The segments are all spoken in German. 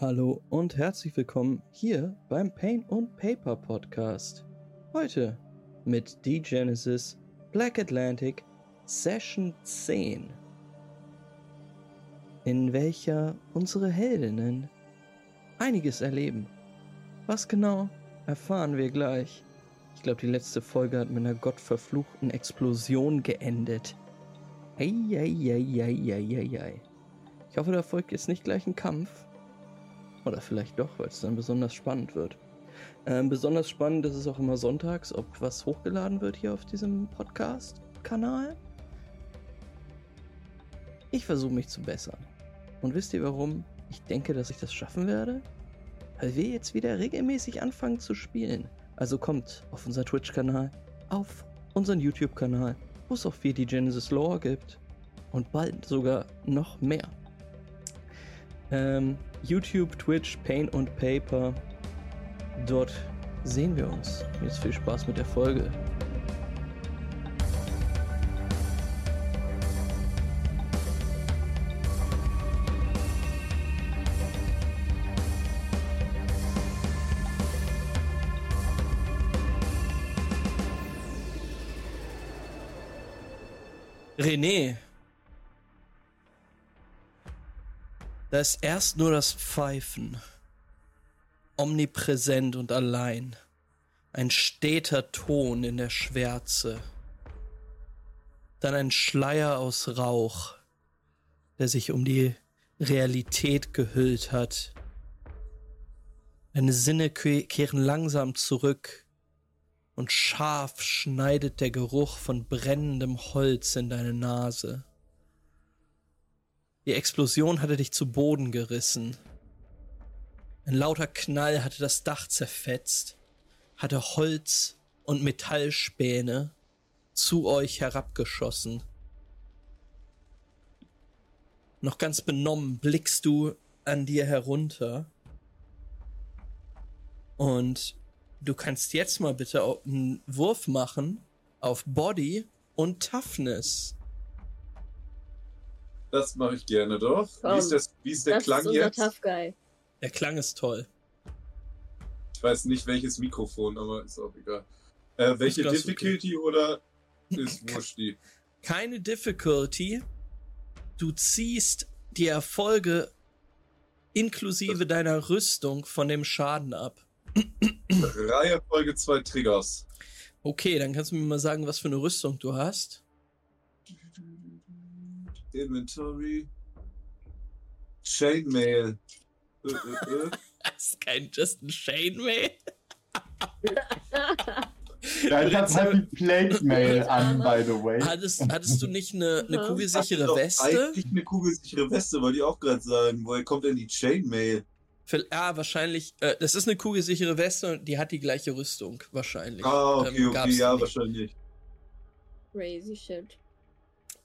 Hallo und herzlich willkommen hier beim Pain und Paper Podcast. Heute mit D-Genesis Black Atlantic Session 10, in welcher unsere Heldinnen einiges erleben. Was genau, erfahren wir gleich. Ich glaube, die letzte Folge hat mit einer gottverfluchten Explosion geendet. Eieieiei. Ich hoffe, da folgt jetzt nicht gleich ein Kampf. Oder vielleicht doch, weil es dann besonders spannend wird. Ähm, besonders spannend ist es auch immer sonntags, ob was hochgeladen wird hier auf diesem Podcast-Kanal. Ich versuche mich zu bessern. Und wisst ihr warum ich denke, dass ich das schaffen werde? Weil wir jetzt wieder regelmäßig anfangen zu spielen. Also kommt auf unser Twitch-Kanal, auf unseren YouTube-Kanal, wo es auch viel die Genesis Lore gibt. Und bald sogar noch mehr. Ähm, YouTube, Twitch, Pain und Paper. Dort sehen wir uns. Jetzt viel Spaß mit der Folge. René, Da ist erst nur das Pfeifen. Omnipräsent und allein. Ein steter Ton in der Schwärze. Dann ein Schleier aus Rauch, der sich um die Realität gehüllt hat. Deine Sinne kehren langsam zurück und scharf schneidet der Geruch von brennendem Holz in deine Nase. Die Explosion hatte dich zu Boden gerissen. Ein lauter Knall hatte das Dach zerfetzt, hatte Holz und Metallspäne zu euch herabgeschossen. Noch ganz benommen blickst du an dir herunter. Und du kannst jetzt mal bitte einen Wurf machen auf Body und Toughness. Das mache ich gerne doch. Komm, wie ist, das, wie ist der das Klang ist unser jetzt? Tough Guy. Der Klang ist toll. Ich weiß nicht welches Mikrofon, aber ist auch egal. Äh, welche Difficulty okay. oder ist wurscht die? Keine Difficulty. Du ziehst die Erfolge inklusive das deiner Rüstung von dem Schaden ab. Drei Erfolge, zwei Triggers. Okay, dann kannst du mir mal sagen, was für eine Rüstung du hast. Inventory. Chainmail. Äh, äh, äh. Das ist kein Just ein Chainmail. Ja, ich hab halt die Plate Mail an, by the way. Hattest, hattest du nicht eine, eine kugelsichere Weste? Eigentlich eine kugelsichere Weste, wollte ich auch gerade sagen. Woher kommt denn die Chainmail? Ja, wahrscheinlich. Äh, das ist eine kugelsichere Weste und die hat die gleiche Rüstung, wahrscheinlich. Ah, okay, ähm, okay, ja, nicht. wahrscheinlich. Crazy shit.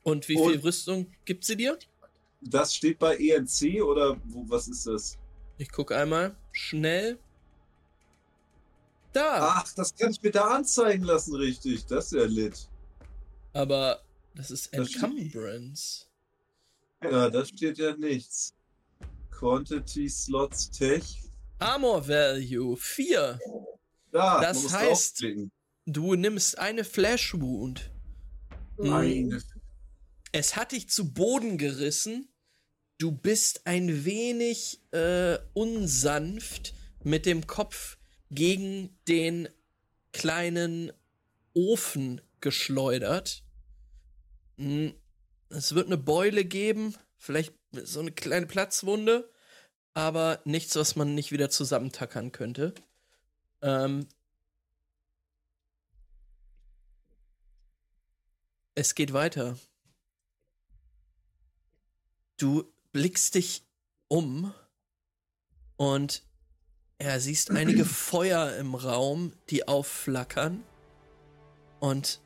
Und wie viel Rüstung gibt sie dir? Das steht bei ENC oder wo, was ist das? Ich gucke einmal schnell. Da! Ach, das kann ich mir da anzeigen lassen, richtig. Das ist ja lit. Aber das ist Encumbrance. Ja, da steht ja nichts. Quantity Slots Tech. Armor Value 4. Da, das heißt, du nimmst eine Flash Wound. Eine es hat dich zu Boden gerissen. Du bist ein wenig äh, unsanft mit dem Kopf gegen den kleinen Ofen geschleudert. Hm, es wird eine Beule geben, vielleicht so eine kleine Platzwunde, aber nichts, was man nicht wieder zusammentackern könnte. Ähm, es geht weiter. Du blickst dich um und ja, siehst einige Feuer im Raum, die aufflackern. Und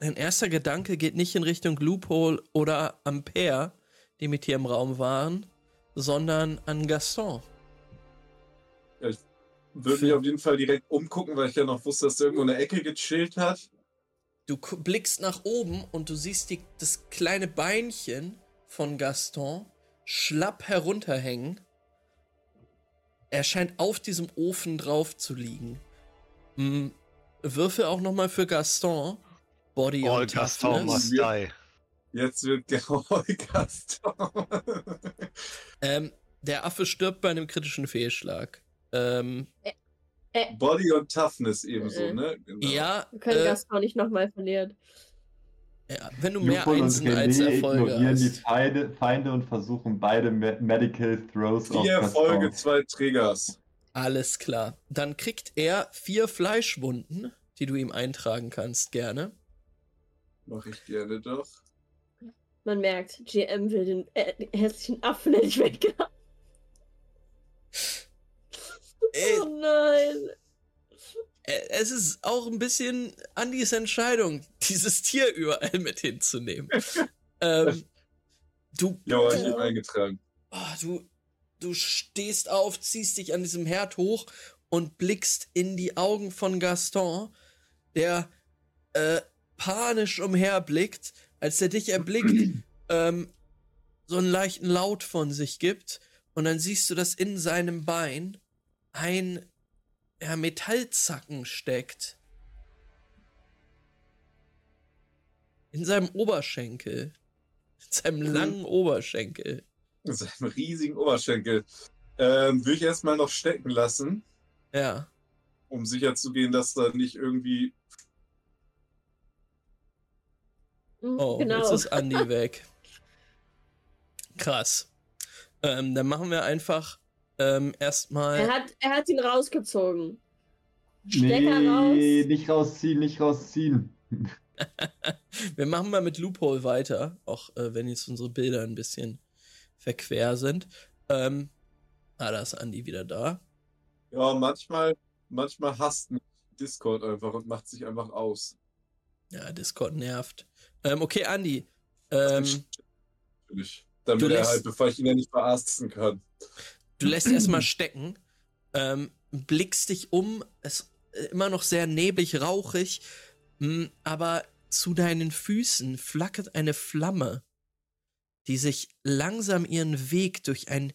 dein erster Gedanke geht nicht in Richtung Loophole oder Ampere, die mit dir im Raum waren, sondern an Gaston. Ja, ich würde mich auf jeden Fall direkt umgucken, weil ich ja noch wusste, dass er irgendwo eine Ecke gechillt hat. Du blickst nach oben und du siehst die, das kleine Beinchen von Gaston schlapp herunterhängen er scheint auf diesem Ofen drauf zu liegen. Hm, Würfel auch nochmal für Gaston. Body All und Gaston must die. Jetzt wird Gaston. ähm, der Affe stirbt bei einem kritischen Fehlschlag. Ähm, äh, äh. Body und Toughness ebenso, äh. ne? Genau. Ja. Wir können äh, Gaston nicht nochmal verlieren. Ja, wenn du mehr Jukon Einsen als Erfolge ignorieren hast. die Feinde, Feinde und versuchen beide Medical Throws auf Vier Erfolge, zwei Triggers. Alles klar. Dann kriegt er vier Fleischwunden, die du ihm eintragen kannst, gerne. Mach ich gerne doch. Man merkt, GM will den äh, hässlichen Affen nicht weghaben. Es ist auch ein bisschen Andys Entscheidung, dieses Tier überall mit hinzunehmen. ähm, du. Ja, ich eingetragen. Oh, du, du stehst auf, ziehst dich an diesem Herd hoch und blickst in die Augen von Gaston, der äh, panisch umherblickt, als er dich erblickt, ähm, so einen leichten Laut von sich gibt. Und dann siehst du, dass in seinem Bein ein ja, Metallzacken steckt. In seinem Oberschenkel. In seinem mhm. langen Oberschenkel. In seinem riesigen Oberschenkel. Ähm, will ich erstmal noch stecken lassen. Ja. Um sicher zu gehen, dass da nicht irgendwie. Mhm, oh, genau. jetzt ist Andi weg. Krass. Ähm, dann machen wir einfach ähm, erstmal. Er hat, er hat ihn rausgezogen. Stecker nee, raus. nicht rausziehen, nicht rausziehen. Wir machen mal mit Loophole weiter, auch äh, wenn jetzt unsere Bilder ein bisschen verquer sind. Ähm, ah, da ist Andi wieder da. Ja, manchmal, manchmal hasst mich Discord einfach und macht sich einfach aus. Ja, Discord nervt. Ähm, okay, Andi. Ähm, Natürlich. Damit er halt, bevor ich ihn ja nicht verarzten kann. Du lässt erstmal stecken, ähm, blickst dich um, es ist immer noch sehr neblig, rauchig, mh, hm, aber zu deinen Füßen flackert eine Flamme, die sich langsam ihren Weg durch ein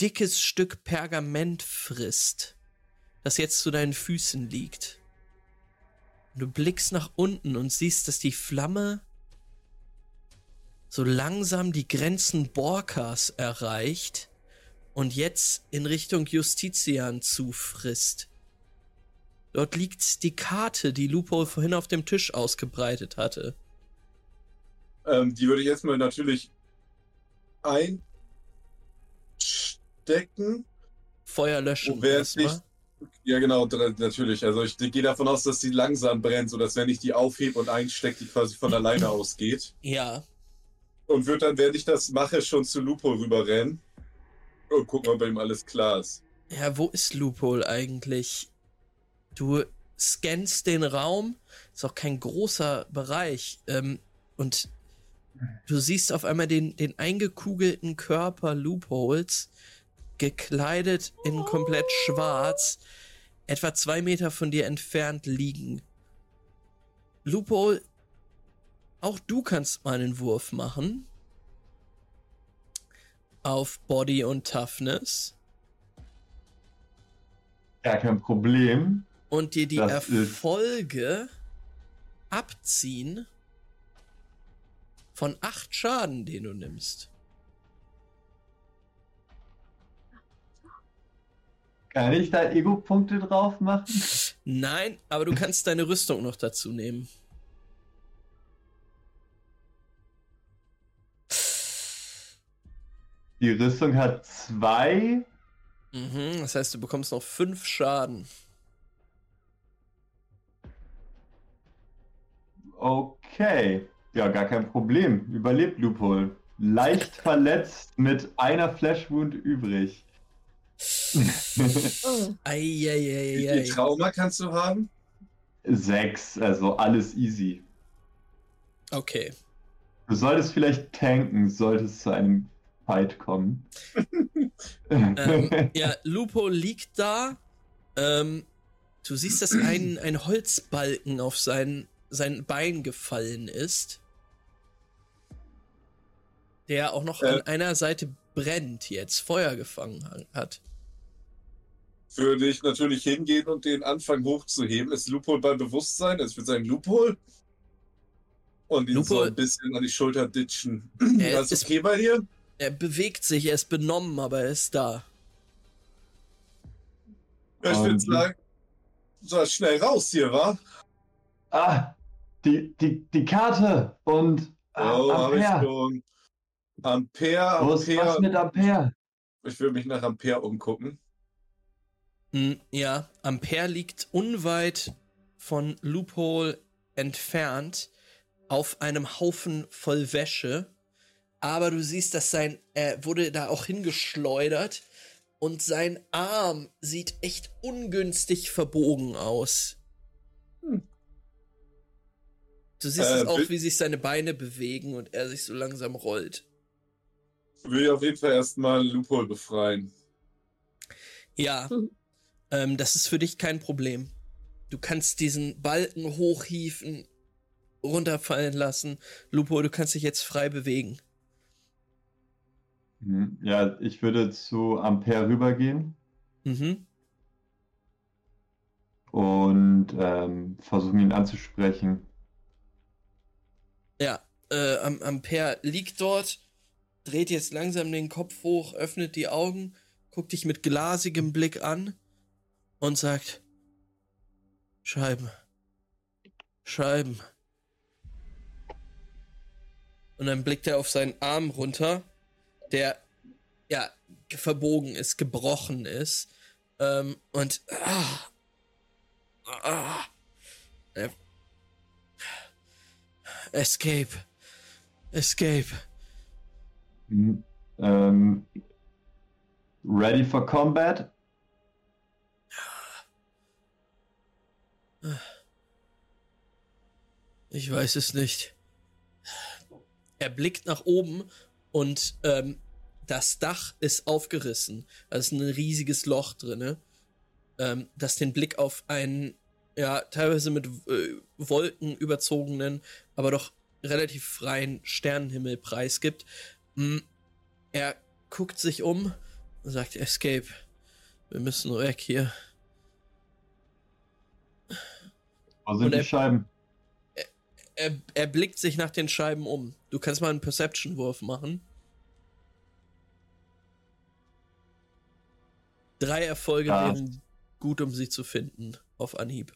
dickes Stück Pergament frisst, das jetzt zu deinen Füßen liegt. Du blickst nach unten und siehst, dass die Flamme so langsam die Grenzen Borkas erreicht und jetzt in Richtung Justitian zufrisst. Dort liegt die Karte, die Lupo vorhin auf dem Tisch ausgebreitet hatte. Ähm, die würde ich jetzt mal natürlich einstecken. Feuer löschen. Nicht, ja, genau, natürlich. Also ich gehe davon aus, dass sie langsam brennt, sodass wenn ich die aufhebe und einstecke, die quasi von alleine ausgeht. Ja. Und würde dann, während ich das mache, schon zu Lupo rüberrennen. Und guck mal, ob bei ihm alles klar ist. Ja, wo ist Loophole eigentlich? Du scannst den Raum, ist auch kein großer Bereich. Ähm, und du siehst auf einmal den, den eingekugelten Körper Loopholes, gekleidet in komplett schwarz, etwa zwei Meter von dir entfernt liegen. Loophole, auch du kannst mal einen Wurf machen auf Body und Toughness. Ja, kein Problem. Und dir die das Erfolge abziehen von acht Schaden, den du nimmst. Kann ich da Ego-Punkte drauf machen? Nein, aber du kannst deine Rüstung noch dazu nehmen. Die Rüstung hat zwei. Mhm, das heißt, du bekommst noch fünf Schaden. Okay. Ja, gar kein Problem. Überlebt Loophole. Leicht verletzt mit einer Flashwound übrig. oh. Wie viel Trauma kannst du haben? Sechs, also alles easy. Okay. Du solltest vielleicht tanken, solltest zu einem Fight kommen. ähm, ja, Lupo liegt da. Ähm, du siehst, dass ein, ein Holzbalken auf sein, sein Bein gefallen ist. Der auch noch äh. an einer Seite brennt jetzt, Feuer gefangen hat. würde ich natürlich hingehen und den Anfang hochzuheben. Ist Loophole beim Bewusstsein? Es wird sein Loophole. Und ihn Loophole. so ein bisschen an die Schulter ditchen. Er ist okay bei dir? Er bewegt sich, er ist benommen, aber er ist da. Ja, ich würde sagen, soll schnell raus hier, wa? Ah, die, die, die Karte und ah, oh, Ampere. Ampere, Ampere. Was, was mit Ampere? Ich will mich nach Ampere umgucken. Hm, ja, Ampere liegt unweit von Loophole entfernt auf einem Haufen voll Wäsche. Aber du siehst, dass sein, er wurde da auch hingeschleudert und sein Arm sieht echt ungünstig verbogen aus. Hm. Du siehst äh, es auch, wie sich seine Beine bewegen und er sich so langsam rollt. Will ich auf jeden Fall erstmal Loophole befreien. Ja, hm. ähm, das ist für dich kein Problem. Du kannst diesen Balken hochhieven, runterfallen lassen. Lupo, du kannst dich jetzt frei bewegen. Mhm. Ja, ich würde zu Ampere rübergehen. Mhm. Und ähm, versuchen ihn anzusprechen. Ja, äh, Ampere liegt dort, dreht jetzt langsam den Kopf hoch, öffnet die Augen, guckt dich mit glasigem Blick an und sagt: Scheiben. Scheiben. Und dann blickt er auf seinen Arm runter, der ja verbogen ist, gebrochen ist. Ähm, und ah, ah, äh, Escape. Escape. Mhm. Ähm, ready for combat? Ich weiß es nicht. Er blickt nach oben und ähm, das Dach ist aufgerissen. Da ist ein riesiges Loch drinne, ähm, das den Blick auf einen, ja, teilweise mit äh, Wolken überzogenen, aber doch relativ freien Sternenhimmel preisgibt. Mm, er guckt sich um und sagt, Escape. Wir müssen weg hier. Wo sind die Scheiben? Er, er blickt sich nach den Scheiben um. Du kannst mal einen Perception-Wurf machen. Drei Erfolge ja. wären gut, um sie zu finden. Auf Anhieb.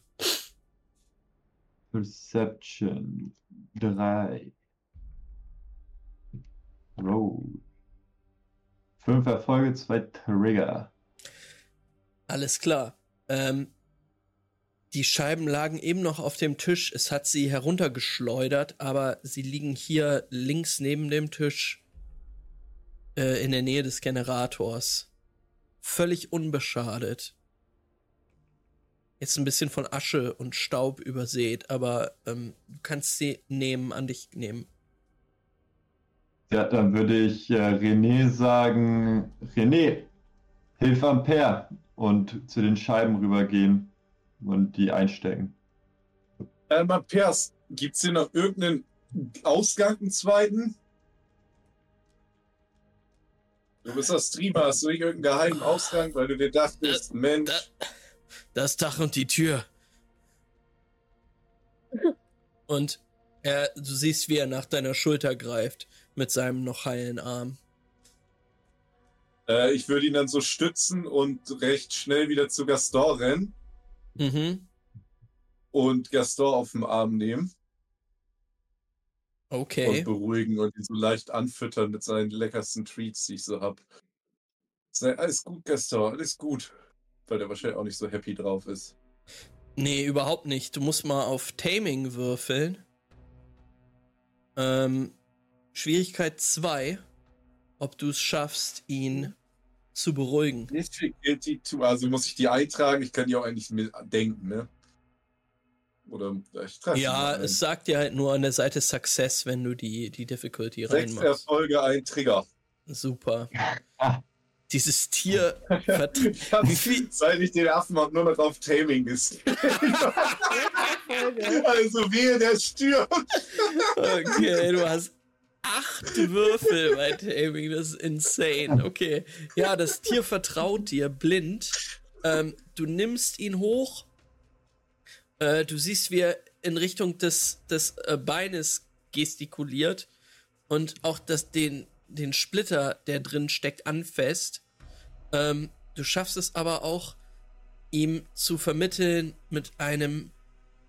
Perception. Drei. Roll. Fünf Erfolge, zwei Trigger. Alles klar. Ähm, die Scheiben lagen eben noch auf dem Tisch. Es hat sie heruntergeschleudert, aber sie liegen hier links neben dem Tisch äh, in der Nähe des Generators. Völlig unbeschadet. Jetzt ein bisschen von Asche und Staub übersät, aber ähm, du kannst sie nehmen, an dich nehmen. Ja, dann würde ich äh, René sagen, René, hilf Ampere und zu den Scheiben rübergehen und die einstecken. Äh, Matthias, gibt es hier noch irgendeinen Ausgang, einen zweiten? Du bist der Streamer, hast du nicht irgendeinen geheimen Ausgang, weil du dir dachtest, Mensch. Das Dach und die Tür. Und er, du siehst, wie er nach deiner Schulter greift mit seinem noch heilen Arm. Äh, ich würde ihn dann so stützen und recht schnell wieder zu Gaston rennen. Mhm. Und Gaston auf den Arm nehmen. Okay. Und beruhigen und ihn so leicht anfüttern mit seinen leckersten Treats, die ich so hab. Sei alles gut, Gaston, alles gut. Weil der wahrscheinlich auch nicht so happy drauf ist. Nee, überhaupt nicht. Du musst mal auf Taming würfeln. Ähm, Schwierigkeit 2. Ob du es schaffst, ihn zu beruhigen. Difficulty 2, also muss ich die eintragen? Ich kann die auch eigentlich mit denken, ne? Oder ich treffe Ja, es sagt dir halt nur an der Seite Success, wenn du die, die Difficulty Sechs reinmachst. Sechs Erfolge, ein Trigger. Super. Dieses Tier. Wie viel? Seit ich den Affen habe, nur noch auf Taming ist. also wehe, der stirbt. okay, du hast acht Würfel bei Taming, das ist insane. Okay. Ja, das Tier vertraut dir blind ähm, du nimmst ihn hoch. Äh, du siehst, wie er in Richtung des, des äh, Beines gestikuliert und auch das, den, den Splitter, der drin steckt, anfasst. Ähm, du schaffst es aber auch, ihm zu vermitteln mit einem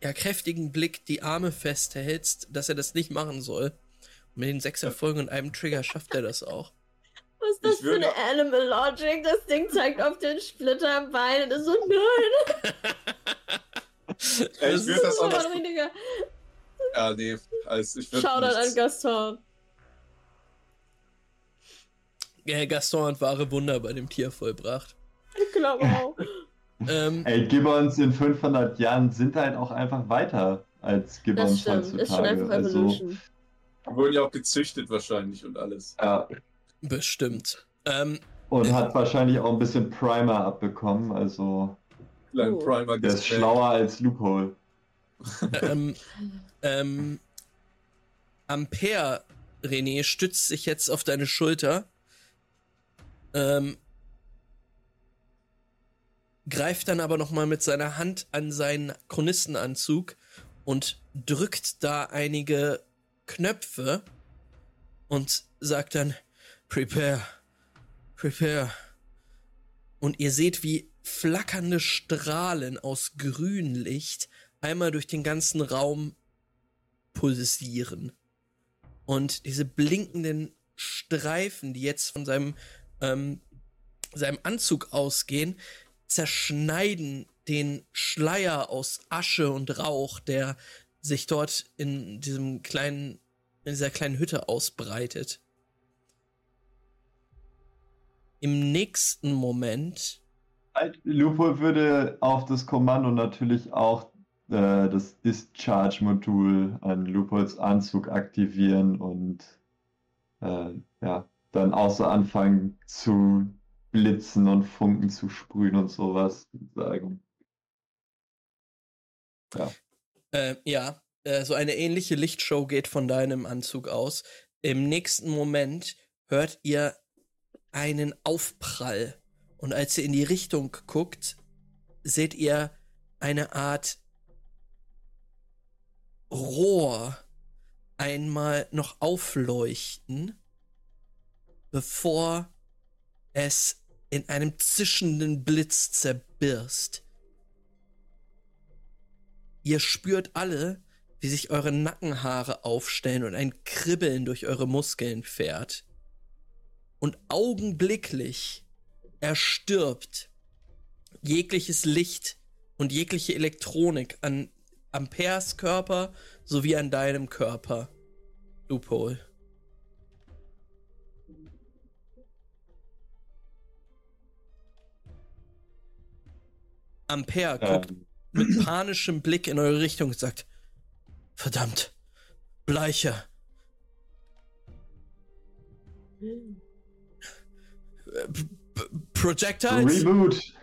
ja, kräftigen Blick die Arme festhältst, dass er das nicht machen soll. Mit den sechs Erfolgen und einem Trigger schafft er das auch. Was ist das für eine Animal Logic? Das Ding zeigt auf den Splitter am Bein und ist so, nein! ich würde das auch noch... Ja, nee, also ich Shoutout an Gaston. Ja, Gaston hat wahre Wunder bei dem Tier vollbracht. Ich glaube auch. ähm, Ey, Gibbons in 500 Jahren sind halt auch einfach weiter als Gibbons das stimmt. heutzutage. Ist schon einfach also, Evolution. Wurden ja auch gezüchtet wahrscheinlich und alles. Ja. Bestimmt. Ähm, und äh, hat wahrscheinlich auch ein bisschen Primer abbekommen, also. Kleinen oh. Primer Der ist schlauer als Loophole. ähm, ähm, Ampere, René, stützt sich jetzt auf deine Schulter. Ähm, greift dann aber nochmal mit seiner Hand an seinen Chronistenanzug und drückt da einige Knöpfe und sagt dann, Prepare. Prepare. Und ihr seht, wie flackernde Strahlen aus Grünlicht einmal durch den ganzen Raum pulsieren. Und diese blinkenden Streifen, die jetzt von seinem, ähm, seinem Anzug ausgehen, zerschneiden den Schleier aus Asche und Rauch, der sich dort in diesem kleinen, in dieser kleinen Hütte ausbreitet im nächsten Moment. Lupo würde auf das Kommando natürlich auch äh, das Discharge-Modul an Lupos Anzug aktivieren und äh, ja, dann auch so anfangen zu blitzen und Funken zu sprühen und sowas sagen. Ja. Äh, ja, äh, so eine ähnliche Lichtshow geht von deinem Anzug aus. Im nächsten Moment hört ihr einen Aufprall. Und als ihr in die Richtung guckt, seht ihr eine Art Rohr einmal noch aufleuchten, bevor es in einem zischenden Blitz zerbirst. Ihr spürt alle, wie sich eure Nackenhaare aufstellen und ein Kribbeln durch eure Muskeln fährt und augenblicklich erstirbt jegliches Licht und jegliche Elektronik an Amperes Körper sowie an deinem Körper, Loophole. Ampere ähm. guckt mit panischem Blick in eure Richtung und sagt: Verdammt, Bleicher. Projectiles? Reboot.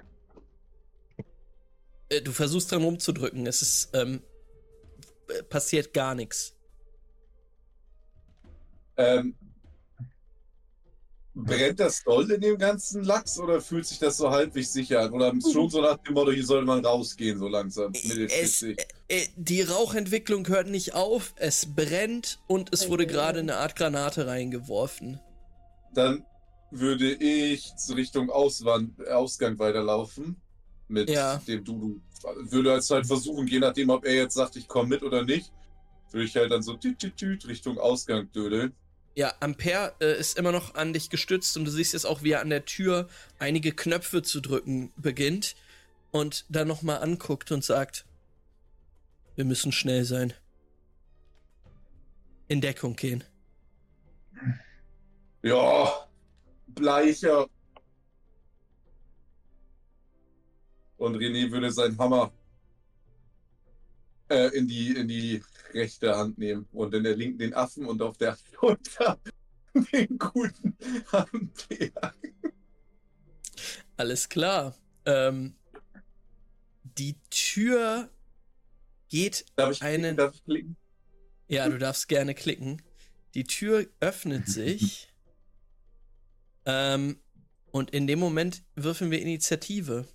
Äh, du versuchst dran rumzudrücken. Es ist, ähm, passiert gar nichts. Ähm, brennt das doll in dem ganzen Lachs oder fühlt sich das so halbwegs sicher an? Oder schon so nach dem Motto, hier sollte man rausgehen, so langsam? Es, äh, die Rauchentwicklung hört nicht auf, es brennt und es wurde gerade eine Art Granate reingeworfen. Dann würde ich Richtung Auswand, Ausgang weiterlaufen. Mit ja. dem du, würde als halt versuchen, je nachdem, ob er jetzt sagt, ich komme mit oder nicht, würde ich halt dann so tüt, tüt, tüt, Richtung Ausgang dödeln. Ja, Ampere äh, ist immer noch an dich gestützt und du siehst jetzt auch, wie er an der Tür einige Knöpfe zu drücken beginnt und dann nochmal anguckt und sagt, wir müssen schnell sein. In Deckung gehen. Ja, bleicher. Und René würde seinen Hammer äh, in, die, in die rechte Hand nehmen und in der linken den Affen und auf der Schulter den guten Handbär. Alles klar. Ähm, die Tür geht darf ich einen. Klicken? Darf ich klicken? Ja, du darfst gerne klicken. Die Tür öffnet sich ähm, und in dem Moment würfeln wir Initiative.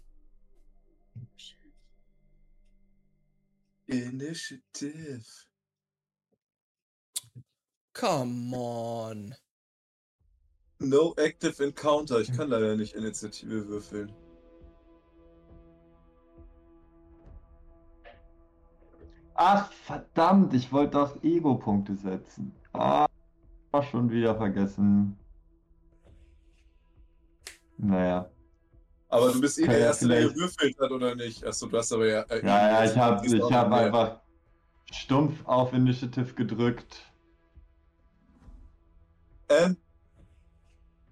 Initiative. Come on. No active encounter. Ich kann leider nicht Initiative würfeln. Ach, verdammt, ich wollte doch Ego-Punkte setzen. Ah, schon wieder vergessen. Naja. Aber du bist eh der Erste, der gewürfelt hat, oder nicht? Achso, du hast aber ja. Äh, ja, ja, ich habe ich hab einfach stumpf auf Initiative gedrückt. Ähm.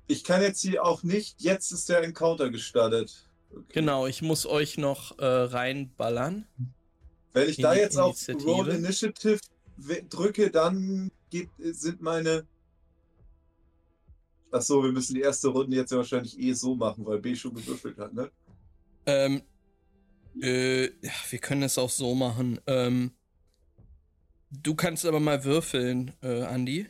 Ich kann jetzt hier auch nicht. Jetzt ist der Encounter gestartet. Okay. Genau, ich muss euch noch äh, reinballern. Wenn ich da jetzt auf Roll Initiative drücke, dann geht, sind meine. Achso, wir müssen die erste Runde jetzt ja wahrscheinlich eh so machen, weil B schon gewürfelt hat, ne? Ähm. Äh, ja, wir können es auch so machen. Ähm. Du kannst aber mal würfeln, äh, Andi.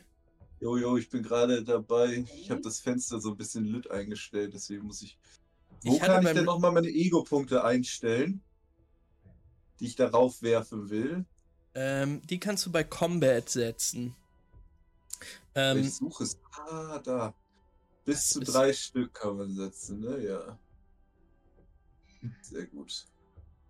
Jojo, ich bin gerade dabei. Ich habe das Fenster so ein bisschen lütt eingestellt, deswegen muss ich. Wo ich kann ich denn nochmal meine Ego-Punkte einstellen? die ich darauf werfen will? Ähm, die kannst du bei Combat setzen. Ähm, ich suche es. Ah, da. Bis zu drei Stück kann man setzen, ne? Ja. Sehr gut.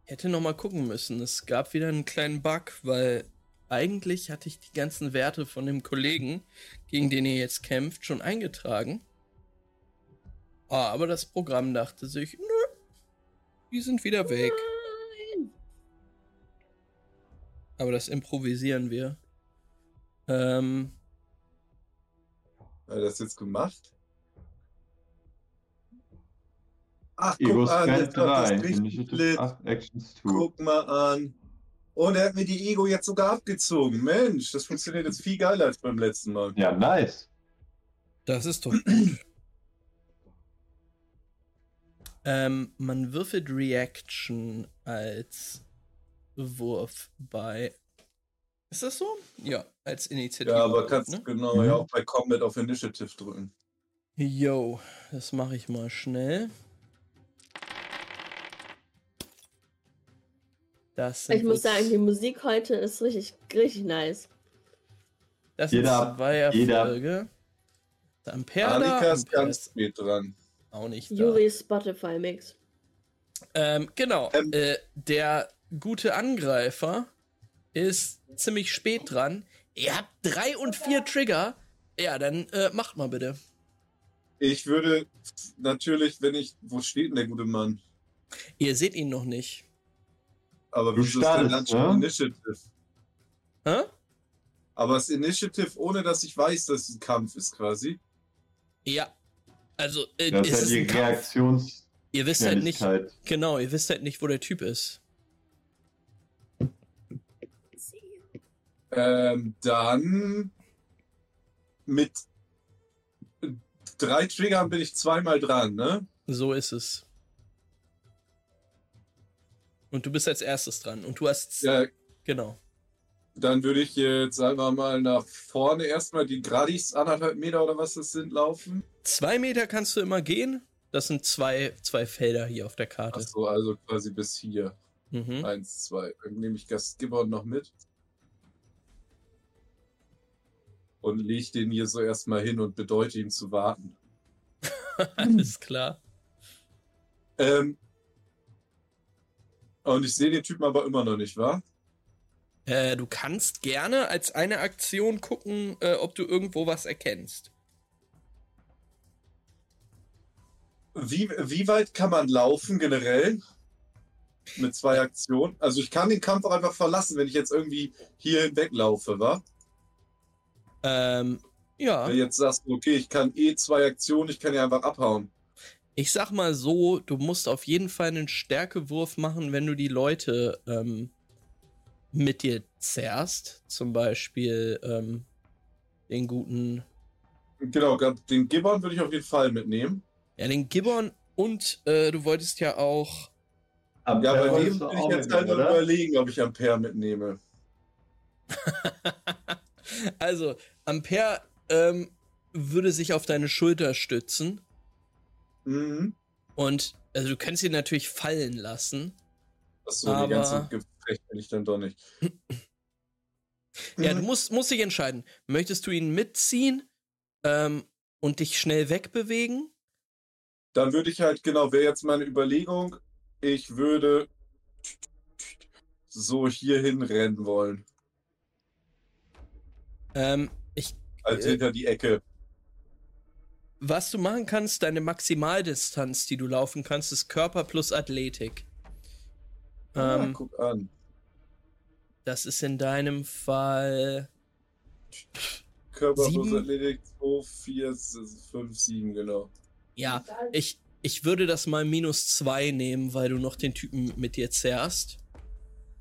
Hätte noch mal gucken müssen. Es gab wieder einen kleinen Bug, weil eigentlich hatte ich die ganzen Werte von dem Kollegen, gegen den ihr jetzt kämpft, schon eingetragen. Ah, aber das Programm dachte sich, nö, die sind wieder weg. Aber das improvisieren wir. Ähm. Hat er das jetzt gemacht? Ach, guck mal an, jetzt das richtig lit. Guck mal an. Und er hat mir die Ego jetzt sogar abgezogen. Mensch, das funktioniert jetzt viel geiler als beim letzten Mal. Ja, nice. Das ist doch gut. ähm, man würfelt Reaction als Wurf bei. Ist das so? Ja, als Initiative. Ja, aber kannst ne? genau mhm. ja auch bei Combat auf Initiative drücken. Yo, das mache ich mal schnell. Das ich muss sagen, die Musik heute ist richtig, richtig nice. Das sind jeder, zwei Erfolge. Der Ampere Annika ist ganz spät dran. Auch nicht da. Juri Spotify Mix. Ähm, genau. Ähm, äh, der gute Angreifer ist ziemlich spät dran. Ihr habt drei und vier Trigger. Ja, dann äh, macht mal bitte. Ich würde natürlich, wenn ich. Wo steht denn der gute Mann? Ihr seht ihn noch nicht. Aber wie ist denn dann schon Initiative? Hä? Aber das Initiative, ohne dass ich weiß, dass es ein Kampf ist, quasi. Ja. Also, äh, das ist, ist ja die Reaktions. Ihr wisst halt nicht. Genau, ihr wisst halt nicht, wo der Typ ist. Ähm, dann mit drei Triggern bin ich zweimal dran, ne? So ist es. Und du bist als erstes dran. Und du hast. Ja. Genau. Dann würde ich jetzt, sagen wir mal, nach vorne erstmal die Gradis anderthalb Meter oder was das sind, laufen. Zwei Meter kannst du immer gehen. Das sind zwei, zwei Felder hier auf der Karte. Ach so, also quasi bis hier. Mhm. Eins, zwei. Dann nehme ich Gastgeber noch mit. Und lege den hier so erstmal hin und bedeute ihm zu warten. Alles klar. Ähm, und ich sehe den Typen aber immer noch nicht, wa? Äh, du kannst gerne als eine Aktion gucken, äh, ob du irgendwo was erkennst. Wie, wie weit kann man laufen generell? Mit zwei Aktionen? Also ich kann den Kampf auch einfach verlassen, wenn ich jetzt irgendwie hier hinweglaufe, wa? Ähm, ja. Wenn du jetzt sagst, okay, ich kann eh zwei Aktionen, ich kann ja einfach abhauen. Ich sag mal so, du musst auf jeden Fall einen Stärkewurf machen, wenn du die Leute ähm, mit dir zerrst. Zum Beispiel ähm, den guten. Genau, den Gibbon würde ich auf jeden Fall mitnehmen. Ja, den Gibbon und äh, du wolltest ja auch. Ampere ja, bei dem bin ich jetzt halt überlegen, ob ich Ampere mitnehme. also, Ampere ähm, würde sich auf deine Schulter stützen. Mhm. Und also du kannst ihn natürlich fallen lassen. Achso, aber... die ganze Gefecht bin ich dann doch nicht. ja, du musst, musst dich entscheiden. Möchtest du ihn mitziehen ähm, und dich schnell wegbewegen? Dann würde ich halt, genau, wäre jetzt meine Überlegung, ich würde so hier hinrennen wollen. Ähm, ich. Also äh, hinter die Ecke. Was du machen kannst, deine Maximaldistanz, die du laufen kannst, ist Körper plus Athletik. Ah, ähm, guck an. Das ist in deinem Fall. Körper sieben? plus Athletik 2, 4, 5, 7, genau. Ja, ich, ich würde das mal minus 2 nehmen, weil du noch den Typen mit dir zerrst.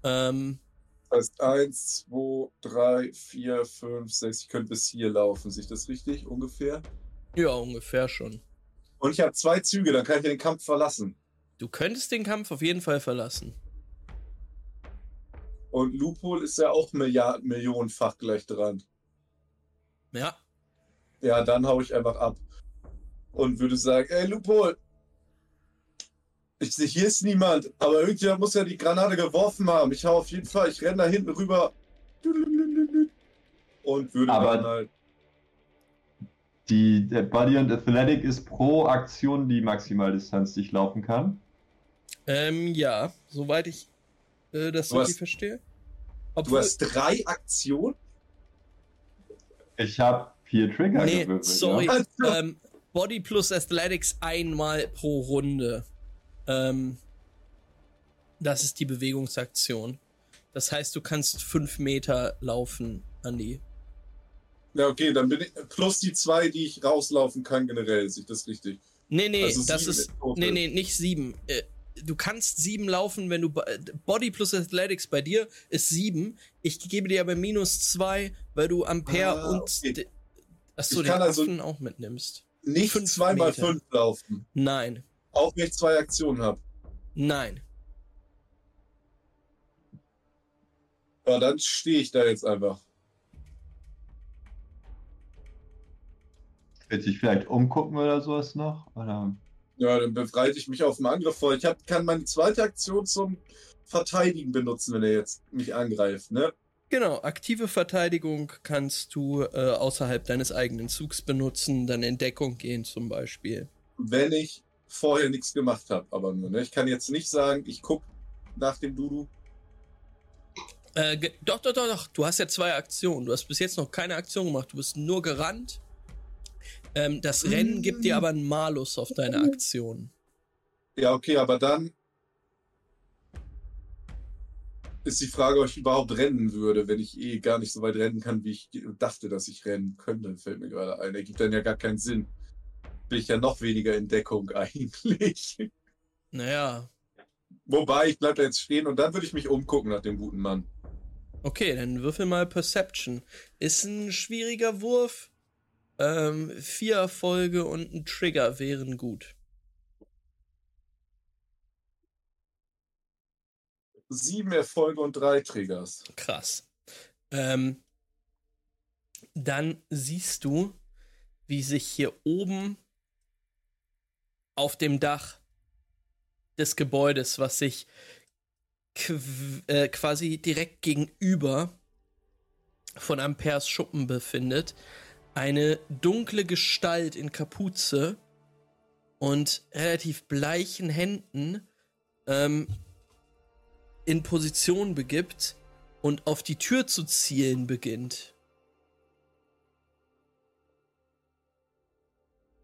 Ähm, das heißt 1, 2, 3, 4, 5, 6. Ich könnte bis hier laufen. Sehe ich das richtig ungefähr? Ja, ungefähr schon. Und ich habe zwei Züge, dann kann ich den Kampf verlassen. Du könntest den Kampf auf jeden Fall verlassen. Und Lupol ist ja auch Milliarden, millionenfach gleich dran. Ja. Ja, dann hau ich einfach ab. Und würde sagen, ey Lupol, ich sehe, hier ist niemand, aber irgendjemand muss ja die Granate geworfen haben. Ich hau auf jeden Fall, ich renne da hinten rüber. Und würde aber dann halt. Die, der Body und Athletic ist pro Aktion die Maximaldistanz, die ich laufen kann. Ähm, ja, soweit ich äh, das richtig verstehe. Obwohl, du hast drei Aktionen? Ich habe vier Trigger nee, gewürfelt. Sorry. Ja. Ähm, Body plus Athletics einmal pro Runde. Ähm, das ist die Bewegungsaktion. Das heißt, du kannst fünf Meter laufen, Andi. Ja, okay, dann bin ich. Plus die zwei, die ich rauslaufen kann, generell, ist das richtig? Nee, nee, also das ist. Nee, nee, nicht sieben. Äh, du kannst sieben laufen, wenn du Body plus Athletics bei dir ist sieben. Ich gebe dir aber minus zwei, weil du Ampere ah, und okay. achso, den also Affen auch mitnimmst. Nicht fünf zweimal fünf laufen. Nein. Auch wenn ich zwei Aktionen habe. Nein. Ja, dann stehe ich da jetzt einfach. Wird sich vielleicht umgucken oder sowas noch? Oder? Ja, dann befreite ich mich auf den Angriff vor. Ich hab, kann meine zweite Aktion zum Verteidigen benutzen, wenn er jetzt mich angreift, ne? Genau, aktive Verteidigung kannst du äh, außerhalb deines eigenen Zugs benutzen, dann in Deckung gehen zum Beispiel. Wenn ich vorher nichts gemacht habe, aber nur, ne? Ich kann jetzt nicht sagen, ich gucke nach dem Dudu. Äh, doch, doch, doch, doch. Du hast ja zwei Aktionen. Du hast bis jetzt noch keine Aktion gemacht. Du bist nur gerannt ähm, das Rennen gibt dir aber einen Malus auf deine Aktion. Ja, okay, aber dann ist die Frage, ob ich überhaupt rennen würde, wenn ich eh gar nicht so weit rennen kann, wie ich dachte, dass ich rennen könnte, fällt mir gerade ein. Ergibt dann ja gar keinen Sinn. Bin ich ja noch weniger in Deckung eigentlich. Naja. Wobei, ich bleibe da jetzt stehen und dann würde ich mich umgucken nach dem guten Mann. Okay, dann würfel mal Perception. Ist ein schwieriger Wurf. Ähm, vier Erfolge und ein Trigger wären gut. Sieben Erfolge und drei Triggers. Krass. Ähm, dann siehst du, wie sich hier oben auf dem Dach des Gebäudes, was sich äh, quasi direkt gegenüber von Ampers Schuppen befindet, eine dunkle Gestalt in Kapuze und relativ bleichen Händen ähm, in Position begibt und auf die Tür zu zielen beginnt.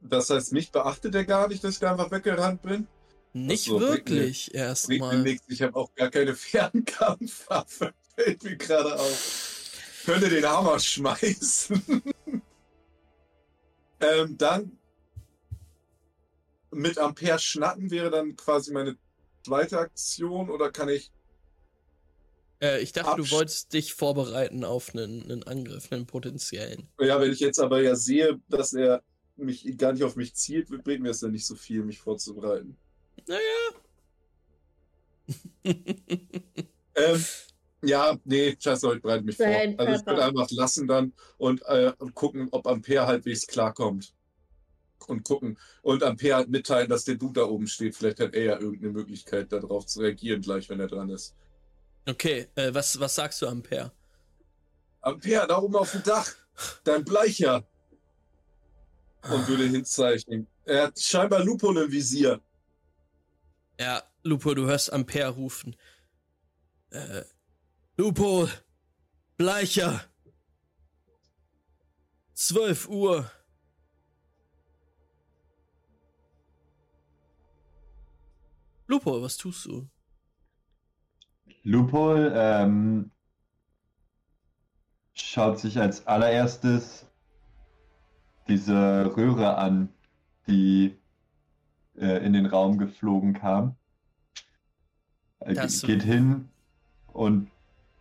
Das heißt, mich beachtet er gar nicht, dass ich da einfach weggerannt bin? Nicht so, wirklich, erstmal. Ich habe auch gar keine Fernkampfwaffe. Fällt mir gerade auf. Könnte den Hammer schmeißen. Ähm, dann mit Ampere schnacken wäre dann quasi meine zweite Aktion oder kann ich. Äh, ich dachte, du wolltest dich vorbereiten auf einen, einen Angriff, einen potenziellen. Ja, wenn ich jetzt aber ja sehe, dass er mich gar nicht auf mich zielt, bringt mir es ja nicht so viel, mich vorzubereiten. Naja. ähm, ja, nee, scheiße, ich bereite mich vor. Also ich würde einfach lassen dann und äh, gucken, ob Ampere halbwegs klarkommt. und gucken. Und Ampere halt mitteilen, dass der Dude da oben steht. Vielleicht hat er ja irgendeine Möglichkeit, darauf zu reagieren, gleich, wenn er dran ist. Okay, äh, was, was sagst du, Ampere? Ampere, da oben auf dem Dach. Dein Bleicher. Und würde hinzeichnen. Er hat scheinbar Lupo im Visier. Ja, Lupo, du hörst Ampere rufen. Äh, Lupo, Bleicher. 12 Uhr. Lupo, was tust du? Lupo ähm, schaut sich als allererstes diese Röhre an, die äh, in den Raum geflogen kam. Äh, geht hin und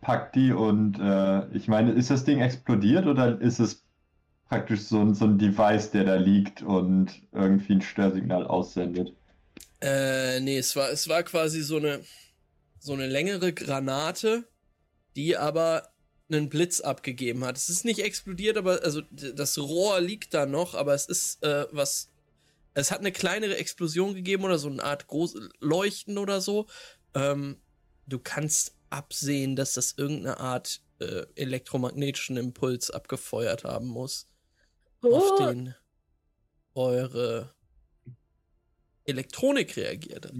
packt die und äh, ich meine, ist das Ding explodiert oder ist es praktisch so ein, so ein Device, der da liegt und irgendwie ein Störsignal aussendet? Äh, nee, es war, es war quasi so eine, so eine längere Granate, die aber einen Blitz abgegeben hat. Es ist nicht explodiert, aber also das Rohr liegt da noch, aber es ist äh, was. Es hat eine kleinere Explosion gegeben oder so eine Art groß Leuchten oder so. Ähm, du kannst absehen, dass das irgendeine Art äh, elektromagnetischen Impuls abgefeuert haben muss. Oh. Auf den eure Elektronik reagiert hat.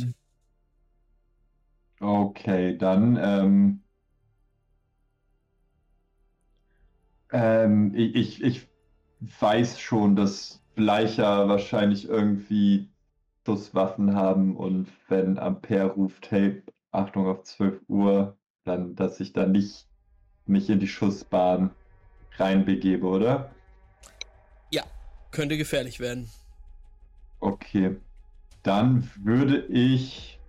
Okay, dann ähm, ähm, ich, ich weiß schon, dass Bleicher wahrscheinlich irgendwie Schusswaffen haben und wenn Ampere ruft, hey, Achtung auf 12 Uhr, dann, dass ich da nicht mich in die Schussbahn reinbegebe, oder? Ja, könnte gefährlich werden. Okay. Dann würde ich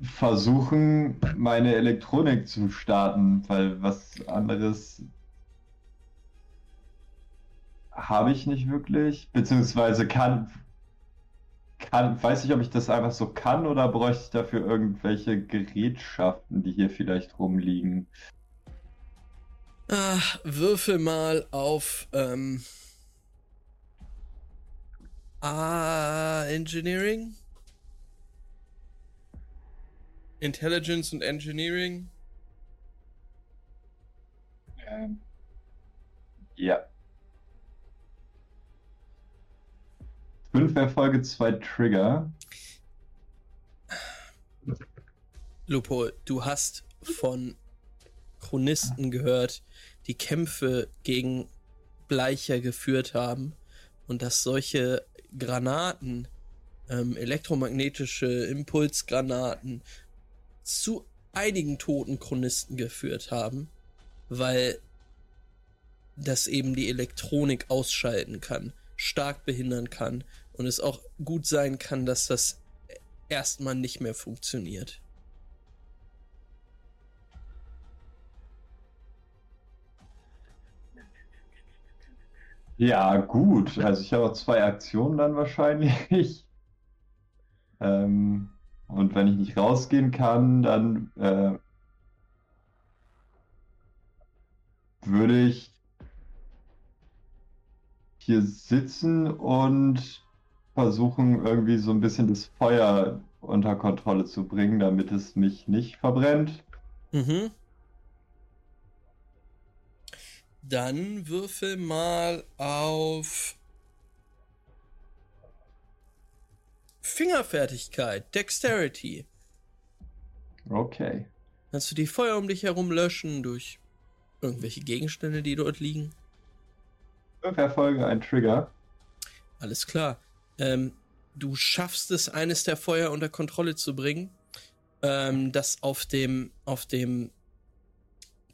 versuchen, meine Elektronik zu starten, weil was anderes habe ich nicht wirklich, beziehungsweise kann, kann, weiß ich, ob ich das einfach so kann oder bräuchte ich dafür irgendwelche Gerätschaften, die hier vielleicht rumliegen. Ach, würfel mal auf ähm, Ah, Engineering? Intelligence und Engineering? Ähm, ja. Fünf Erfolge, zwei Trigger. Lupo, du hast von Chronisten gehört, die Kämpfe gegen Bleicher geführt haben und dass solche Granaten, ähm, elektromagnetische Impulsgranaten zu einigen toten Chronisten geführt haben, weil das eben die Elektronik ausschalten kann, stark behindern kann und es auch gut sein kann, dass das erstmal nicht mehr funktioniert. Ja, gut. Also ich habe zwei Aktionen dann wahrscheinlich. ähm, und wenn ich nicht rausgehen kann, dann äh, würde ich hier sitzen und versuchen, irgendwie so ein bisschen das Feuer unter Kontrolle zu bringen, damit es mich nicht verbrennt. Mhm. Dann würfel mal auf Fingerfertigkeit, Dexterity. Okay. Kannst du die Feuer um dich herum löschen durch irgendwelche Gegenstände, die dort liegen? Fünf Erfolge, ein Trigger. Alles klar. Ähm, du schaffst es, eines der Feuer unter Kontrolle zu bringen, ähm, das auf dem, auf dem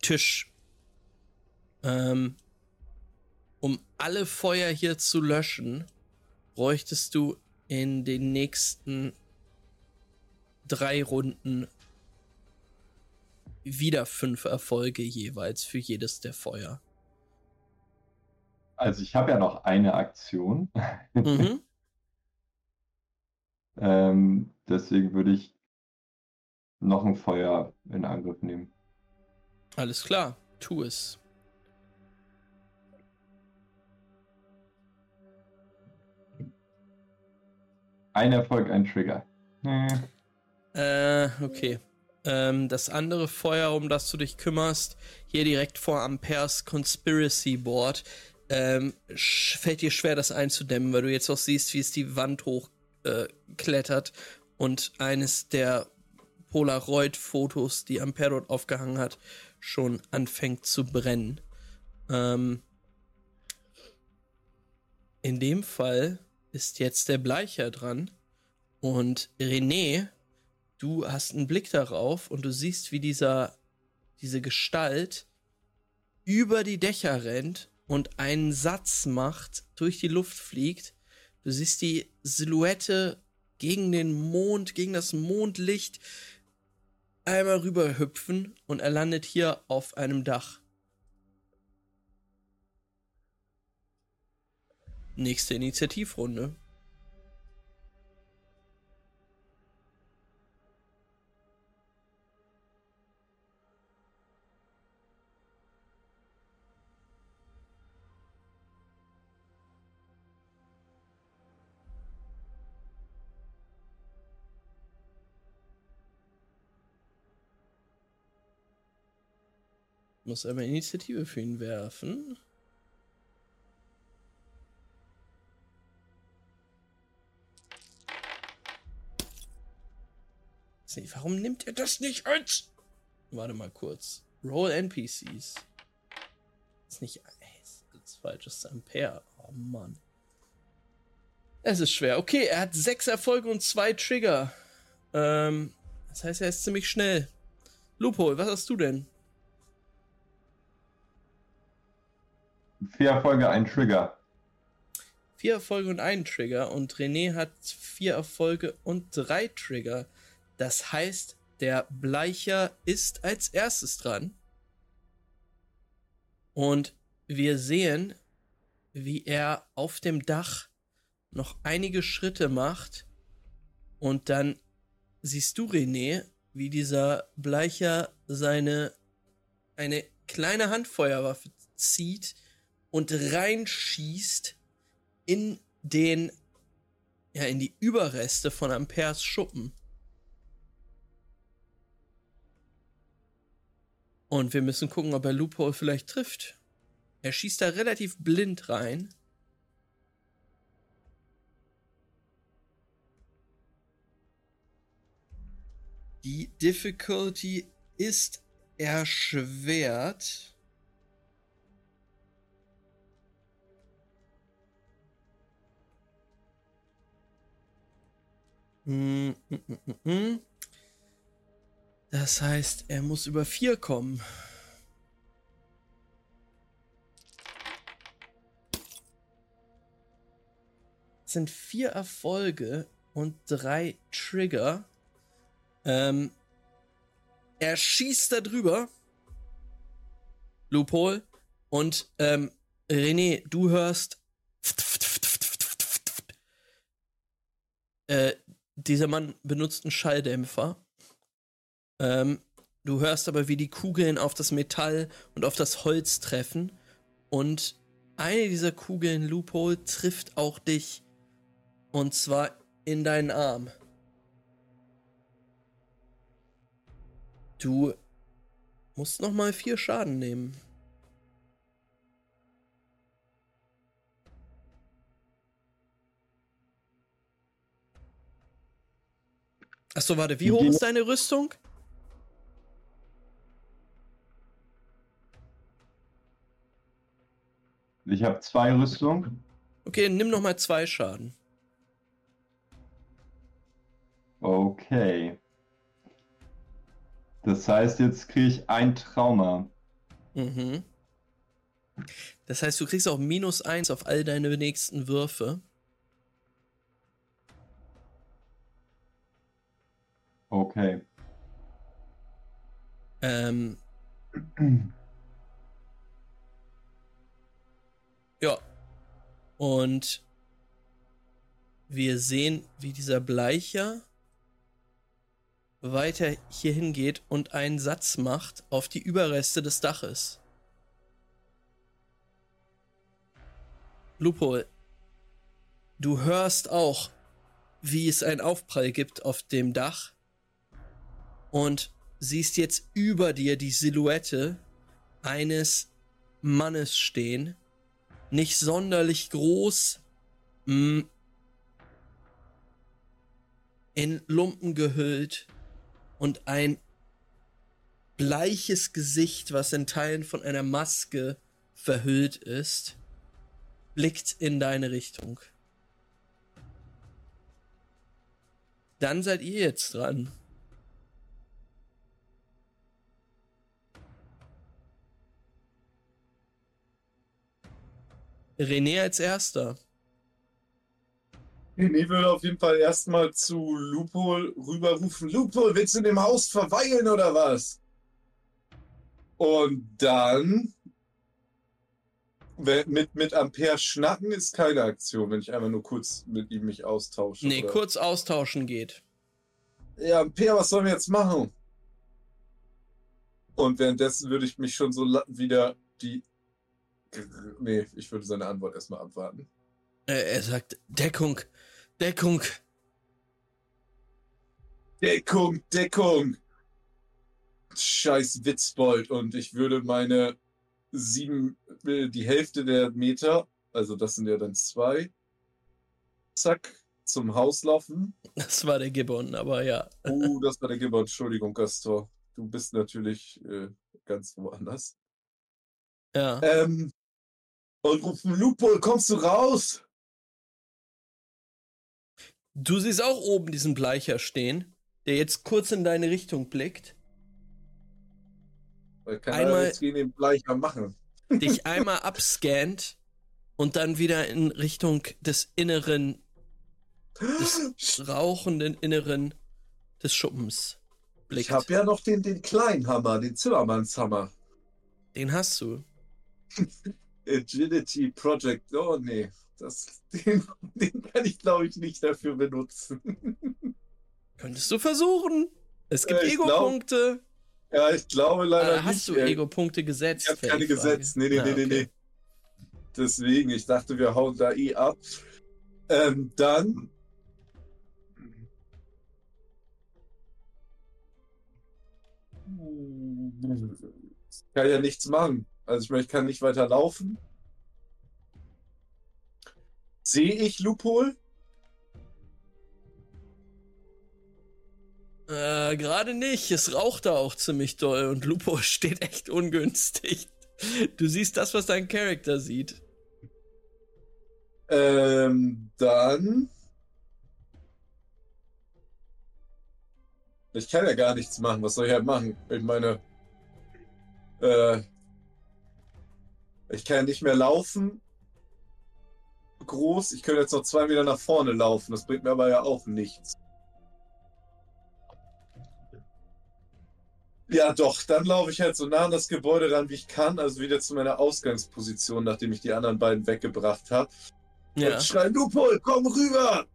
Tisch ähm, um alle Feuer hier zu löschen, bräuchtest du in den nächsten drei Runden wieder fünf Erfolge jeweils für jedes der Feuer. Also ich habe ja noch eine Aktion. Mhm. Ähm, deswegen würde ich noch ein Feuer in Angriff nehmen. Alles klar, tu es. Ein Erfolg, ein Trigger. Äh, okay. Ähm, das andere Feuer, um das du dich kümmerst, hier direkt vor Amperes Conspiracy Board, ähm, fällt dir schwer, das einzudämmen, weil du jetzt auch siehst, wie es die Wand hochgeht äh, und eines der Polaroid-Fotos, die Ampere dort aufgehangen hat, schon anfängt zu brennen. Ähm, in dem Fall ist jetzt der Bleicher dran und René, du hast einen Blick darauf und du siehst, wie dieser, diese Gestalt über die Dächer rennt und einen Satz macht, durch die Luft fliegt. Du siehst die Silhouette gegen den Mond, gegen das Mondlicht einmal rüber hüpfen und er landet hier auf einem Dach. Nächste Initiativrunde. Muss einmal Initiative für ihn werfen. Warum nimmt er das nicht als? Warte mal kurz. Roll NPCs. Ist nicht. Ey, ist falsches Ampere. Oh Mann. Es ist schwer. Okay, er hat sechs Erfolge und zwei Trigger. Ähm, das heißt, er ist ziemlich schnell. Loophole, was hast du denn? Vier Erfolge, ein Trigger. Vier Erfolge und einen Trigger. Und René hat vier Erfolge und drei Trigger. Das heißt, der Bleicher ist als erstes dran. Und wir sehen, wie er auf dem Dach noch einige Schritte macht. Und dann siehst du, René, wie dieser Bleicher seine eine kleine Handfeuerwaffe zieht und reinschießt in den, ja, in die Überreste von Amperes Schuppen. Und wir müssen gucken, ob er Loophole vielleicht trifft. Er schießt da relativ blind rein. Die Difficulty ist erschwert. Das heißt, er muss über vier kommen. Das sind vier Erfolge und drei Trigger. Ähm, er schießt da drüber. Loophole. Und ähm, René, du hörst. Äh, dieser Mann benutzt einen Schalldämpfer. Ähm, du hörst aber, wie die Kugeln auf das Metall und auf das Holz treffen. Und eine dieser Kugeln, Loophole, trifft auch dich. Und zwar in deinen Arm. Du musst nochmal vier Schaden nehmen. Achso, warte, wie hoch ist deine Rüstung? Ich habe zwei Rüstung. Okay, nimm noch mal zwei Schaden. Okay. Das heißt, jetzt kriege ich ein Trauma. Mhm. Das heißt, du kriegst auch minus eins auf all deine nächsten Würfe. Okay. Ähm. ja. Und wir sehen, wie dieser Bleicher weiter hier hingeht und einen Satz macht auf die Überreste des Daches. Lupo, du hörst auch wie es einen Aufprall gibt auf dem Dach und siehst jetzt über dir die Silhouette eines Mannes stehen. Nicht sonderlich groß, mm, in Lumpen gehüllt und ein bleiches Gesicht, was in Teilen von einer Maske verhüllt ist, blickt in deine Richtung. Dann seid ihr jetzt dran. René als erster. René würde auf jeden Fall erstmal zu Lupol rüberrufen. Lupol, willst du in dem Haus verweilen oder was? Und dann mit, mit Ampere schnacken ist keine Aktion, wenn ich einfach nur kurz mit ihm mich austausche. Nee, oder? kurz austauschen geht. Ja, Ampere, was sollen wir jetzt machen? Und währenddessen würde ich mich schon so wieder die. Nee, ich würde seine Antwort erstmal abwarten. Er sagt: Deckung, Deckung. Deckung, Deckung. Scheiß Witzbold. Und ich würde meine sieben, äh, die Hälfte der Meter, also das sind ja dann zwei, zack, zum Haus laufen. Das war der Gibbon, aber ja. Oh, das war der Gibbon. Entschuldigung, Gastor. Du bist natürlich äh, ganz woanders. Ja. Ähm, und rufen, Lupol, kommst du raus? Du siehst auch oben diesen Bleicher stehen, der jetzt kurz in deine Richtung blickt. Weil kann einmal jetzt gegen den Bleicher machen. dich einmal abscannt und dann wieder in Richtung des inneren, des rauchenden Inneren des Schuppens blickt. Ich habe ja noch den, den kleinen Hammer, den Zimmermannshammer. Den hast du. Agility Project. Oh nee, das, den, den kann ich glaube ich nicht dafür benutzen. Könntest du versuchen. Es gibt äh, Ego-Punkte. Ja, ich glaube leider ah, hast nicht. Hast du Ego-Punkte gesetzt? Ich habe keine gesetzt. Nee, nee, ah, nee, okay. nee, nee. Deswegen, ich dachte, wir hauen da eh ab. Ähm, dann. Ich kann ja nichts machen. Also ich meine, ich kann nicht weiter laufen. Sehe ich Loophole? Äh, gerade nicht. Es raucht da auch ziemlich doll und Lupo steht echt ungünstig. Du siehst das, was dein Charakter sieht. Ähm, dann. Ich kann ja gar nichts machen. Was soll ich halt machen? Ich meine. Äh, ich kann ja nicht mehr laufen. Groß. Ich könnte jetzt noch zwei Meter nach vorne laufen. Das bringt mir aber ja auch nichts. Ja, doch. Dann laufe ich halt so nah an das Gebäude ran, wie ich kann. Also wieder zu meiner Ausgangsposition, nachdem ich die anderen beiden weggebracht habe. Ja. Und schreie, Lupol, komm rüber!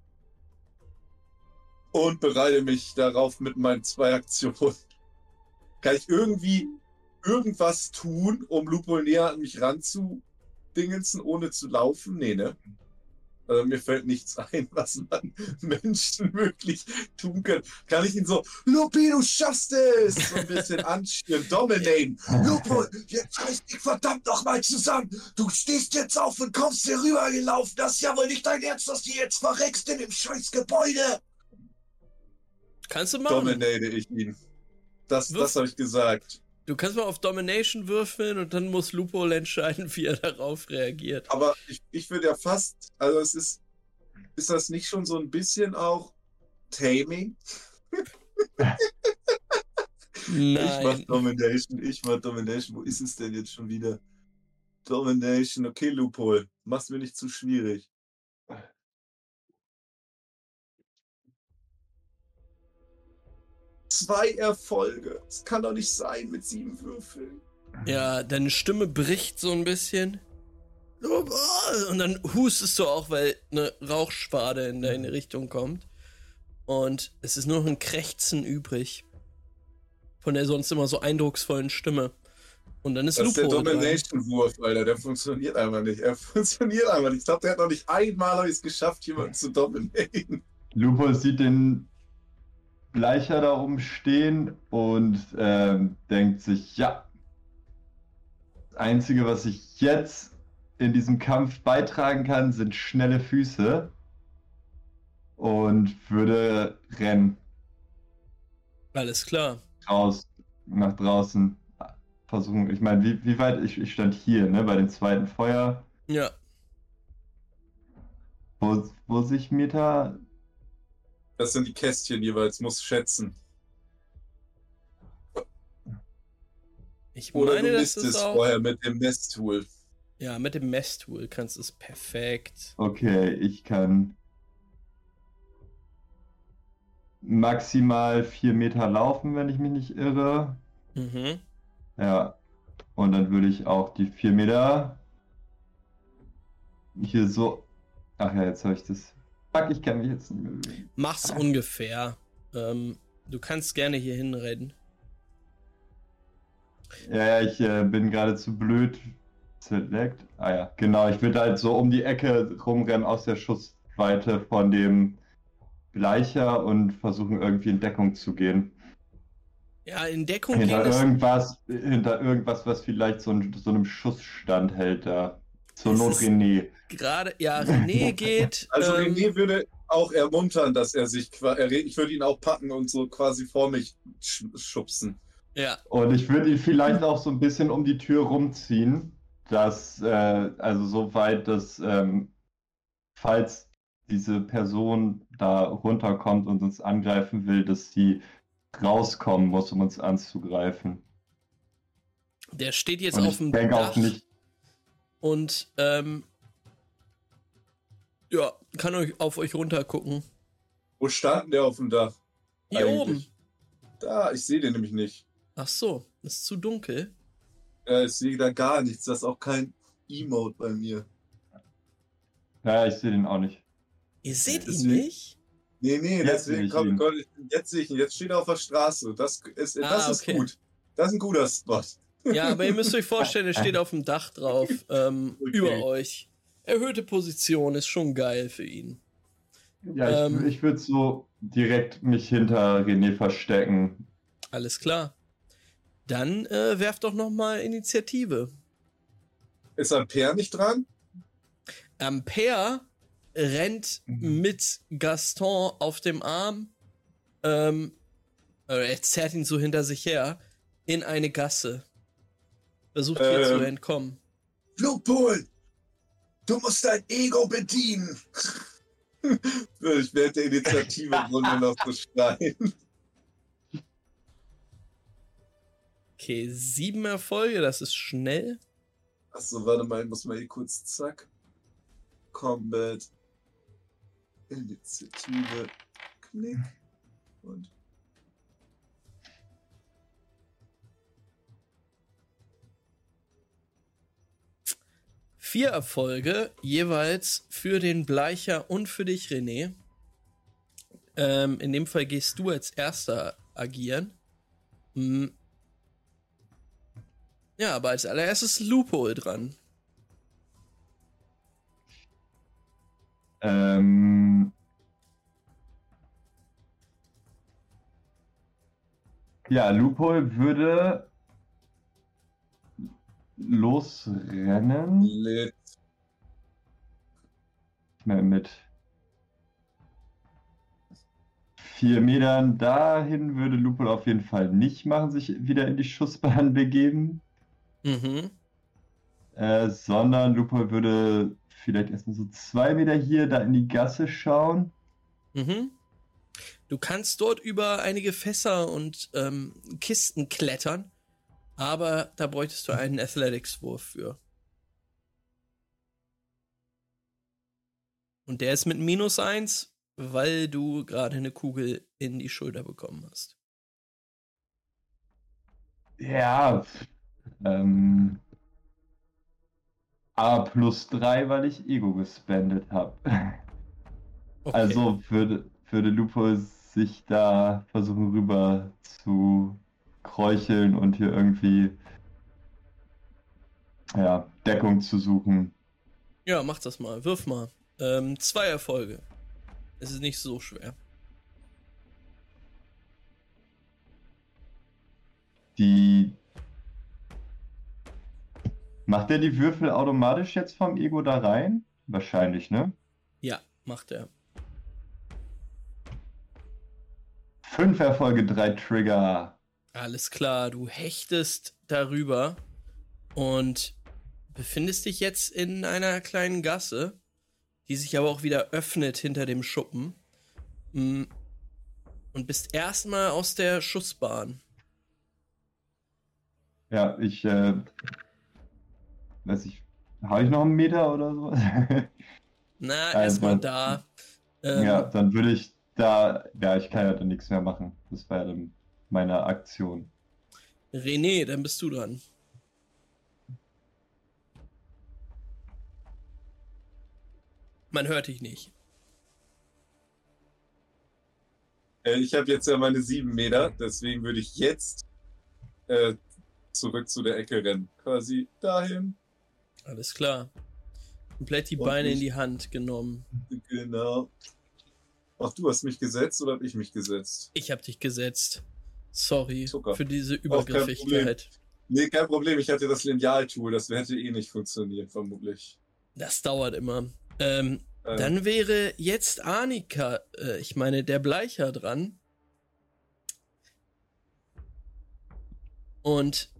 Und bereite mich darauf mit meinen zwei Aktionen. Kann ich irgendwie irgendwas tun, um Lupol näher an mich ranzudingeln, ohne zu laufen? Nee, ne? Also mir fällt nichts ein, was man Menschen wirklich tun kann. Kann ich ihn so, Lupi, du schaffst es! So ein bisschen anschieben, dominaten. Lupo, jetzt reiß dich verdammt nochmal zusammen. Du stehst jetzt auf und kommst hier rübergelaufen. Das ist ja wohl nicht dein Ernst, dass du jetzt verreckst in dem scheiß Gebäude. Kannst du machen. Dominate ich ihn. Das, das habe ich gesagt. Du kannst mal auf Domination würfeln und dann muss Lupo entscheiden, wie er darauf reagiert. Aber ich, ich würde ja fast, also es ist, ist das nicht schon so ein bisschen auch Taming? Nein. Ich mach Domination, ich mach Domination. Wo ist es denn jetzt schon wieder? Domination, okay, Loophole. Mach's mir nicht zu schwierig. Zwei Erfolge. Das kann doch nicht sein mit sieben Würfeln. Ja, deine Stimme bricht so ein bisschen. Und dann hustest du auch, weil eine Rauchschwade in deine Richtung kommt. Und es ist nur noch ein Krächzen übrig. Von der sonst immer so eindrucksvollen Stimme. Und dann ist Das Lupo ist der Domination-Wurf, Alter. Der funktioniert einfach nicht. Er funktioniert einfach nicht. Ich glaube, der hat noch nicht einmal es geschafft, jemanden zu dominaten. Lupo sieht den Bleicher da oben stehen und ähm, denkt sich, ja, das Einzige, was ich jetzt in diesem Kampf beitragen kann, sind schnelle Füße und würde rennen. Alles klar. Raus, nach draußen versuchen. Ich meine, wie, wie weit? Ich, ich stand hier, ne, bei dem zweiten Feuer. Ja. Wo, wo sich Meter. Das sind die Kästchen jeweils, muss schätzen. Ich Oder meine, du misst es auch... vorher mit dem Messtool. Ja, mit dem Messtool kannst du es perfekt. Okay, ich kann maximal vier Meter laufen, wenn ich mich nicht irre. Mhm. Ja. Und dann würde ich auch die vier Meter hier so. Ach ja, jetzt habe ich das. Fuck, ich kann mich jetzt nicht mehr bewegen. Mach's ah. ungefähr. Ähm, du kannst gerne hier hinrennen. Ja, ja, ich äh, bin gerade zu blöd. Select. Ah ja, genau. Ich würde halt so um die Ecke rumrennen aus der Schussweite von dem Bleicher und versuchen irgendwie in Deckung zu gehen. Ja, in Deckung hinter irgendwas, hinter irgendwas, was vielleicht so, ein, so einem Schuss standhält da. Zur Not René. Gerade, ja, René geht. Also ähm, René würde auch ermuntern, dass er sich, ich würde ihn auch packen und so quasi vor mich schubsen. Ja. Und ich würde ihn vielleicht auch so ein bisschen um die Tür rumziehen, dass, äh, also so weit, dass, ähm, falls diese Person da runterkommt und uns angreifen will, dass sie rauskommen muss, um uns anzugreifen. Der steht jetzt und auf dem Dach und ähm, ja, kann euch auf euch runtergucken. Wo stand der auf dem Dach? Hier Eigentlich? oben. Da, ich sehe den nämlich nicht. Ach so, ist zu dunkel. Ja, ich sehe da gar nichts. Das ist auch kein Emote bei mir. Ja, ich sehe den auch nicht. Ihr seht ihn nicht? Nee, nee, jetzt deswegen komm, komm, jetzt sehe ich ihn. Jetzt steht er auf der Straße. Das ist, ah, das ist gut. Das ist ein guter Spot. Ja, aber ihr müsst euch vorstellen, er steht auf dem Dach drauf, ähm, okay. über euch. Erhöhte Position ist schon geil für ihn. Ja, ich, ähm, ich würde so direkt mich hinter René verstecken. Alles klar. Dann äh, werft doch noch mal Initiative. Ist Ampere nicht dran? Ampere rennt mhm. mit Gaston auf dem Arm. Ähm, er zerrt ihn so hinter sich her in eine Gasse. Versucht ähm, hier zu ähm. entkommen. Flugpool! Du musst dein Ego bedienen! ich werde der Initiative Runde noch so schreien. Okay, sieben Erfolge, das ist schnell. Achso, warte mal, ich muss mal hier kurz zack. Combat. Initiative. Klick. Und. Vier Erfolge jeweils für den Bleicher und für dich, René. Ähm, in dem Fall gehst du als erster agieren. Hm. Ja, aber als allererstes Lupo dran. Ähm, ja, Loophole würde losrennen. Lit. Mit vier Metern dahin würde Lupol auf jeden Fall nicht machen, sich wieder in die Schussbahn begeben. Mhm. Äh, sondern Lupol würde vielleicht erstmal so zwei Meter hier da in die Gasse schauen. Mhm. Du kannst dort über einige Fässer und ähm, Kisten klettern, aber da bräuchtest du einen Athletics-Wurf für. Und der ist mit minus eins, weil du gerade eine Kugel in die Schulter bekommen hast. Ja, ähm, A plus 3, weil ich Ego gespendet habe. Okay. Also würde, würde Lupo sich da versuchen rüber zu kräucheln und hier irgendwie ja, Deckung zu suchen. Ja, mach das mal. Wirf mal. Ähm, zwei Erfolge. Es ist nicht so schwer. Die. Macht er die Würfel automatisch jetzt vom Ego da rein? Wahrscheinlich, ne? Ja, macht er. Fünf Erfolge, drei Trigger. Alles klar, du hechtest darüber und befindest dich jetzt in einer kleinen Gasse, die sich aber auch wieder öffnet hinter dem Schuppen. Mm, und bist erstmal aus der Schussbahn. Ja, ich, äh, weiß ich, habe ich noch einen Meter oder so? Na, also, erstmal da. Ähm, ja, dann würde ich da, ja, ich kann ja dann nichts mehr machen. Das war ja dann meine Aktion. René, dann bist du dran. Man hört dich nicht. Äh, ich habe jetzt ja meine sieben Meter, deswegen würde ich jetzt äh, zurück zu der Ecke rennen. Quasi dahin. Alles klar. Komplett die Und Beine in die Hand genommen. Genau. Ach, du hast mich gesetzt oder habe ich mich gesetzt? Ich habe dich gesetzt. Sorry Zucker. für diese Übergriffigkeit. Nee, kein Problem. Ich hatte das Lineal-Tool. Das hätte eh nicht funktioniert, vermutlich. Das dauert immer. Ähm, ähm. Dann wäre jetzt Annika, äh, ich meine, der Bleicher dran. Und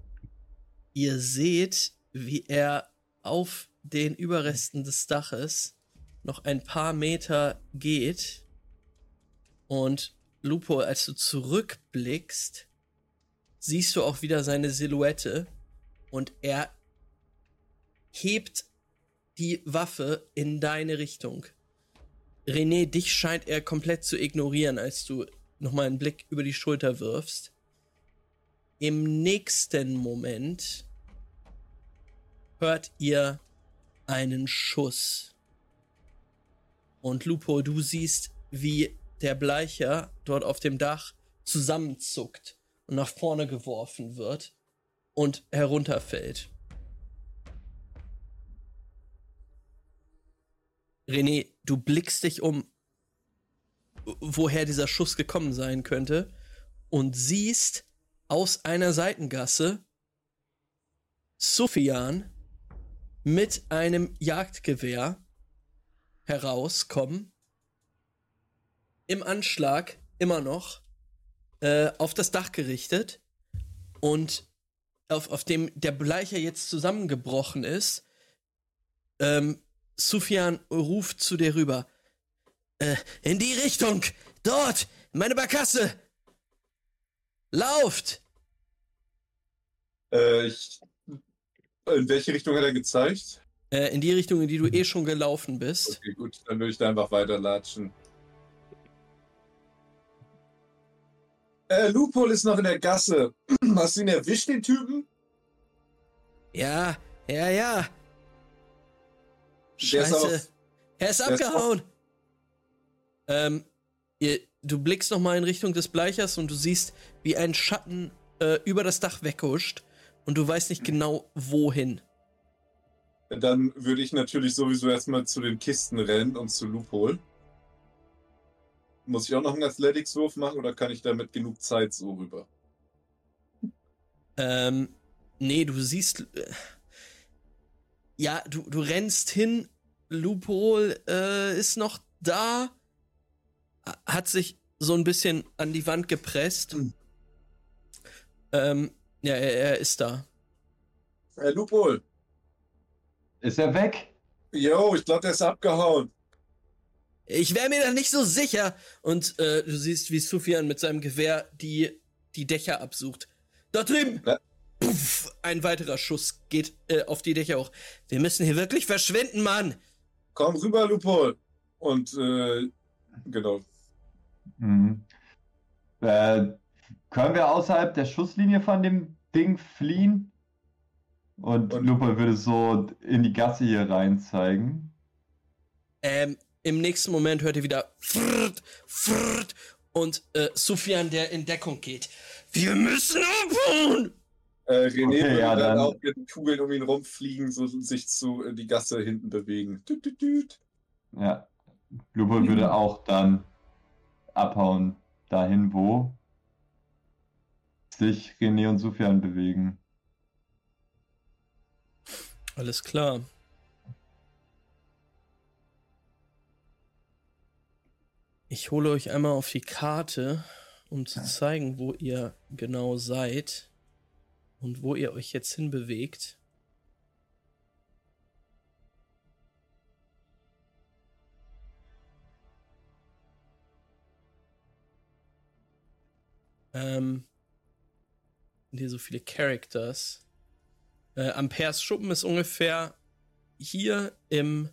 ihr seht, wie er auf den Überresten des Daches noch ein paar Meter geht. Und Lupo, als du zurückblickst, siehst du auch wieder seine Silhouette und er hebt die Waffe in deine Richtung. René, dich scheint er komplett zu ignorieren, als du nochmal einen Blick über die Schulter wirfst. Im nächsten Moment hört ihr einen Schuss. Und Lupo, du siehst, wie der Bleicher dort auf dem Dach zusammenzuckt und nach vorne geworfen wird und herunterfällt. René, du blickst dich um, woher dieser Schuss gekommen sein könnte und siehst aus einer Seitengasse Sufjan mit einem Jagdgewehr herauskommen, im Anschlag immer noch äh, auf das Dach gerichtet und auf, auf dem der Bleicher jetzt zusammengebrochen ist, ähm, Sufjan ruft zu dir rüber. Äh, in die Richtung! Dort! Meine Barkasse! Lauft! Äh, ich, in welche Richtung hat er gezeigt? Äh, in die Richtung, in die du eh schon gelaufen bist. Okay, gut, dann würde ich da einfach weiterlatschen. Äh, Lupol ist noch in der Gasse. Hast du ihn erwischt, den Typen? Ja, ja, ja. Scheiße. Ist er ist abgehauen. Ist ähm, ihr, du blickst nochmal in Richtung des Bleichers und du siehst, wie ein Schatten äh, über das Dach weghuscht und du weißt nicht genau, wohin. Dann würde ich natürlich sowieso erstmal zu den Kisten rennen und zu Loophole. Muss ich auch noch einen Athletics-Wurf machen oder kann ich damit genug Zeit so rüber? Ähm, nee, du siehst. Äh, ja, du, du rennst hin, Loophole äh, ist noch da, hat sich so ein bisschen an die Wand gepresst. Mhm. Ähm, ja, er, er, ist da. Herr Loophole. Ist er weg? Jo, ich glaube, der ist abgehauen. Ich wäre mir da nicht so sicher. Und äh, du siehst, wie Sufjan mit seinem Gewehr die, die Dächer absucht. Da drüben! Ja. Puff, ein weiterer Schuss geht äh, auf die Dächer hoch. Wir müssen hier wirklich verschwinden, Mann! Komm rüber, Lupol! Und, äh, genau. Mhm. Äh, können wir außerhalb der Schusslinie von dem Ding fliehen? Und, Und Lupol würde so in die Gasse hier rein zeigen. Ähm, im nächsten Moment hört ihr wieder frrrt, frrrt, und äh, Sufjan, der in Deckung geht. Wir müssen abhauen! Äh, René okay, würde ja, dann, auch mit den Kugeln um ihn rumfliegen, so sich zu äh, die Gasse hinten bewegen. Düt, düt, düt. Ja, Lupol würde auch dann abhauen, dahin, wo sich René und Sufjan bewegen. Alles klar. Ich hole euch einmal auf die Karte, um zu zeigen, wo ihr genau seid und wo ihr euch jetzt hinbewegt. Ähm, hier so viele Characters. Äh, Amperes Schuppen ist ungefähr hier im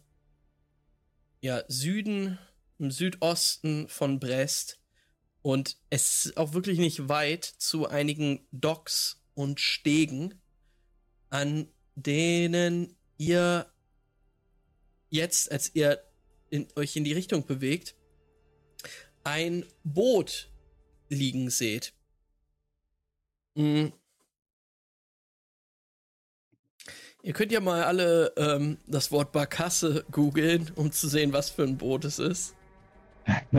ja, Süden, im Südosten von Brest. Und es ist auch wirklich nicht weit zu einigen Docks und Stegen, an denen ihr jetzt, als ihr in, euch in die Richtung bewegt, ein Boot liegen seht. Mhm. Ihr könnt ja mal alle ähm, das Wort Barkasse googeln, um zu sehen, was für ein Boot es ist.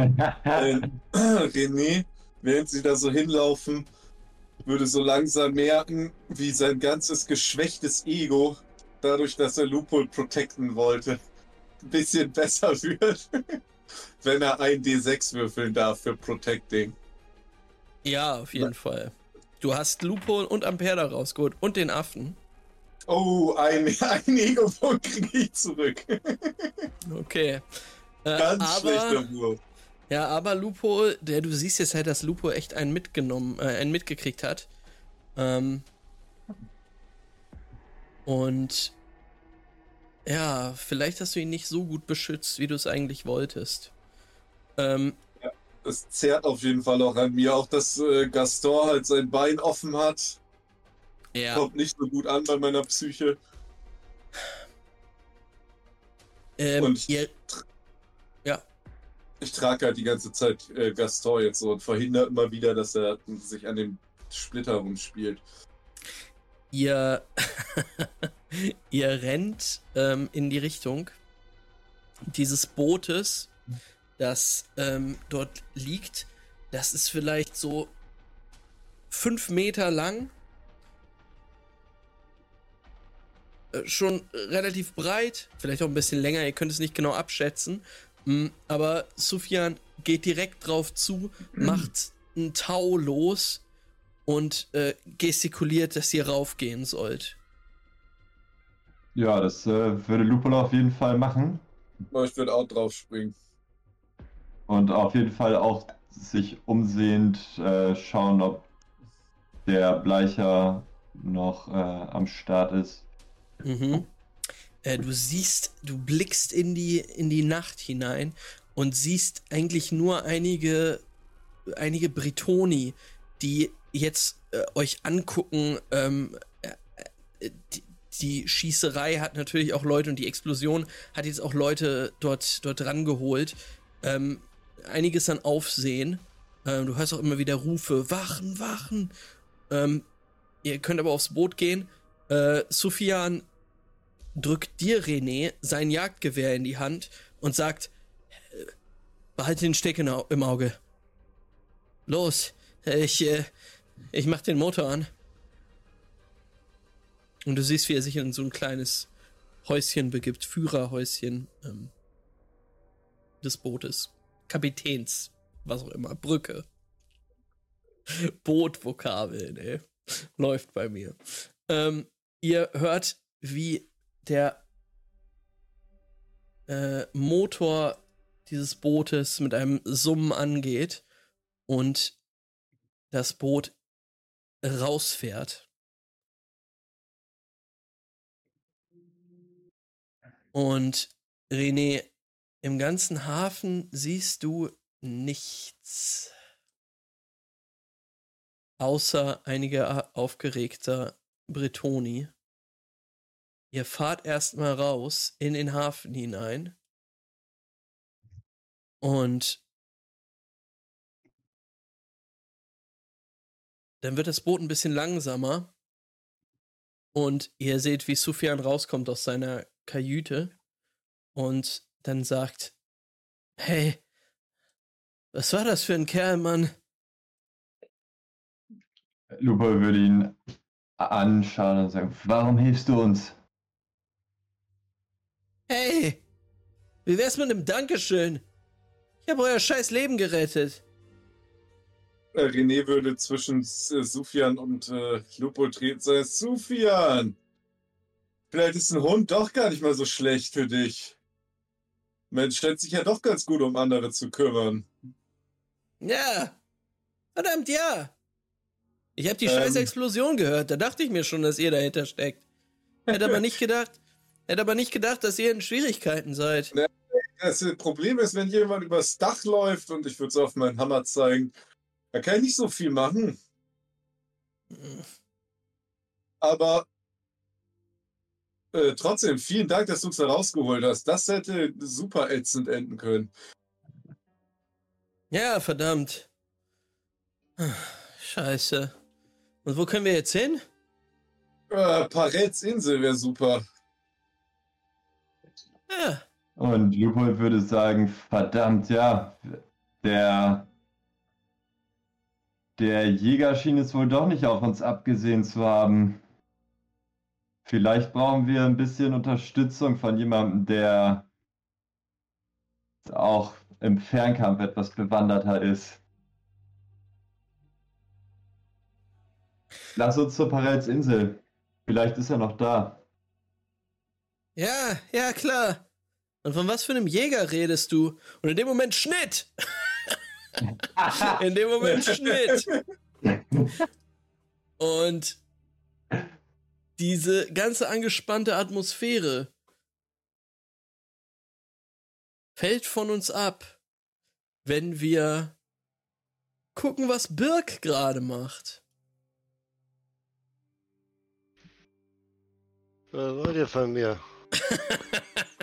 René, während sie da so hinlaufen, würde so langsam merken, wie sein ganzes geschwächtes Ego, dadurch, dass er Lupol protecten wollte, ein bisschen besser wird, wenn er ein D6 würfeln darf für Protecting. Ja, auf jeden ja. Fall. Du hast Lupo und Ampere da rausgeholt und den Affen. Oh, ein, ein Ego-Punkt kriege ich zurück. okay. Äh, Ganz aber, schlechter Wurf. Ja, aber Lupo, der du siehst jetzt halt, dass Lupo echt einen mitgenommen, äh, einen mitgekriegt hat. Ähm, und ja, vielleicht hast du ihn nicht so gut beschützt, wie du es eigentlich wolltest. Ähm, es zerrt auf jeden Fall auch an mir. Auch dass äh, Gaston halt sein Bein offen hat. Ja. Kommt nicht so gut an bei meiner Psyche. Ähm, und ihr... Ich trage halt die ganze Zeit äh, Gaston jetzt so und verhindert immer wieder, dass er sich an dem Splitter rumspielt. Ihr, ihr rennt ähm, in die Richtung dieses Bootes, das ähm, dort liegt. Das ist vielleicht so fünf Meter lang. Äh, schon relativ breit, vielleicht auch ein bisschen länger, ihr könnt es nicht genau abschätzen. Mm, aber Sufjan geht direkt drauf zu, macht ein Tau los und äh, gestikuliert, dass ihr raufgehen sollt. Ja, das äh, würde Lupolo auf jeden Fall machen. Ich würde auch drauf springen. Und auf jeden Fall auch sich umsehend äh, schauen, ob der Bleicher noch äh, am Start ist. Mhm. Äh, du siehst, du blickst in die, in die Nacht hinein und siehst eigentlich nur einige, einige Bretoni, die jetzt äh, euch angucken. Ähm, äh, äh, die, die, Schießerei hat natürlich auch Leute und die Explosion hat jetzt auch Leute dort, dort rangeholt. Ähm, einiges an Aufsehen. Ähm, du hörst auch immer wieder Rufe, Wachen, Wachen. Ähm, ihr könnt aber aufs Boot gehen. Äh, Sufjan drückt dir, René, sein Jagdgewehr in die Hand und sagt, äh, behalte den Steck im Auge. Los, ich, äh, ich mach den Motor an. Und du siehst, wie er sich in so ein kleines Häuschen begibt, Führerhäuschen ähm, des Bootes. Kapitäns, was auch immer, Brücke. Bootvokabeln, ey. Läuft bei mir. Ähm, ihr hört, wie der äh, Motor dieses Bootes mit einem Summen angeht und das Boot rausfährt. Und René im ganzen Hafen siehst du nichts. Außer einige aufgeregter Bretoni. Ihr fahrt erstmal raus in den Hafen hinein. Und dann wird das Boot ein bisschen langsamer. Und ihr seht, wie Sufjan rauskommt aus seiner Kajüte und dann sagt, Hey, was war das für ein Kerl, Mann? Lupo würde ihn anschauen und sagen, warum hilfst du uns? Hey, wie wär's mit einem Dankeschön? Ich habe euer scheiß Leben gerettet. Äh, René würde zwischen äh, Sufian und äh, Lupo treten sagen, Sufian, vielleicht ist ein Hund doch gar nicht mal so schlecht für dich. Mensch scheint sich ja doch ganz gut um andere zu kümmern. Ja, verdammt ja. Ich habe die ähm, scheiß Explosion gehört, da dachte ich mir schon, dass ihr dahinter steckt. Hätte aber nicht gedacht, hätte aber nicht gedacht, dass ihr in Schwierigkeiten seid. Das Problem ist, wenn jemand übers Dach läuft und ich würde es auf meinen Hammer zeigen, da kann ich nicht so viel machen. Aber äh, trotzdem, vielen Dank, dass du uns da rausgeholt hast. Das hätte super ätzend enden können. Ja, verdammt. Scheiße. Und wo können wir jetzt hin? Äh, Parets Insel wäre super. Und Lupold würde sagen, verdammt, ja, der, der Jäger schien es wohl doch nicht auf uns abgesehen zu haben. Vielleicht brauchen wir ein bisschen Unterstützung von jemandem, der auch im Fernkampf etwas bewanderter ist. Lass uns zur Parels Insel. Vielleicht ist er noch da. Ja, ja, klar. Und von was für einem Jäger redest du? Und in dem Moment Schnitt! in dem Moment Schnitt! Und diese ganze angespannte Atmosphäre fällt von uns ab, wenn wir gucken, was Birk gerade macht. Was wollt ihr von mir?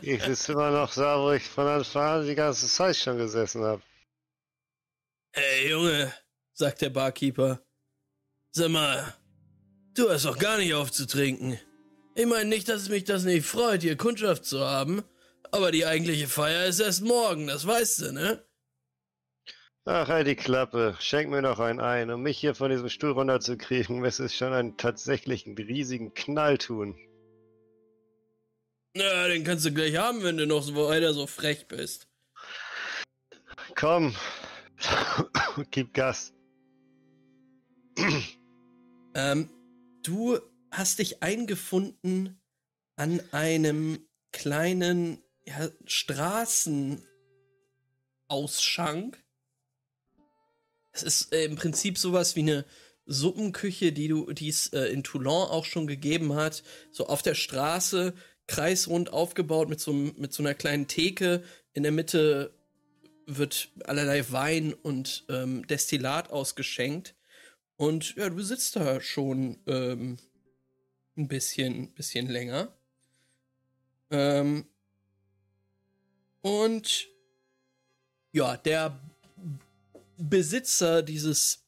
Ich sitze immer noch da, wo ich von Anfang an die ganze Zeit schon gesessen habe. Hey Junge, sagt der Barkeeper. Sag mal, du hast doch gar nicht aufzutrinken. Ich meine nicht, dass mich das nicht freut, hier Kundschaft zu haben, aber die eigentliche Feier ist erst morgen, das weißt du, ne? Ach, halt die Klappe. Schenk mir noch einen ein. Um mich hier von diesem Stuhl runterzukriegen, müsste es schon einen tatsächlichen riesigen Knall tun. Ja, den kannst du gleich haben, wenn du noch so weiter so frech bist. Komm, gib Gas. ähm, du hast dich eingefunden an einem kleinen ja, Straßenausschank. Es ist äh, im Prinzip sowas wie eine Suppenküche, die du, die es äh, in Toulon auch schon gegeben hat. So auf der Straße kreisrund aufgebaut mit so, mit so einer kleinen Theke. In der Mitte wird allerlei Wein und ähm, Destillat ausgeschenkt. Und ja, du sitzt da schon ähm, ein bisschen, bisschen länger. Ähm, und ja, der Besitzer dieses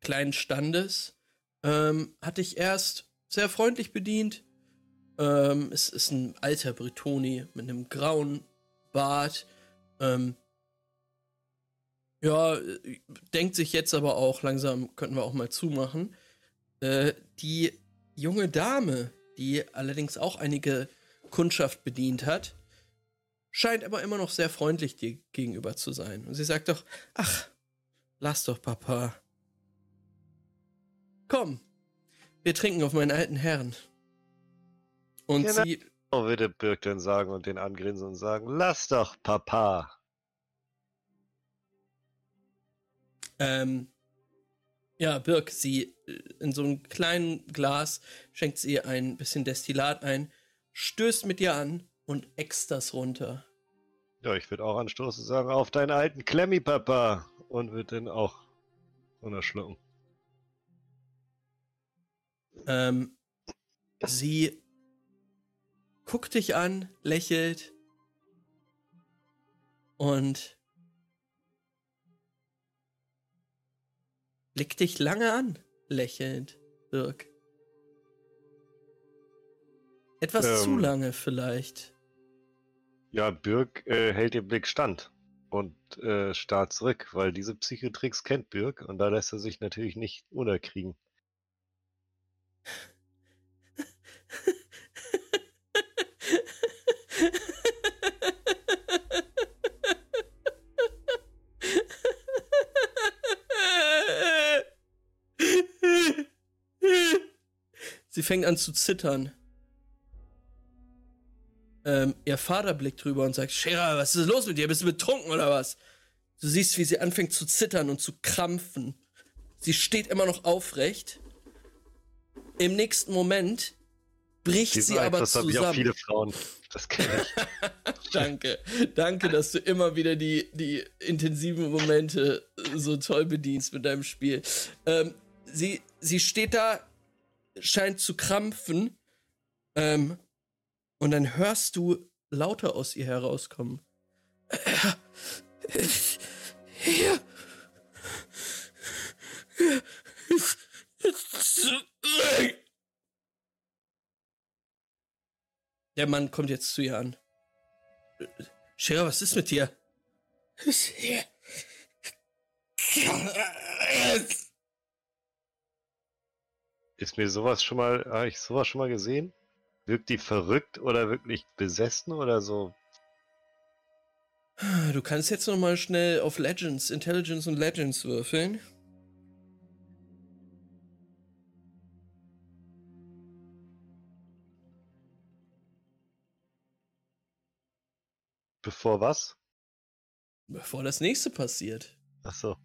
kleinen Standes ähm, hat dich erst sehr freundlich bedient, ähm, es ist ein alter Bretoni mit einem grauen Bart. Ähm, ja, denkt sich jetzt aber auch, langsam könnten wir auch mal zumachen. Äh, die junge Dame, die allerdings auch einige Kundschaft bedient hat, scheint aber immer noch sehr freundlich dir gegenüber zu sein. Und sie sagt doch, ach, lass doch, Papa. Komm, wir trinken auf meinen alten Herrn. Und genau. sie. Oh, würde Birk dann sagen und den angrinsen und sagen: Lass doch, Papa. Ähm, ja, Birk, sie äh, in so einem kleinen Glas schenkt sie ein bisschen Destillat ein, stößt mit dir an und äxt das runter. Ja, ich würde auch anstoßen sagen, auf deinen alten Klemmi, Papa. Und würde den auch runterschlucken. Ähm, sie guckt dich an, lächelt und blickt dich lange an, lächelnd, Dirk. Etwas ähm, zu lange vielleicht. Ja, Birk äh, hält den Blick stand und äh, starrt zurück, weil diese Psychotricks kennt Birk und da lässt er sich natürlich nicht unterkriegen. Sie fängt an zu zittern. Ähm, ihr Vater blickt drüber und sagt, Shera, was ist los mit dir? Bist du betrunken oder was? Du siehst, wie sie anfängt zu zittern und zu krampfen. Sie steht immer noch aufrecht. Im nächsten Moment bricht sie aber das zusammen. Das habe ich auch viele Frauen. Das kenne ich. Danke. Danke, dass du immer wieder die, die intensiven Momente so toll bedienst mit deinem Spiel. Ähm, sie, sie steht da, scheint zu krampfen. Ähm, und dann hörst du lauter aus ihr herauskommen. Hier. Der Mann kommt jetzt zu ihr an. Shera, was ist mit dir? Ist mir sowas schon mal, habe ich sowas schon mal gesehen? Wirkt die verrückt oder wirklich besessen oder so? Du kannst jetzt noch mal schnell auf Legends, Intelligence und Legends würfeln. Bevor was? Bevor das nächste passiert. Ach so.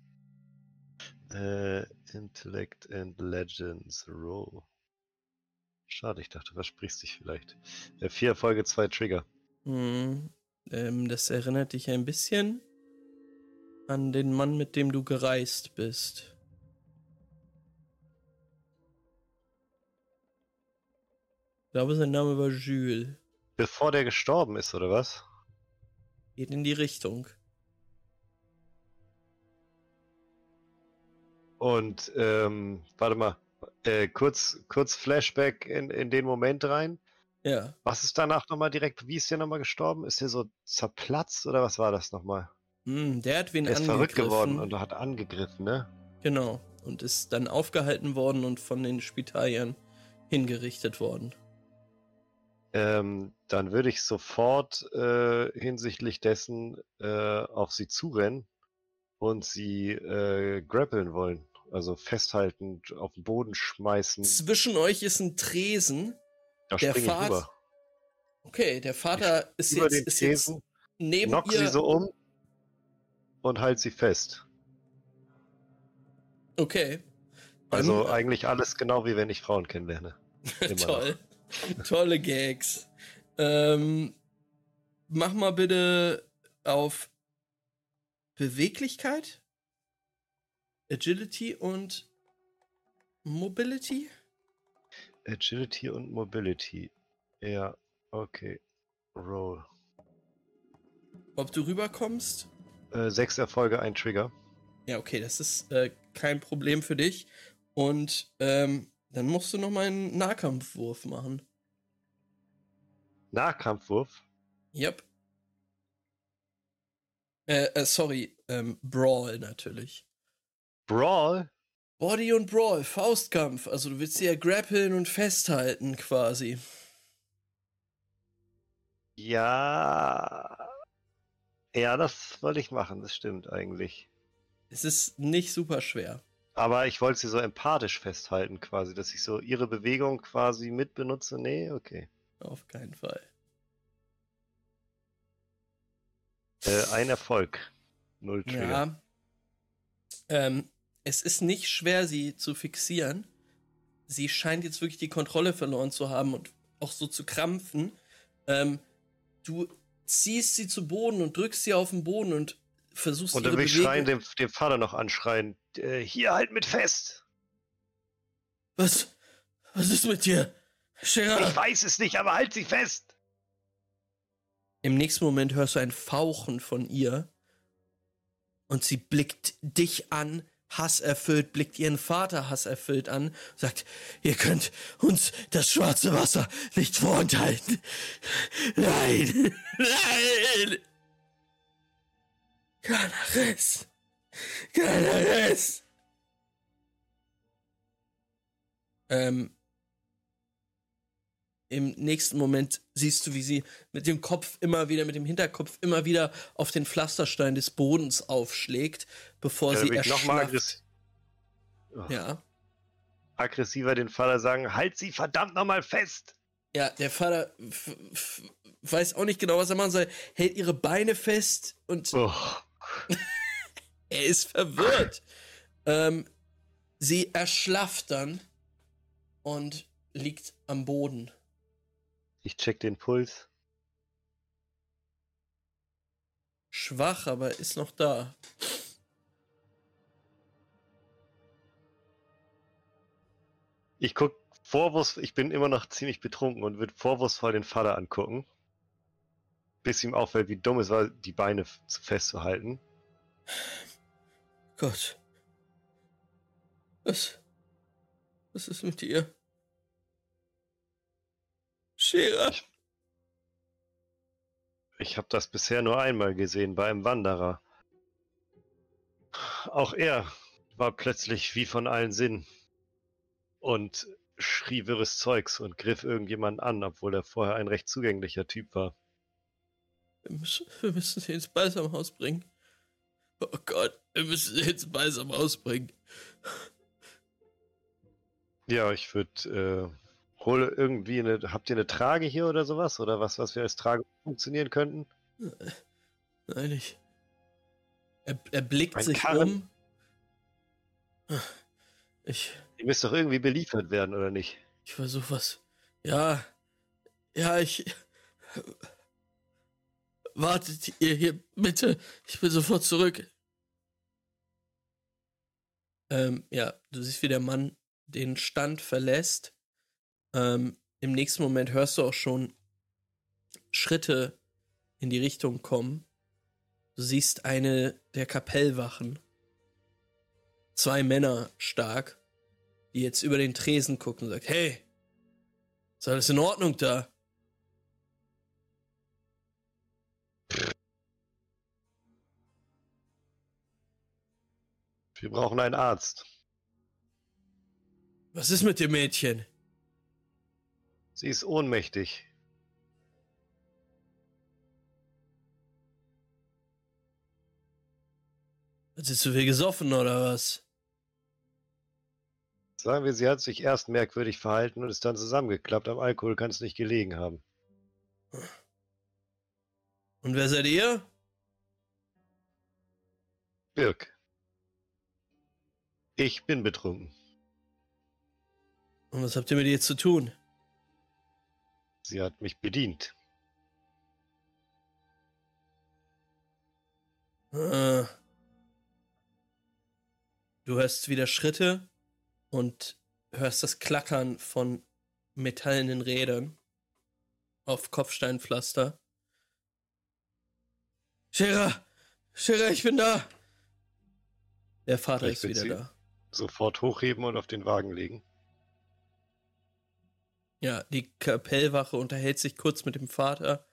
Äh, Intellect and Legends Row. Schade, ich dachte, versprichst dich vielleicht. Äh, vier Erfolge, zwei Trigger. Hm, ähm, das erinnert dich ein bisschen an den Mann, mit dem du gereist bist. Ich glaube, sein Name war Jules. Bevor der gestorben ist, oder was? Geht in die Richtung. Und, ähm, warte mal, äh, kurz, kurz Flashback in, in den Moment rein. Ja. Was ist danach nochmal direkt, wie ist der nochmal gestorben? Ist der so zerplatzt oder was war das nochmal? Hm, der hat wen der ist verrückt geworden und hat angegriffen, ne? Genau. Und ist dann aufgehalten worden und von den Spitaliern hingerichtet worden. Ähm, dann würde ich sofort äh, hinsichtlich dessen äh, auf sie zurennen und sie äh, grappeln wollen. Also festhalten, auf den Boden schmeißen. Zwischen euch ist ein Tresen. Da der Vater. Okay, der Vater ist jetzt, den ist Tresen, jetzt neben knock ihr. sie so um und halt sie fest. Okay. Also Dann, eigentlich alles genau wie wenn ich Frauen kennenlerne. Toll. Tolle Gags. Ähm, mach mal bitte auf Beweglichkeit, Agility und Mobility. Agility und Mobility. Ja, okay. Roll. Ob du rüberkommst? Äh, sechs Erfolge, ein Trigger. Ja, okay, das ist äh, kein Problem für dich. Und ähm, dann musst du noch mal einen Nahkampfwurf machen. Nahkampfwurf? Yep. Äh, äh sorry, ähm, Brawl natürlich. Brawl? Body und Brawl, Faustkampf. Also du willst sie ja grappeln und festhalten quasi. Ja. Ja, das wollte ich machen, das stimmt eigentlich. Es ist nicht super schwer. Aber ich wollte sie so empathisch festhalten, quasi, dass ich so ihre Bewegung quasi mitbenutze. Nee, okay. Auf keinen Fall. Äh, ein Erfolg. Null Trigger. Ja. Ähm, es ist nicht schwer, sie zu fixieren. Sie scheint jetzt wirklich die Kontrolle verloren zu haben und auch so zu krampfen. Ähm, du ziehst sie zu Boden und drückst sie auf den Boden und versuchst Und dann will ich schreien, dem, dem Vater noch anschreien. Äh, hier halt mit fest. Was? Was ist mit dir? Gerard? Ich weiß es nicht, aber halt sie fest. Im nächsten Moment hörst du ein Fauchen von ihr und sie blickt dich an hasserfüllt, blickt ihren Vater hasserfüllt an, sagt, ihr könnt uns das schwarze Wasser nicht vorenthalten. Nein, nein. Canaris, Canaris. Ähm, im nächsten Moment siehst du, wie sie mit dem Kopf immer wieder, mit dem Hinterkopf immer wieder auf den Pflasterstein des Bodens aufschlägt, bevor ja, sie erschlafft. Oh. Ja. Aggressiver den Vater sagen, halt sie verdammt nochmal fest! Ja, der Vater weiß auch nicht genau, was er machen soll, hält ihre Beine fest und oh. er ist verwirrt. ähm, sie erschlafft dann und liegt am Boden. Ich check den Puls. Schwach, aber ist noch da. Ich guck vorwurfs, ich bin immer noch ziemlich betrunken und würde vorwurfsvoll den Vater angucken. Bis ihm auffällt, wie dumm es war, die Beine festzuhalten. Gott. Was? Was ist mit dir? Schere. Ich, ich habe das bisher nur einmal gesehen bei einem Wanderer. Auch er war plötzlich wie von allen Sinnen und schrie wirres Zeugs und griff irgendjemanden an, obwohl er vorher ein recht zugänglicher Typ war. Wir müssen, wir müssen sie ins Balsamhaus bringen. Oh Gott, wir müssen sie ins Balsamhaus bringen. Ja, ich würde äh, hole irgendwie eine. Habt ihr eine Trage hier oder sowas? Oder was, was wir als Trage funktionieren könnten? Nein, ich. Er, er blickt Ein sich Karren? um. Ich. Ihr müsst doch irgendwie beliefert werden, oder nicht? Ich versuche was. Ja. Ja, ich. Wartet ihr hier bitte. Ich bin sofort zurück. Ähm, ja, du siehst, wie der Mann den Stand verlässt ähm, Im nächsten Moment hörst du auch schon Schritte in die Richtung kommen. Du siehst eine der Kapellwachen. Zwei Männer stark, die jetzt über den Tresen gucken und sagen, hey, ist alles in Ordnung da? Wir brauchen einen Arzt. Was ist mit dem Mädchen? Sie ist ohnmächtig. Hat sie zu viel gesoffen oder was? Sagen wir, sie hat sich erst merkwürdig verhalten und ist dann zusammengeklappt. Am Alkohol kann es nicht gelegen haben. Und wer seid ihr? Birk. Ich bin betrunken. Und was habt ihr mit ihr zu tun? Sie hat mich bedient. Äh. Du hörst wieder Schritte und hörst das Klackern von metallenen Rädern auf Kopfsteinpflaster. Scherer! Scherer, ich bin da! Der Vater Vielleicht ist wieder da. Sofort hochheben und auf den Wagen legen. Ja, die Kapellwache unterhält sich kurz mit dem Vater,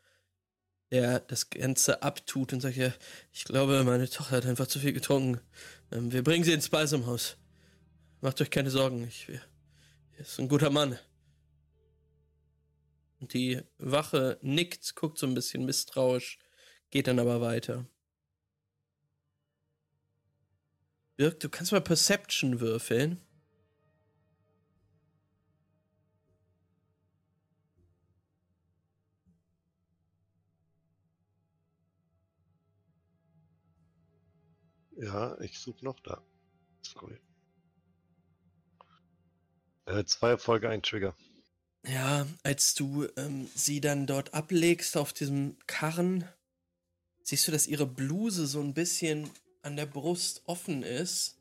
der das Ganze abtut und sagt, ja, ich glaube, meine Tochter hat einfach zu viel getrunken. Ähm, wir bringen sie ins Balsamhaus. Macht euch keine Sorgen, ich, er ist ein guter Mann. Und die Wache nickt, guckt so ein bisschen misstrauisch, geht dann aber weiter. Birk, du kannst mal Perception würfeln. Ja, ich suche noch da. Sorry. Äh, zwei Erfolge, ein Trigger. Ja, als du ähm, sie dann dort ablegst auf diesem Karren, siehst du, dass ihre Bluse so ein bisschen an der Brust offen ist.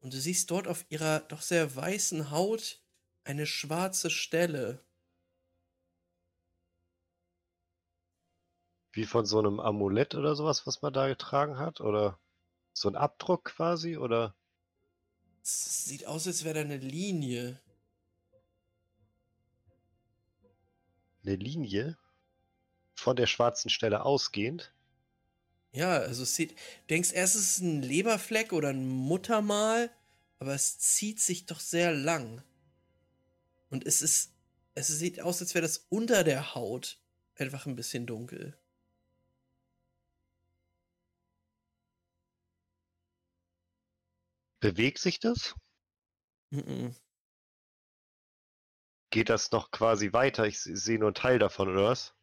Und du siehst dort auf ihrer doch sehr weißen Haut eine schwarze Stelle. Wie von so einem Amulett oder sowas, was man da getragen hat, oder? So ein Abdruck quasi, oder? Es sieht aus, als wäre da eine Linie. Eine Linie? Von der schwarzen Stelle ausgehend? Ja, also es sieht. Du denkst erst, es ist ein Leberfleck oder ein Muttermal, aber es zieht sich doch sehr lang. Und es ist. Es sieht aus, als wäre das unter der Haut einfach ein bisschen dunkel. Bewegt sich das? Mm -mm. Geht das noch quasi weiter? Ich sehe nur einen Teil davon, oder was?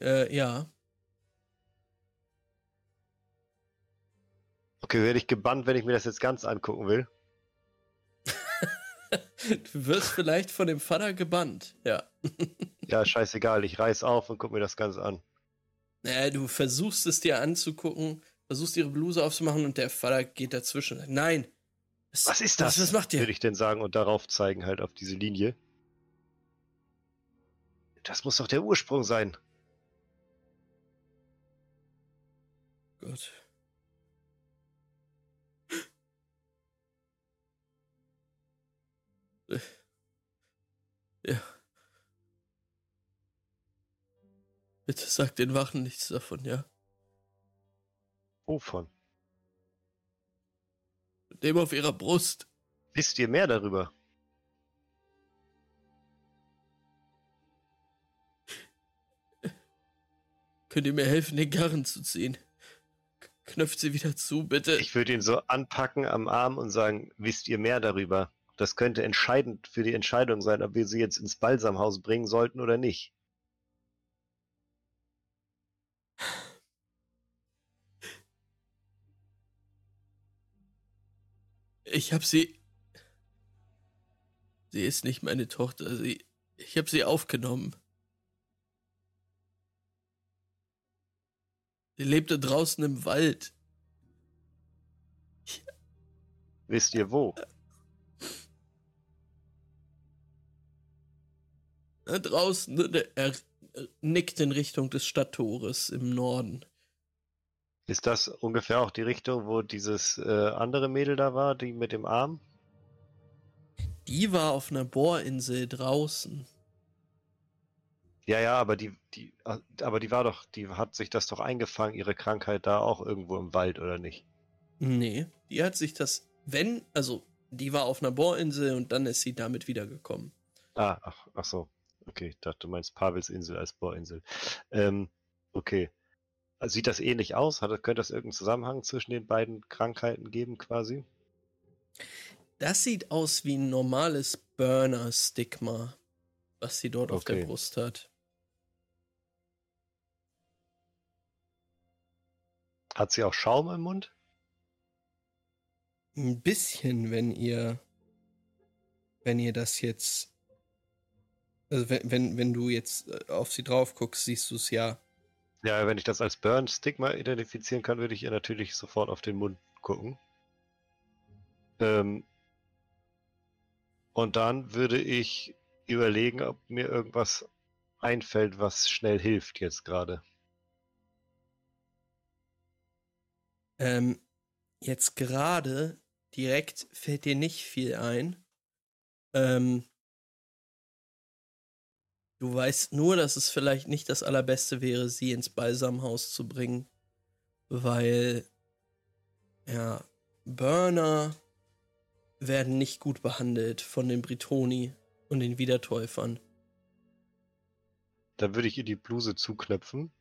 Äh, ja. Okay, werde ich gebannt, wenn ich mir das jetzt ganz angucken will. du wirst vielleicht von dem Vater gebannt, ja. ja, scheißegal, ich reiß auf und guck mir das Ganze an. Naja, du versuchst es dir anzugucken, versuchst ihre Bluse aufzumachen und der Vater geht dazwischen. Nein! Was, was ist das? Was, was macht ihr? Würde ich denn sagen und darauf zeigen halt auf diese Linie. Das muss doch der Ursprung sein. Gott. Ja. Bitte sag den Wachen nichts davon, ja? Wovon? Dem auf ihrer Brust. Wisst ihr mehr darüber? Könnt ihr mir helfen, den Karren zu ziehen? Knöpft sie wieder zu, bitte. Ich würde ihn so anpacken am Arm und sagen, wisst ihr mehr darüber? Das könnte entscheidend für die Entscheidung sein, ob wir sie jetzt ins Balsamhaus bringen sollten oder nicht. Ich habe sie. Sie ist nicht meine Tochter. Sie. Ich habe sie aufgenommen. Sie lebte draußen im Wald. Ich... Wisst ihr wo? Da draußen, ne, er nickt in Richtung des Stadttores im Norden. Ist das ungefähr auch die Richtung, wo dieses äh, andere Mädel da war, die mit dem Arm? Die war auf einer Bohrinsel draußen. Ja, ja, aber die, die, aber die war doch, die hat sich das doch eingefangen, ihre Krankheit da auch irgendwo im Wald, oder nicht? Nee, die hat sich das, wenn, also, die war auf einer Bohrinsel und dann ist sie damit wiedergekommen. Ah, ach, ach so. Okay, ich dachte, du meinst Pavelsinsel als Bohrinsel. Ähm, okay. Sieht das ähnlich aus? Hat, könnte das irgendeinen Zusammenhang zwischen den beiden Krankheiten geben, quasi? Das sieht aus wie ein normales Burner-Stigma, was sie dort okay. auf der Brust hat. Hat sie auch Schaum im Mund? Ein bisschen, wenn ihr, wenn ihr das jetzt, also wenn, wenn, wenn du jetzt äh, auf sie drauf guckst, siehst du es ja. Ja, wenn ich das als Burn-Stigma identifizieren kann, würde ich ihr natürlich sofort auf den Mund gucken. Ähm, und dann würde ich überlegen, ob mir irgendwas einfällt, was schnell hilft jetzt gerade. Ähm, jetzt gerade direkt fällt dir nicht viel ein. Ähm, du weißt nur, dass es vielleicht nicht das Allerbeste wäre, sie ins Balsamhaus zu bringen, weil ja, Burner werden nicht gut behandelt von den Britoni und den Wiedertäufern. Dann würde ich ihr die Bluse zuknöpfen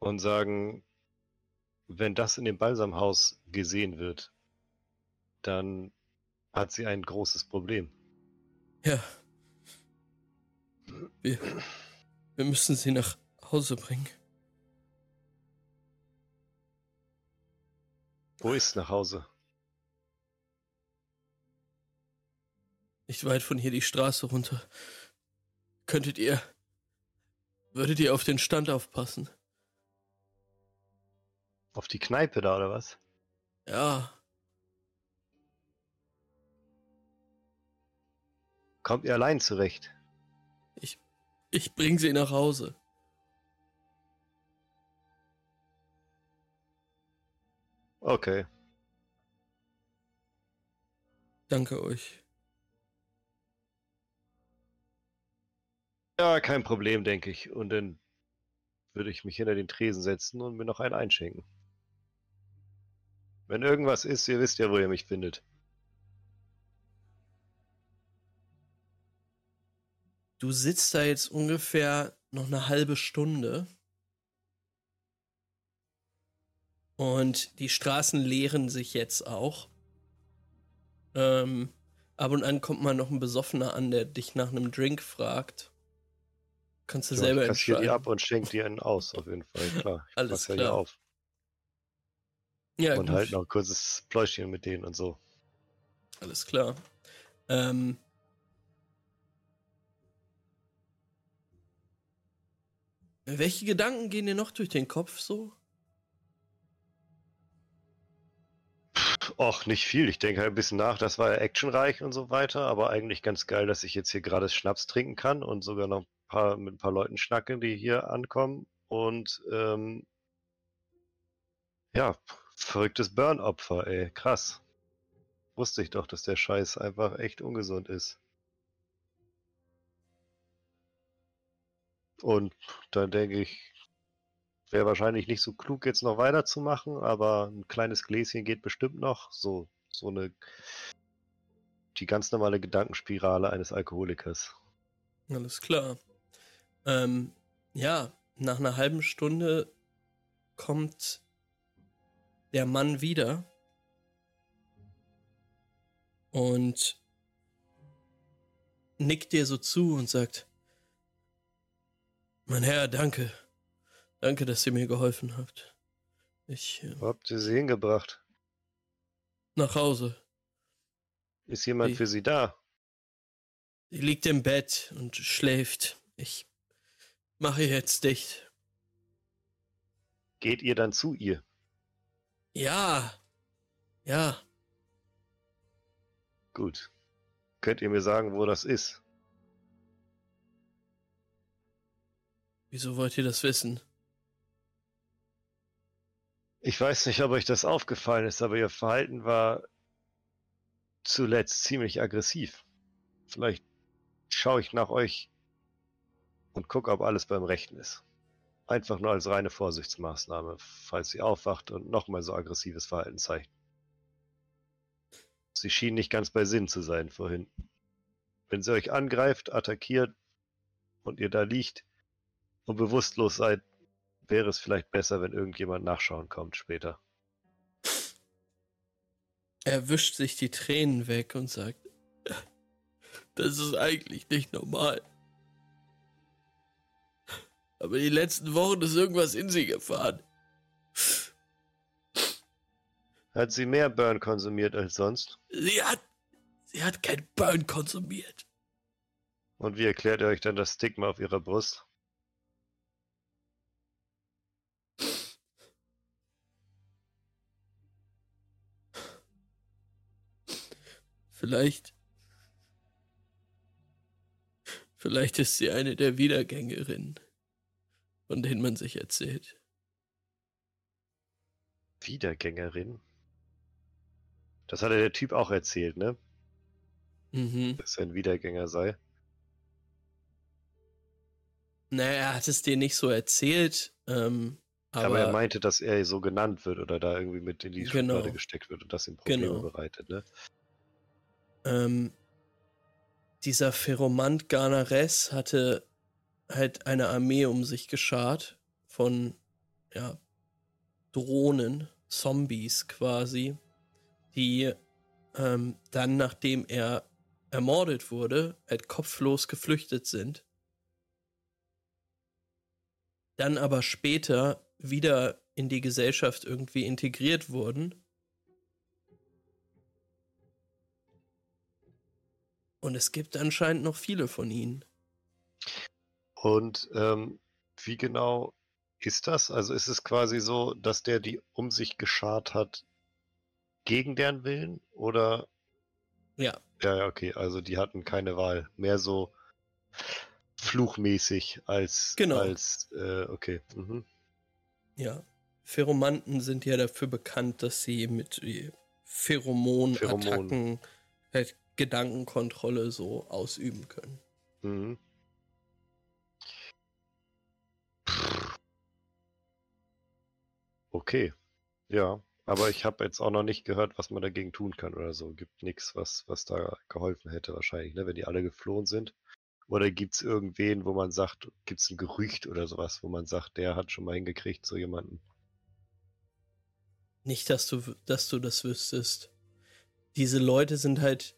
und sagen, wenn das in dem Balsamhaus gesehen wird, dann hat sie ein großes Problem. Ja. Wir, wir müssen sie nach Hause bringen. Wo ist nach Hause? Nicht weit von hier die Straße runter. Könntet ihr. Würdet ihr auf den Stand aufpassen? Auf die Kneipe da, oder was? Ja. Kommt ihr allein zurecht? Ich. Ich bring sie nach Hause. Okay. Danke euch. Ja, kein Problem, denke ich. Und dann würde ich mich hinter den Tresen setzen und mir noch einen einschenken. Wenn irgendwas ist, ihr wisst ja, wo ihr mich findet. Du sitzt da jetzt ungefähr noch eine halbe Stunde. Und die Straßen leeren sich jetzt auch. Ähm, ab und an kommt mal noch ein Besoffener an, der dich nach einem Drink fragt. Kannst du ja, selber ich entscheiden. die ab und schenk dir einen aus, auf jeden Fall, klar. Ich Alles klar. Ja, auf. ja und gut. halt noch ein kurzes Pläuschchen mit denen und so. Alles klar. Ähm, welche Gedanken gehen dir noch durch den Kopf so? Och, nicht viel. Ich denke halt ein bisschen nach. Das war ja actionreich und so weiter, aber eigentlich ganz geil, dass ich jetzt hier gerade Schnaps trinken kann und sogar noch ein paar, mit ein paar Leuten schnacke, die hier ankommen. Und ähm, ja, verrücktes Burn-Opfer, ey. Krass. Wusste ich doch, dass der Scheiß einfach echt ungesund ist. Und dann denke ich, Wäre wahrscheinlich nicht so klug, jetzt noch weiterzumachen, aber ein kleines Gläschen geht bestimmt noch. So, so eine, die ganz normale Gedankenspirale eines Alkoholikers. Alles klar. Ähm, ja, nach einer halben Stunde kommt der Mann wieder und nickt dir so zu und sagt, mein Herr, danke. Danke, dass ihr mir geholfen habt. Ich. Äh, Wo habt ihr sie hingebracht? Nach Hause. Ist jemand die, für sie da? Sie liegt im Bett und schläft. Ich mache jetzt dicht. Geht ihr dann zu ihr? Ja. Ja. Gut. Könnt ihr mir sagen, wo das ist? Wieso wollt ihr das wissen? Ich weiß nicht, ob euch das aufgefallen ist, aber ihr Verhalten war zuletzt ziemlich aggressiv. Vielleicht schaue ich nach euch und gucke, ob alles beim Rechten ist. Einfach nur als reine Vorsichtsmaßnahme, falls sie aufwacht und nochmal so aggressives Verhalten zeigt. Sie schien nicht ganz bei Sinn zu sein vorhin. Wenn sie euch angreift, attackiert und ihr da liegt und bewusstlos seid, wäre es vielleicht besser, wenn irgendjemand nachschauen kommt später. Er wischt sich die Tränen weg und sagt, das ist eigentlich nicht normal. Aber die letzten Wochen ist irgendwas in sie gefahren. Hat sie mehr Burn konsumiert als sonst? Sie hat. Sie hat kein Burn konsumiert. Und wie erklärt ihr euch dann das Stigma auf ihrer Brust? Vielleicht. Vielleicht ist sie eine der Wiedergängerinnen, von denen man sich erzählt. Wiedergängerin? Das hatte der Typ auch erzählt, ne? Mhm. Dass er ein Wiedergänger sei. Naja, er hat es dir nicht so erzählt. Ähm, aber, aber, er meinte, dass er so genannt wird oder da irgendwie mit in die genau. Schublade gesteckt wird und das ihm Probleme genau. bereitet, ne? Ähm, dieser Feromant Garnares hatte halt eine Armee um sich geschart von ja, Drohnen, Zombies quasi, die ähm, dann, nachdem er ermordet wurde, halt kopflos geflüchtet sind. Dann aber später wieder in die Gesellschaft irgendwie integriert wurden Und es gibt anscheinend noch viele von ihnen. Und ähm, wie genau ist das? Also ist es quasi so, dass der die um sich geschart hat gegen deren Willen? Oder? Ja. Ja, ja, okay. Also die hatten keine Wahl. Mehr so fluchmäßig als. Genau. Als, äh, okay. Mhm. Ja. Pheromanten sind ja dafür bekannt, dass sie mit Pheromonattacken Pheromon halt Gedankenkontrolle so ausüben können. Mhm. Okay. Ja, aber ich habe jetzt auch noch nicht gehört, was man dagegen tun kann oder so. Gibt nichts, was, was da geholfen hätte wahrscheinlich, ne? wenn die alle geflohen sind. Oder gibt es irgendwen, wo man sagt, gibt es ein Gerücht oder sowas, wo man sagt, der hat schon mal hingekriegt, so jemanden? Nicht, dass du, dass du das wüsstest. Diese Leute sind halt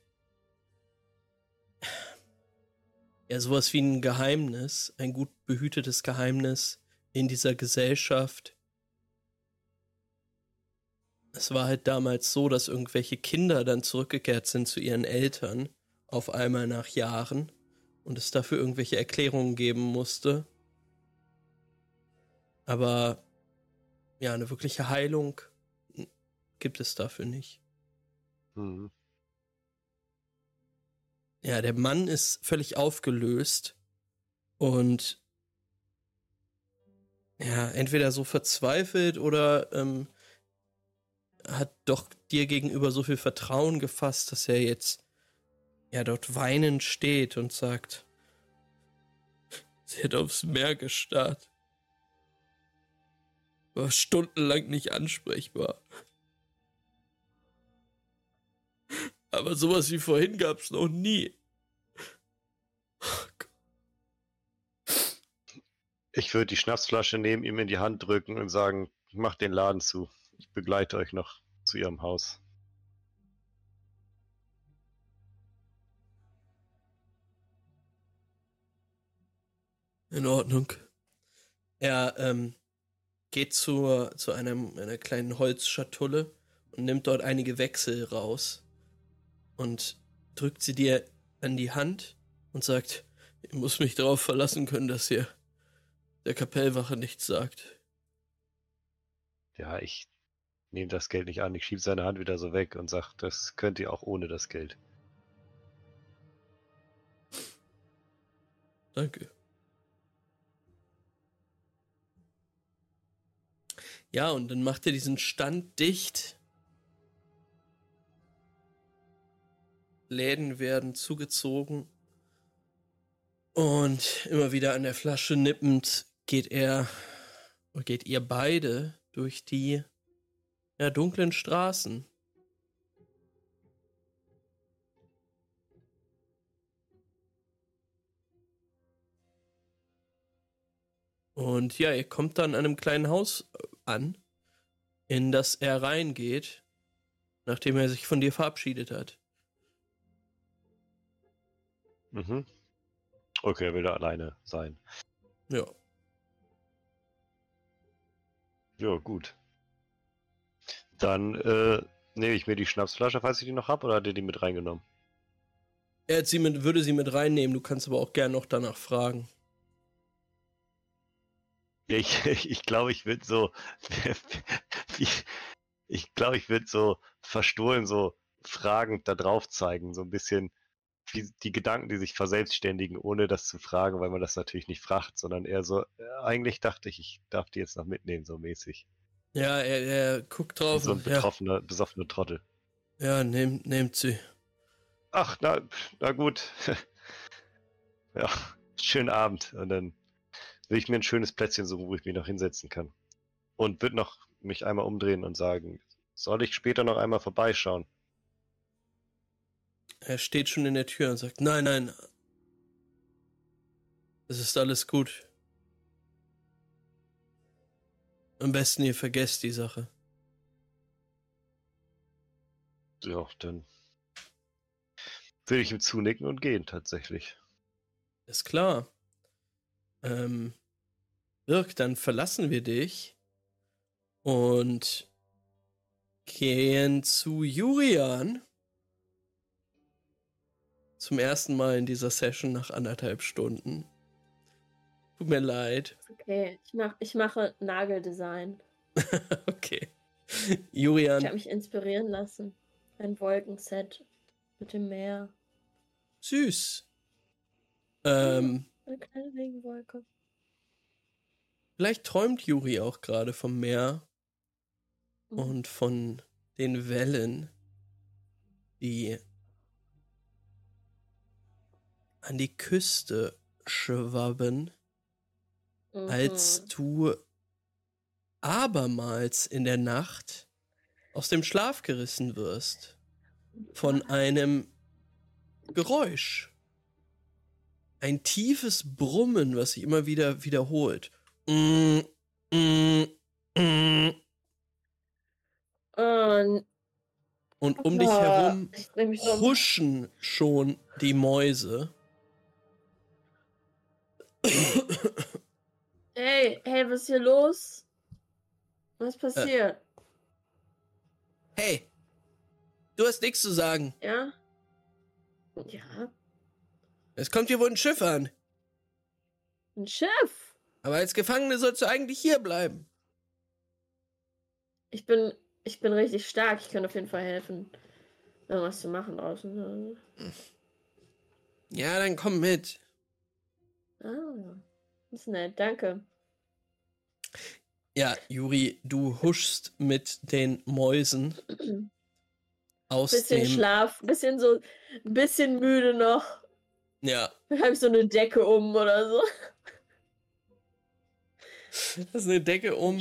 ja sowas wie ein Geheimnis, ein gut behütetes Geheimnis in dieser Gesellschaft. Es war halt damals so, dass irgendwelche Kinder dann zurückgekehrt sind zu ihren Eltern auf einmal nach Jahren und es dafür irgendwelche Erklärungen geben musste. Aber ja, eine wirkliche Heilung gibt es dafür nicht. Mhm. Ja, der Mann ist völlig aufgelöst und ja, entweder so verzweifelt oder ähm, hat doch dir gegenüber so viel Vertrauen gefasst, dass er jetzt ja dort weinend steht und sagt, sie hat aufs Meer gestarrt. War stundenlang nicht ansprechbar. Aber sowas wie vorhin gab's noch nie. Ich würde die Schnapsflasche nehmen, ihm in die Hand drücken und sagen, mach den Laden zu. Ich begleite euch noch zu ihrem Haus. In Ordnung. Er ähm, geht zu, zu einem, einer kleinen Holzschatulle und nimmt dort einige Wechsel raus und drückt sie dir an die Hand und sagt, ich muss mich darauf verlassen können, dass ihr der Kapellwache nichts sagt. Ja, ich nehme das Geld nicht an. Ich schiebe seine Hand wieder so weg und sage, das könnt ihr auch ohne das Geld. Danke. Ja, und dann macht er diesen Stand dicht. Läden werden zugezogen. Und immer wieder an der Flasche nippend geht er, geht ihr beide durch die ja, dunklen Straßen. Und ja, ihr kommt dann an einem kleinen Haus an, in das er reingeht, nachdem er sich von dir verabschiedet hat. Mhm. Okay, er will da alleine sein. Ja. Ja, gut. Dann äh, nehme ich mir die Schnapsflasche, falls ich die noch habe, oder hat er die mit reingenommen? Er sie mit, würde sie mit reinnehmen, du kannst aber auch gern noch danach fragen. Ich, ich, ich glaube, ich würde so, ich, ich glaube, ich würde so verstohlen, so fragend da drauf zeigen, so ein bisschen wie die Gedanken, die sich verselbstständigen, ohne das zu fragen, weil man das natürlich nicht fragt, sondern eher so, äh, eigentlich dachte ich, ich darf die jetzt noch mitnehmen, so mäßig. Ja, er, er guckt drauf. So ein betroffener, ja. besoffener Trottel. Ja, nehmt, nehmt sie. Ach, na, na gut. ja, schönen Abend. Und dann will ich mir ein schönes Plätzchen suchen, wo ich mich noch hinsetzen kann. Und wird noch mich einmal umdrehen und sagen, soll ich später noch einmal vorbeischauen? Er steht schon in der Tür und sagt, nein, nein, es ist alles gut. Am besten ihr vergesst die Sache. Ja, dann will ich ihm zunicken und gehen tatsächlich. Ist klar. Ähm, Dirk, dann verlassen wir dich und gehen zu Jurian. Zum ersten Mal in dieser Session nach anderthalb Stunden. Tut mir leid. Okay, ich, mach, ich mache Nageldesign. okay. Jurian. Ich habe mich inspirieren lassen. Ein Wolkenset mit dem Meer. Süß. Ähm, Eine kleine Regenwolke. Vielleicht träumt Juri auch gerade vom Meer mhm. und von den Wellen, die an die Küste schwabben, mhm. als du abermals in der Nacht aus dem Schlaf gerissen wirst von einem Geräusch. Ein tiefes Brummen, was sich immer wieder wiederholt. Mm, mm, mm. Und, Und um dich herum huschen schon die Mäuse. Hey, hey, was ist hier los? Was passiert? Äh. Hey, du hast nichts zu sagen. Ja? Ja. Es kommt hier wohl ein Schiff an. Ein Schiff? Aber als Gefangene sollst du eigentlich hier bleiben. Ich bin, ich bin richtig stark. Ich kann auf jeden Fall helfen, irgendwas zu machen draußen. Ja, dann komm mit. Ah, ist nett, danke. Ja, Juri, du huschst mit den Mäusen aus bisschen dem... Schlaf, bisschen so, ein bisschen müde noch. Ja. Dann habe ich so eine Decke um oder so. Das ist eine Decke um.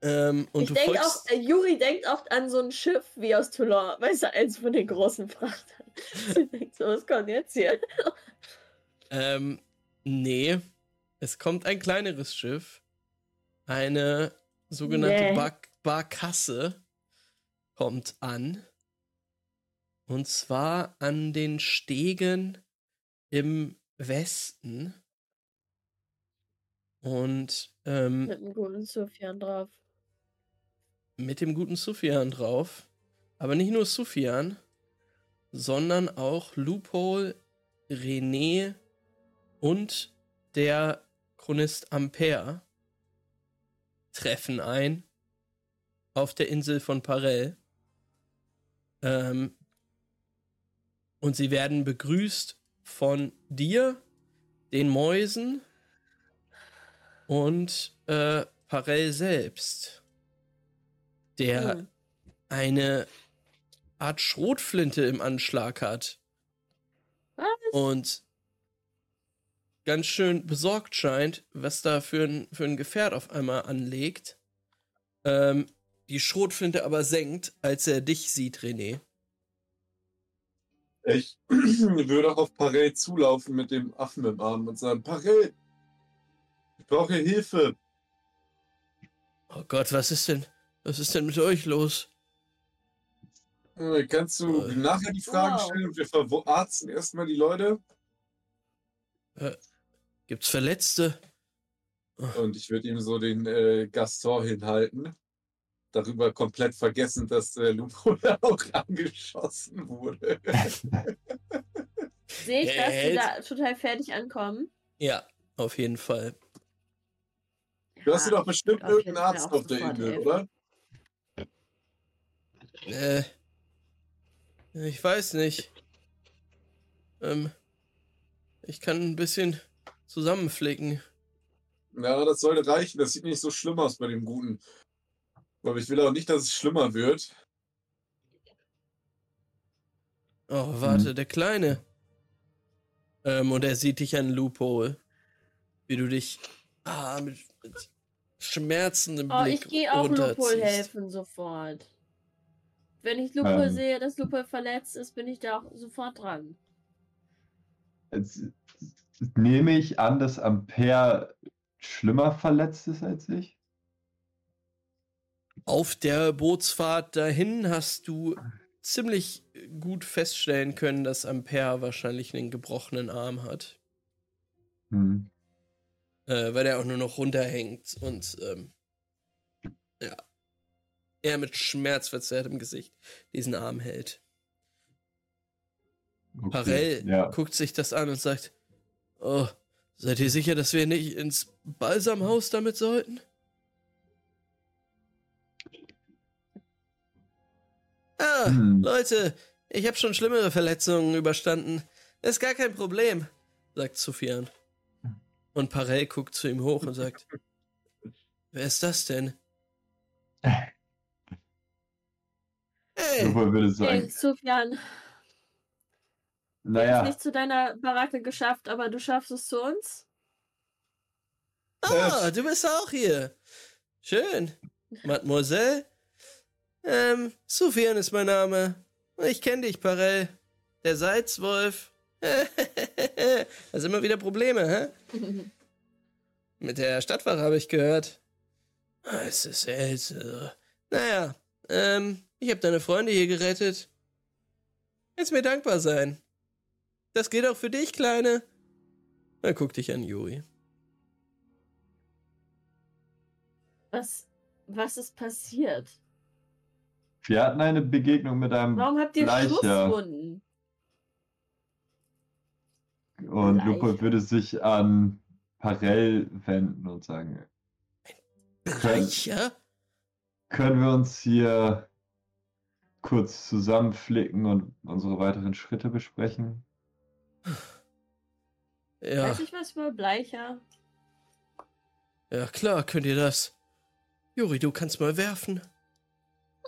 Ähm, und ich denke auch, äh, Juri denkt auch an so ein Schiff wie aus Toulon, weißt du, eins von den großen Frachtern. Sie denkt so, was kommt jetzt hier? Ähm, nee. Es kommt ein kleineres Schiff. Eine sogenannte nee. Bar Barkasse kommt an. Und zwar an den Stegen im Westen. Und ähm, mit dem guten Sufjan drauf. Mit dem guten Sufjan drauf. Aber nicht nur Sufjan, sondern auch Loophole, René und der Chronist Ampere treffen ein auf der Insel von Parell. Ähm, und sie werden begrüßt von dir, den Mäusen und äh, Parell selbst, der hm. eine Art Schrotflinte im Anschlag hat. Was? Und ganz schön besorgt scheint, was da für ein, für ein Gefährt auf einmal anlegt. Ähm, die Schrotflinte aber senkt, als er dich sieht, René. Ich würde auch auf Parell zulaufen mit dem Affen im Arm und sagen, Parell, ich brauche Hilfe. Oh Gott, was ist denn, was ist denn mit euch los? Äh, kannst du äh, nachher die Fragen wow. stellen und wir verarzten erstmal die Leute? Gibt's Verletzte? Und ich würde ihm so den äh, Gaston hinhalten darüber komplett vergessen, dass äh, Lupo auch angeschossen wurde. Sehe ich, dass die da total fertig ankommen? Ja, auf jeden Fall. Du hast ja doch bestimmt irgendeinen Arzt auf der Insel, oder? Äh, ich weiß nicht. Ähm, ich kann ein bisschen zusammenflicken. Ja, das sollte reichen. Das sieht nicht so schlimm aus bei dem Guten. Aber ich will auch nicht, dass es schlimmer wird. Oh, warte, hm. der Kleine. Ähm, und er sieht dich an Loophole. Wie du dich ah, mit, mit schmerzendem oh, Blick ich gehe auch Loophole helfen sofort. Wenn ich Loophole ähm, sehe, dass Loophole verletzt ist, bin ich da auch sofort dran. Nehme ich an, dass Ampere schlimmer verletzt ist als ich. Auf der Bootsfahrt dahin hast du ziemlich gut feststellen können, dass Ampere wahrscheinlich einen gebrochenen Arm hat. Mhm. Äh, weil er auch nur noch runterhängt und ähm, ja, er mit schmerzverzerrtem Gesicht diesen Arm hält. Okay, Parell ja. guckt sich das an und sagt, oh, seid ihr sicher, dass wir nicht ins Balsamhaus damit sollten? Ah, hm. Leute, ich habe schon schlimmere Verletzungen überstanden. Ist gar kein Problem, sagt Sufjan. Und Parell guckt zu ihm hoch und sagt: Wer ist das denn? Hey! Super würde sagen. Hey, Sufjan. Naja. Wir haben es nicht zu deiner Baracke geschafft, aber du schaffst es zu uns? Ah, du bist auch hier. Schön. Mademoiselle. Ähm, Sufian ist mein Name. Ich kenne dich, Parell. Der Salzwolf. Hast immer wieder Probleme, hä? Mit der Stadtwache habe ich gehört. Ah, es ist seltsam. Naja, ähm, ich habe deine Freunde hier gerettet. Jetzt mir dankbar sein. Das geht auch für dich, Kleine. Er guckt dich an, Juri. Was, was ist passiert? Wir hatten eine Begegnung mit einem Warum habt ihr Bleicher. Schusswunden? Und Bleicher. Lupo würde sich an Parell wenden und sagen, Bleicher? können wir uns hier kurz zusammenflicken und unsere weiteren Schritte besprechen? Ja, Weiß ich was über Bleicher? ja klar, könnt ihr das. Juri, du kannst mal werfen.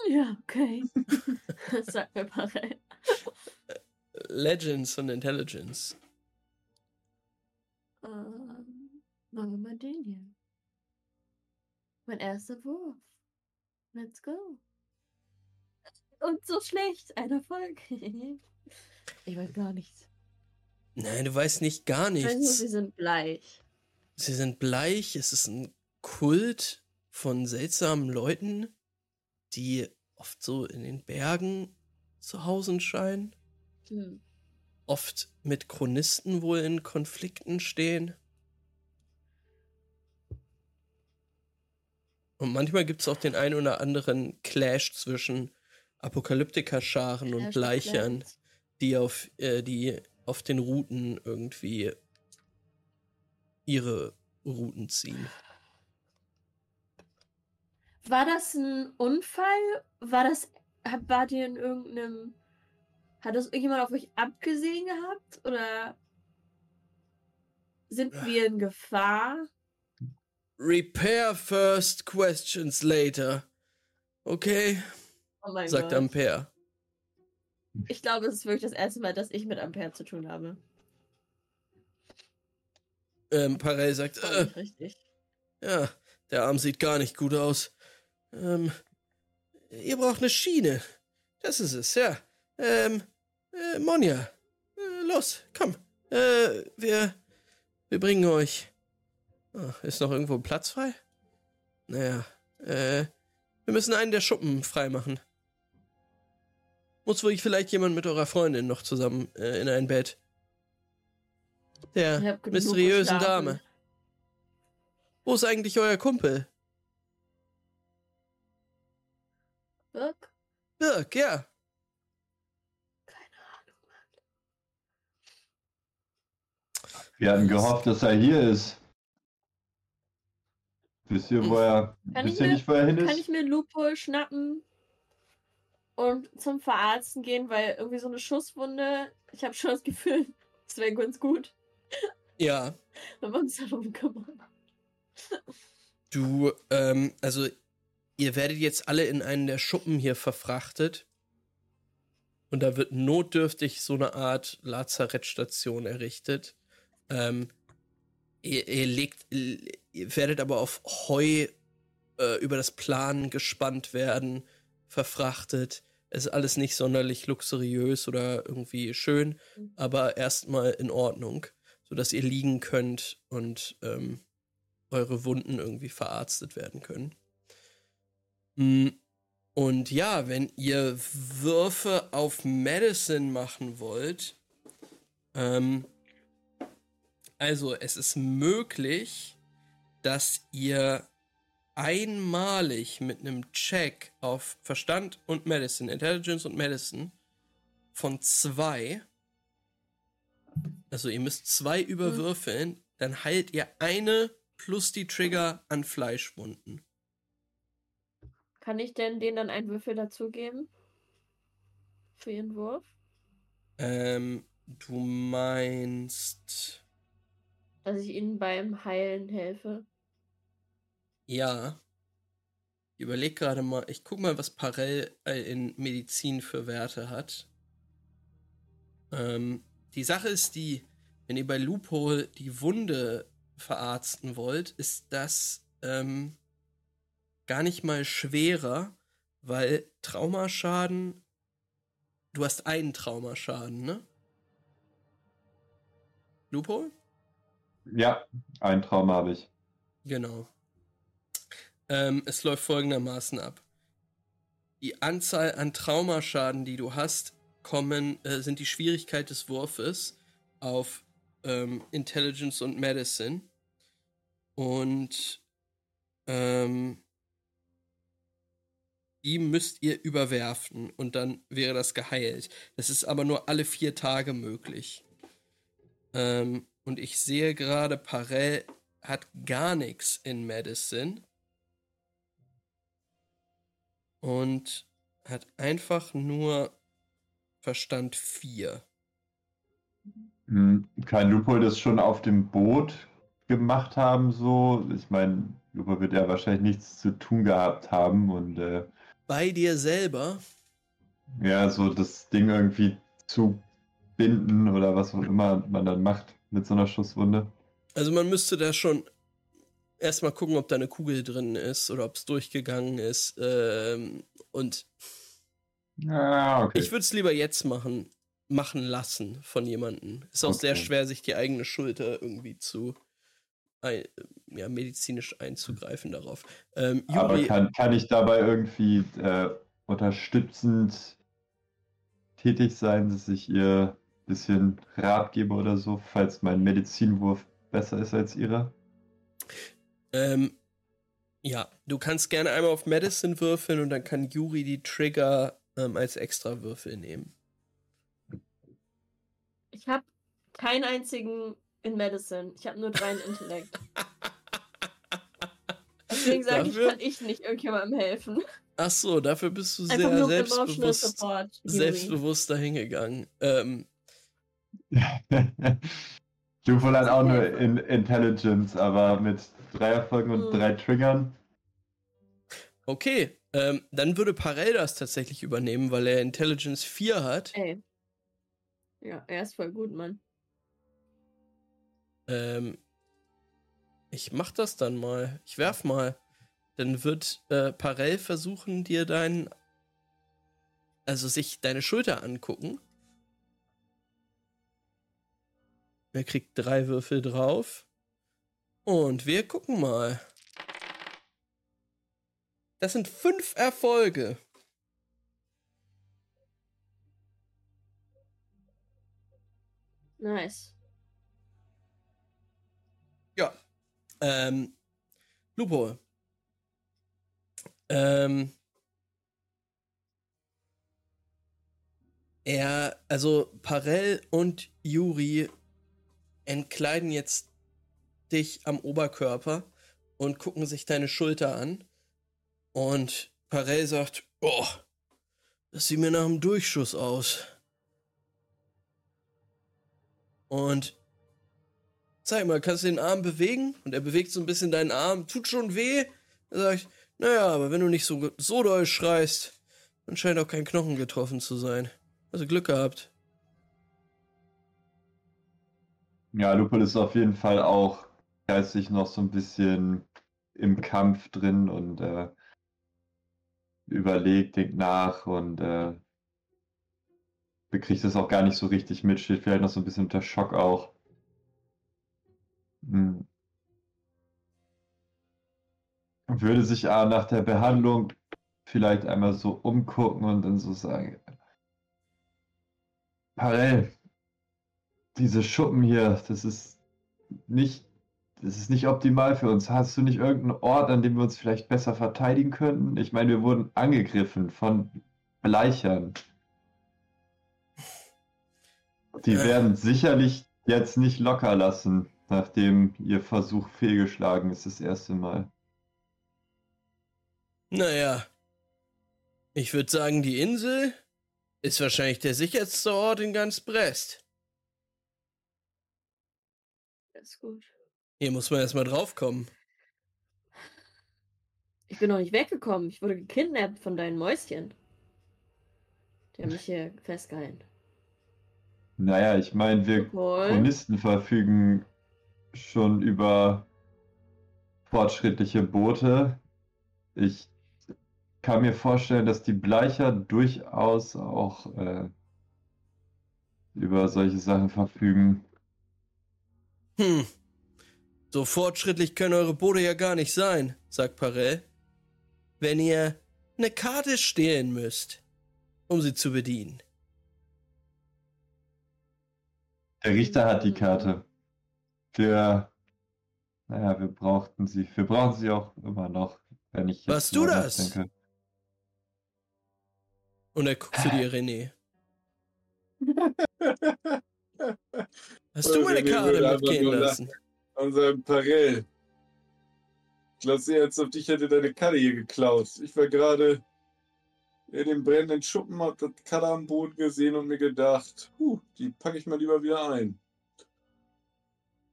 Ja, okay. das sagt mir Parell. Legends und Intelligence. Ähm, machen wir mal den hier. Mein erster Wurf. Let's go. Und so schlecht. Ein Erfolg. ich weiß gar nichts. Nein, du weißt nicht gar Ich weiß nur, nichts. sie sind bleich. Sie sind bleich, es ist ein Kult von seltsamen Leuten, die oft so in den Bergen zu Hause scheinen, Hm. oft mit Chronisten wohl in Konflikten stehen. Und manchmal gibt es auch den ein oder anderen Clash zwischen Apokalyptiker-Scharen und Bleichern, die auf, äh, die auf den Routen irgendwie ihre Routen ziehen. War das ein Unfall? War das. Wart ihr in irgendeinem. Hat das irgendjemand auf euch abgesehen gehabt? Oder sind wir in Gefahr? Repair first, questions later. Okay, Oh mein sagt Gott. Ampere. Ich glaube, es ist wirklich das erste Mal, dass ich mit Ampere zu tun habe. Ähm, Parell sagt, äh, richtig. ja, der Arm sieht gar nicht gut aus. Ähm, ihr braucht eine Schiene. Das ist es, ja. Ähm, äh, Monja, äh, los, komm. Äh, wir, wir bringen euch. Ah, ist noch irgendwo Platz frei? Naja, äh, wir müssen einen der Schuppen freimachen. Muss wirklich vielleicht jemand mit eurer Freundin noch zusammen äh, in ein Bett? Der mysteriösen geschlafen. Dame. Wo ist eigentlich euer Kumpel? Birk? Birk, ja. Keine Ahnung. Wir hatten gehofft, dass er hier ist. Wisst ihr, wo er, Kann wisst ich ihr mir- nicht, wo er hin Kann ist? ich mir Lupo schnappen und zum Verarzten gehen, weil irgendwie so eine Schusswunde, ich habe schon das Gefühl, es wäre ganz gut, Ja. wenn wir uns darum kümmern. Du, ähm, also, ihr werdet jetzt alle in einen der Schuppen hier verfrachtet. Und da wird notdürftig so eine Art Lazarettstation errichtet. Ähm, ihr, ihr legt, ihr werdet aber auf Heu äh, über das Plan gespannt werden, verfrachtet. Es ist alles nicht sonderlich luxuriös oder irgendwie schön, Mhm. aber erstmal in Ordnung, sodass ihr liegen könnt und ähm, eure Wunden irgendwie verarztet werden können. Mm, Und ja, wenn ihr Würfe auf Medicine machen wollt, ähm, also es ist möglich, dass ihr einmalig mit einem Check auf Verstand und Medicine, Intelligence und Medicine von zwei, also ihr müsst zwei überwürfeln, dann heilt ihr eine plus die Trigger an Fleischwunden. Kann ich denn denen dann einen Würfel dazugeben? Für ihren Wurf? Ähm, du meinst. Dass ich ihnen beim Heilen helfe? Ja. Ich überleg gerade mal, ich guck mal, was Parell äh, in Medizin für Werte hat. Ähm, die Sache ist die, wenn ihr bei Loophole die Wunde verarzten wollt, ist das ähm, gar nicht mal schwerer, weil Traumaschaden. Du hast einen Traumaschaden, ne? Loophole? Ja, ein Trauma habe ich. Genau. Ähm, es läuft folgendermaßen ab. Die Anzahl an Traumaschaden, die du hast, kommen, äh, sind die Schwierigkeit des Wurfes auf ähm, Intelligence und Medicine. Und ähm, die müsst ihr überwerfen und dann wäre das geheilt. Das ist aber nur alle vier Tage möglich. Ähm, und ich sehe gerade, Parell hat gar nichts in Medicine. Und hat einfach nur Verstand 4. Hm, kann Lupo das schon auf dem Boot gemacht haben, so? Ich meine, Lupo wird ja wahrscheinlich nichts zu tun gehabt haben und. Äh, Bei dir selber? Ja, so das Ding irgendwie zu binden oder was auch immer man dann macht mit so einer Schusswunde. Also man müsste da schon erstmal gucken, ob da eine Kugel drin ist oder ob es durchgegangen ist. Ähm, und ah, okay. ich würde es lieber jetzt machen, machen lassen von jemandem. Ist auch okay. sehr schwer, sich die eigene Schulter irgendwie zu ein, ja, medizinisch einzugreifen darauf. Ähm, Juri, Aber kann, kann ich dabei irgendwie äh, unterstützend tätig sein, dass ich ihr ein bisschen Rat gebe oder so, falls mein Medizinwurf besser ist als ihrer? Ähm, ja, du kannst gerne einmal auf Medicine würfeln und dann kann Yuri die Trigger ähm, als extra Würfel nehmen. Ich habe keinen einzigen in Medicine. Ich habe nur drei in Intellekt. Deswegen sage ich, kann ich nicht irgendjemandem helfen. Ach so, dafür bist du Einfach sehr selbstbewusst, Support, selbstbewusst dahingegangen. Ähm, du wohl auch nur in Intelligence, aber mit drei Erfolgen und hm. drei Triggern. Okay, ähm, dann würde Parell das tatsächlich übernehmen, weil er Intelligence 4 hat. Ey. Ja, er ist voll gut, Mann. Ähm, ich mach das dann mal. Ich werf mal. Dann wird äh, Parell versuchen, dir dein. Also sich deine Schulter angucken. Er kriegt drei Würfel drauf. Und wir gucken mal. Das sind fünf Erfolge. Nice. Ja. Ähm, Lupo. Ähm, er, also Parell und Yuri entkleiden jetzt dich am Oberkörper und gucken sich deine Schulter an. Und Parell sagt, oh, das sieht mir nach einem Durchschuss aus. Und zeig mal, kannst du den Arm bewegen? Und er bewegt so ein bisschen deinen Arm, tut schon weh. Er sagt, naja, aber wenn du nicht so, so doll schreist, dann scheint auch kein Knochen getroffen zu sein. Also Glück gehabt. Ja, Lupul ist auf jeden Fall auch geistig noch so ein bisschen im Kampf drin und äh, überlegt, denkt nach und äh, bekriegt es auch gar nicht so richtig mit, steht vielleicht noch so ein bisschen unter Schock auch. Hm. Würde sich A nach der Behandlung vielleicht einmal so umgucken und dann so sagen, Parell, diese Schuppen hier, das ist nicht das ist nicht optimal für uns. Hast du nicht irgendeinen Ort, an dem wir uns vielleicht besser verteidigen könnten? Ich meine, wir wurden angegriffen von Bleichern. Die äh. werden sicherlich jetzt nicht locker lassen, nachdem ihr Versuch fehlgeschlagen ist das erste Mal. Naja, ich würde sagen, die Insel ist wahrscheinlich der sicherste Ort in ganz Brest. Das ist gut. Hier muss man erstmal draufkommen. Ich bin noch nicht weggekommen. Ich wurde gekidnappt von deinen Mäuschen. Die haben mich hier festgehalten. Naja, ich meine, wir Obwohl. Chronisten verfügen schon über fortschrittliche Boote. Ich kann mir vorstellen, dass die Bleicher durchaus auch äh, über solche Sachen verfügen. Hm. So fortschrittlich können eure Boote ja gar nicht sein, sagt Parell. Wenn ihr eine Karte stehlen müsst, um sie zu bedienen. Der Richter hat die Karte. Der, naja, wir brauchten sie. Wir brauchen sie auch immer noch, wenn ich jetzt Was du das? Denke. Und er guckt zu dir, René. Hast du meine Karte mitgehen lassen? Unser Parell. Ich glaube, sie als auf dich hätte deine Karte hier geklaut. Ich war gerade in dem brennenden Schuppen, hab das Karte am Boden gesehen und mir gedacht, huh, die packe ich mal lieber wieder ein.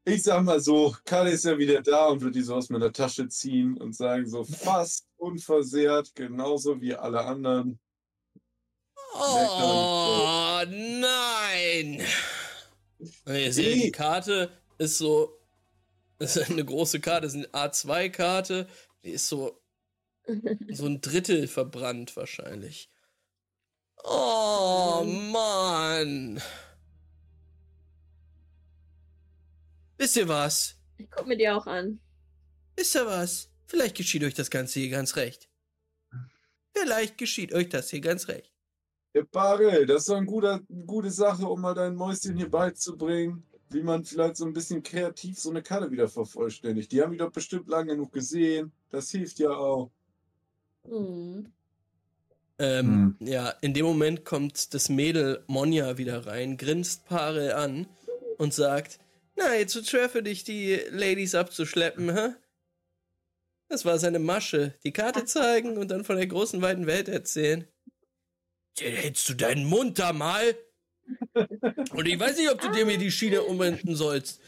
Ich sag mal so, Karte ist ja wieder da und wird die so aus meiner Tasche ziehen und sagen so fast unversehrt, genauso wie alle anderen. Oh nein! Ihr seht, die Karte ist so. Das ist eine große Karte, das ist eine A2-Karte. Die ist so. So ein Drittel verbrannt wahrscheinlich. Oh Mann! Wisst ihr was? Ich guck mir die auch an. Wisst ihr was? Vielleicht geschieht euch das Ganze hier ganz recht. Vielleicht geschieht euch das hier ganz recht. Ja, Barel, das ist doch eine gute Sache, um mal dein Mäuschen hier beizubringen, wie man vielleicht so ein bisschen kreativ so eine Karte wieder vervollständigt. Die haben die doch bestimmt lang genug gesehen. Das hilft ja auch. Mhm. Ähm, hm. Ja, in dem Moment kommt das Mädel Monja wieder rein, grinst Parel an und sagt: Na, jetzt wird schwer für dich, die Ladies abzuschleppen, hä? Das war seine Masche. Die Karte zeigen und dann von der großen, weiten Welt erzählen. Hältst du deinen Mund da mal? Und ich weiß nicht, ob du dir mir die Schiene umwenden sollst.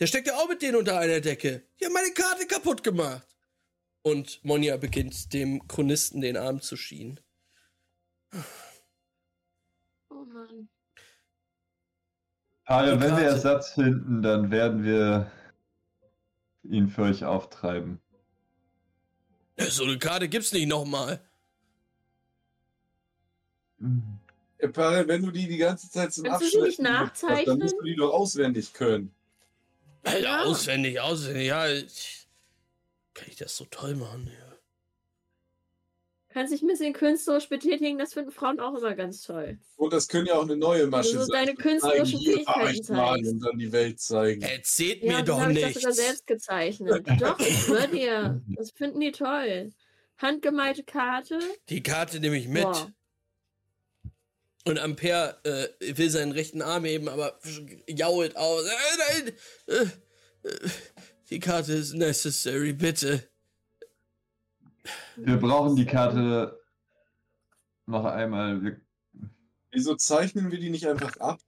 Der steckt ja auch mit denen unter einer Decke. Die haben meine Karte kaputt gemacht. Und Monja beginnt dem Chronisten den Arm zu schienen. Oh Mann. Aber wenn wir Ersatz finden, dann werden wir ihn für euch auftreiben. So eine Karte gibt's nicht nochmal. Wenn du die die ganze Zeit zum Kannst Abschleppen nicht nachzeichnen? dann musst du die doch auswendig können. Alter, ja. auswendig, auswendig, ja. Ich, kann ich das so toll machen, ja. Kannst dich ein bisschen künstlerisch betätigen, das finden Frauen auch immer ganz toll. Und das können ja auch eine neue Masche also sein. deine künstlerischen Fähigkeiten zeigen. Und dann die Welt zeigen. Erzählt ja, mir doch nicht. Ich habe das sogar selbst gezeichnet. doch, ich schwör dir. Das finden die toll. Handgemalte Karte. Die Karte nehme ich mit. Boah. Und Ampere äh, will seinen rechten Arm heben, aber jault aus. Äh, nein, äh, äh, die Karte ist necessary, bitte. Wir brauchen die Karte noch einmal. Wieso zeichnen wir die nicht einfach ab?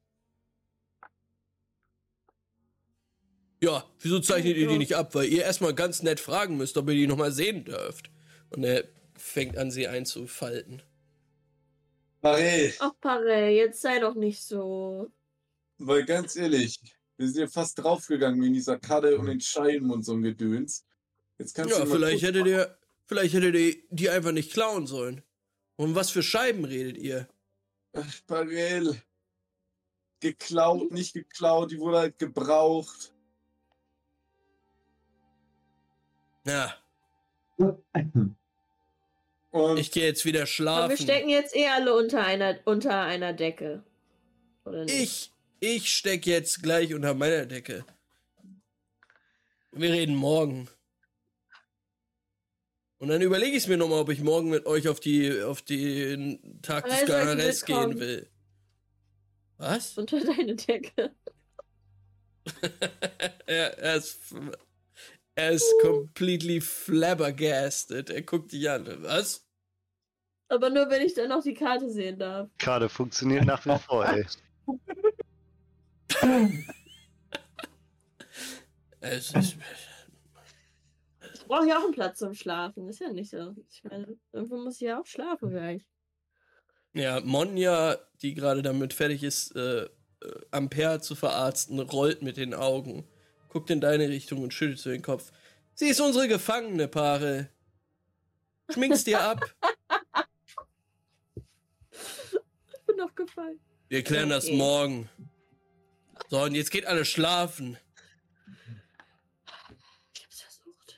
Ja, wieso zeichnet ihr die nicht ab? Weil ihr erstmal ganz nett fragen müsst, ob ihr die nochmal sehen dürft. Und er fängt an, sie einzufalten. Parell. Ach, Parell, jetzt sei doch nicht so. Weil ganz ehrlich, wir sind ja fast draufgegangen in dieser Karte und den Scheiben und so ein Gedöns. Jetzt kannst ja, du vielleicht hättet ihr, vielleicht hättet ihr die einfach nicht klauen sollen. Um was für Scheiben redet ihr? Ach, Parell. Geklaut, nicht geklaut, die wurde halt gebraucht. Ja. Und ich gehe jetzt wieder schlafen. Aber wir stecken jetzt eh alle unter einer, unter einer Decke. Oder nicht? Ich, ich stecke jetzt gleich unter meiner Decke. Wir reden morgen. Und dann überlege ich es mir nochmal, ob ich morgen mit euch auf die auf den Tag des Garnares gehen will. Was? Unter deine Decke. er, er ist er ist completely flabbergasted. Er guckt dich an. Was? Aber nur, wenn ich dann noch die Karte sehen darf. Karte funktioniert nach wie vor, ey. es ist... Ich brauche ja auch einen Platz zum Schlafen. Ist ja nicht so. Ich meine, irgendwo muss ich ja auch schlafen gleich. Ja, Monja, die gerade damit fertig ist, äh, äh, Ampere zu verarzten, rollt mit den Augen, guckt in deine Richtung und schüttelt so den Kopf. Sie ist unsere Gefangene, Paare. Schminkst dir ab. ich bin aufgefallen. Wir klären okay. das morgen. So, und jetzt geht alle schlafen. Ich hab's versucht.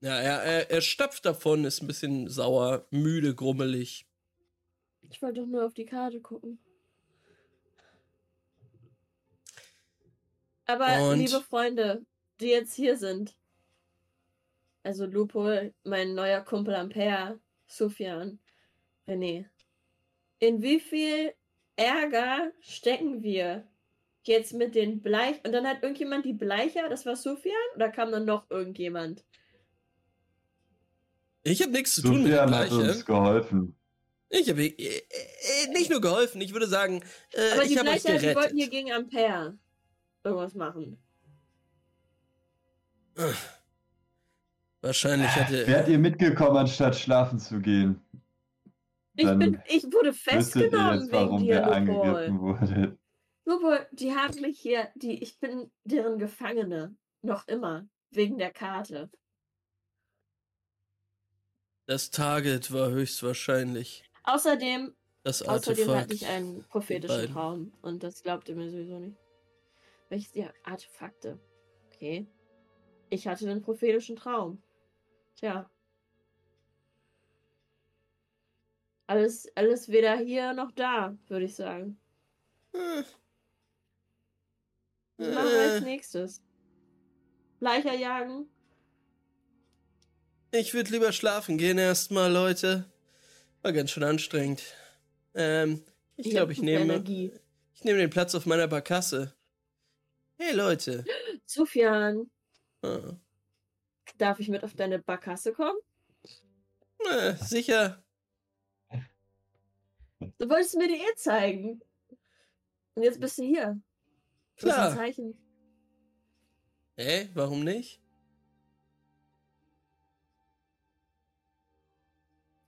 Ja, er, er, er stapft davon, ist ein bisschen sauer, müde, grummelig. Ich wollte doch nur auf die Karte gucken. Aber und? liebe Freunde, die jetzt hier sind, also Lupo, mein neuer Kumpel Ampere, Sufjan, René, in wie viel Ärger stecken wir jetzt mit den Bleich. Und dann hat irgendjemand die Bleicher, das war Sufjan, oder kam dann noch irgendjemand? Ich habe nichts zu tun Sufjan mit den Bleiche. hat uns geholfen. Ich habe äh, äh, nicht nur geholfen, ich würde sagen, äh, Aber ich habe euch gerettet. Die wollten hier gegen Ampere irgendwas machen. Wahrscheinlich hätte. Wärt ihr mitgekommen, anstatt schlafen zu gehen? Ich, bin, ich wurde festgenommen jetzt, warum wegen dir, angegriffen wurde. Lupol, die haben mich hier, die, ich bin deren Gefangene. Noch immer. Wegen der Karte. Das Target war höchstwahrscheinlich. Außerdem, das außerdem hatte ich einen prophetischen Traum und das glaubte mir sowieso nicht. Welches die Artefakte? Okay. Ich hatte einen prophetischen Traum. Tja. Alles, alles weder hier noch da, würde ich sagen. Hm. Was machen wir als nächstes? Leicher jagen? Ich würde lieber schlafen gehen erstmal, Leute. War ganz schön anstrengend. Ähm, ich glaube, ich, nehme. Energie. Ich nehme den Platz auf meiner Barkasse. Hey Leute. Sufjan. Ah. Darf ich mit auf deine Barkasse kommen? Äh, sicher. Du wolltest mir die eh zeigen. Und jetzt bist du hier. Klar. Das ist ein Zeichen. Hä? Warum nicht?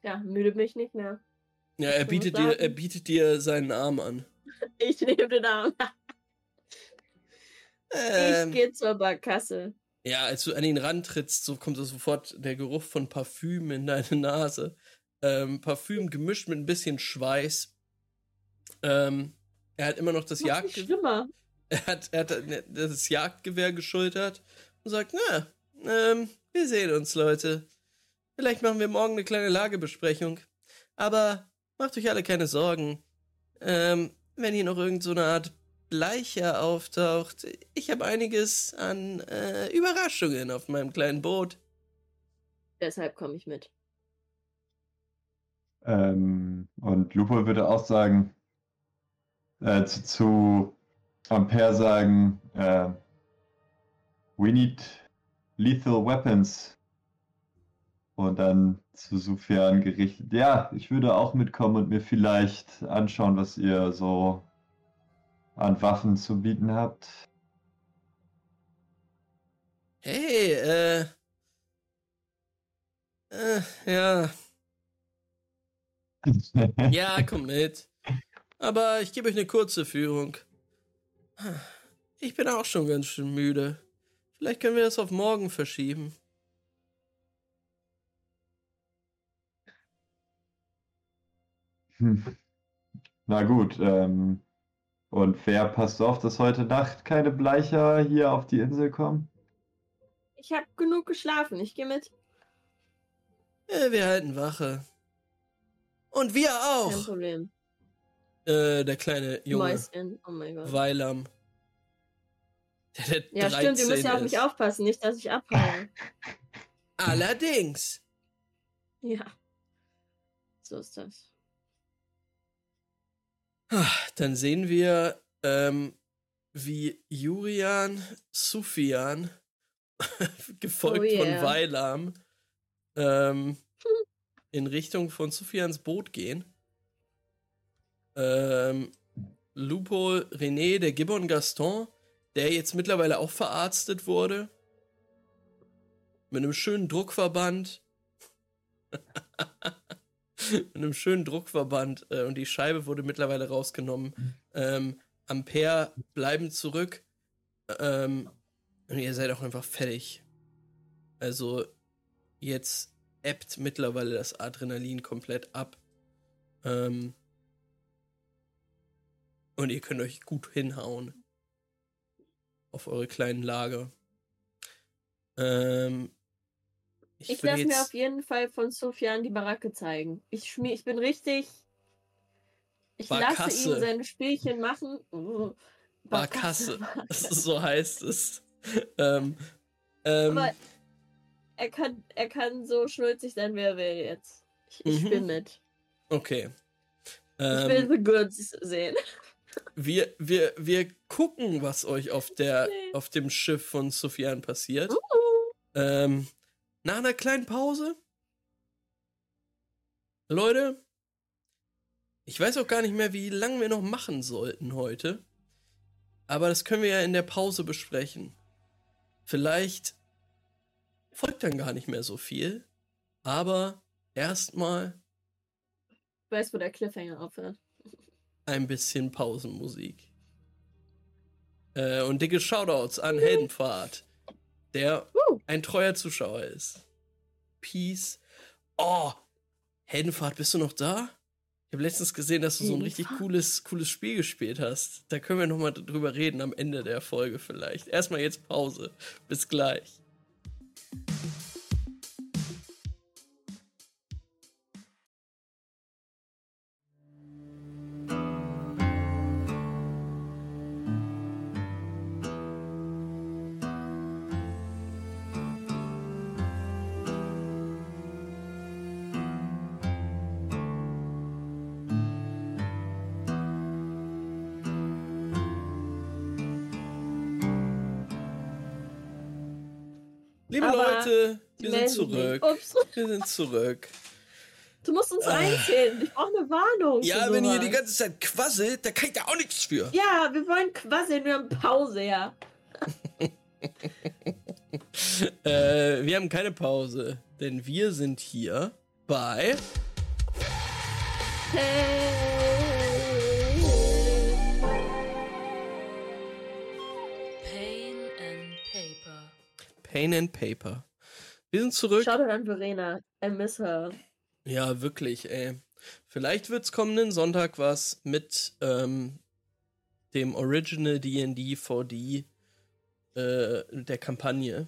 Ja, müde mich nicht mehr. Ja, er bietet, dir, er bietet dir seinen Arm an. Ich nehme den Arm. Ähm, ich gehe zur Barkasse. Ja, als du an ihn rantrittst, so kommt so sofort der Geruch von Parfüm in deine Nase. Ähm, Parfüm gemischt mit ein bisschen Schweiß. Ähm, er hat immer noch das Jagdgewehr. Er hat, er hat das Jagdgewehr geschultert und sagt, na, ähm, wir sehen uns, Leute. Vielleicht machen wir morgen eine kleine Lagebesprechung. Aber macht euch alle keine Sorgen. Ähm, wenn hier noch irgendeine so Art Bleicher auftaucht, ich habe einiges an äh, Überraschungen auf meinem kleinen Boot. Deshalb komme ich mit. Ähm, und Lupo würde auch sagen, äh, zu, zu Ampere sagen, äh, we need lethal weapons und dann zu Sufjan gerichtet. Ja, ich würde auch mitkommen und mir vielleicht anschauen, was ihr so an Waffen zu bieten habt. Hey, äh. Äh, ja. ja, komm mit. Aber ich gebe euch eine kurze Führung. Ich bin auch schon ganz schön müde. Vielleicht können wir das auf morgen verschieben. Hm. Na gut, ähm, und wer passt auf, dass heute Nacht keine Bleicher hier auf die Insel kommen? Ich habe genug geschlafen, ich gehe mit. Ja, wir halten Wache. Und wir auch. Kein Problem. Äh, der kleine Junge. Mäuschen, oh mein Gott. Weilam. Der, der ja, stimmt, du musst ja auf mich aufpassen, nicht, dass ich abhaue. Allerdings. Ja. So ist das. Dann sehen wir, ähm, wie Jurian Sufian, gefolgt oh yeah. von Weilam, ähm, in Richtung von Sufians Boot gehen. Ähm, Lupo René, der Gibbon Gaston, der jetzt mittlerweile auch verarztet wurde. Mit einem schönen Druckverband. mit einem schönen Druckverband äh, und die Scheibe wurde mittlerweile rausgenommen. Ähm, Ampere bleiben zurück. Ähm, und ihr seid auch einfach fertig. Also jetzt ebbt mittlerweile das Adrenalin komplett ab. Ähm, und ihr könnt euch gut hinhauen. Auf eure kleinen Lager. Ähm, ich, ich lasse mir auf jeden Fall von Sofian die Baracke zeigen. Ich, schmier, ich bin richtig. Ich Barkasse. lasse ihn seine Spielchen machen. Uh, Barkasse. Barkasse. so heißt es. ähm, ähm, Aber er kann, er kann so schnulzig sein, wie er will jetzt. Ich, ich mhm. bin mit. Okay. Ähm, ich will The Goods sehen. Wir, wir, wir gucken, was euch auf, der, okay. auf dem Schiff von Sofian passiert. Uh. Ähm, nach einer kleinen Pause. Leute, ich weiß auch gar nicht mehr, wie lange wir noch machen sollten heute. Aber das können wir ja in der Pause besprechen. Vielleicht folgt dann gar nicht mehr so viel. Aber erstmal. Ich weiß, wo der Cliffhanger aufhört. Ein bisschen Pausenmusik. Äh, und dicke Shoutouts an Heldenpfad, der. Ein treuer Zuschauer ist. Peace. Oh, Heldenpfad, bist du noch da? Ich habe letztens gesehen, dass du so ein richtig cooles, cooles Spiel gespielt hast. Da können wir nochmal drüber reden am Ende der Folge vielleicht. Erstmal jetzt Pause. Bis gleich. Wir sind zurück. Wir sind zurück. Du musst uns äh. einzählen. Ich brauche eine Warnung. Ja, wenn ihr die ganze Zeit quasselt, da kann ich da auch nichts für. Ja, wir wollen quasseln. Wir haben Pause, ja. äh, wir haben keine Pause, denn wir sind hier bei. Hey. Pain and Paper. Wir sind zurück. Schaut an Verena. I miss her. Ja, wirklich, ey. Vielleicht wird's kommenden Sonntag was mit ähm, dem Original D&D 4D äh, der Kampagne.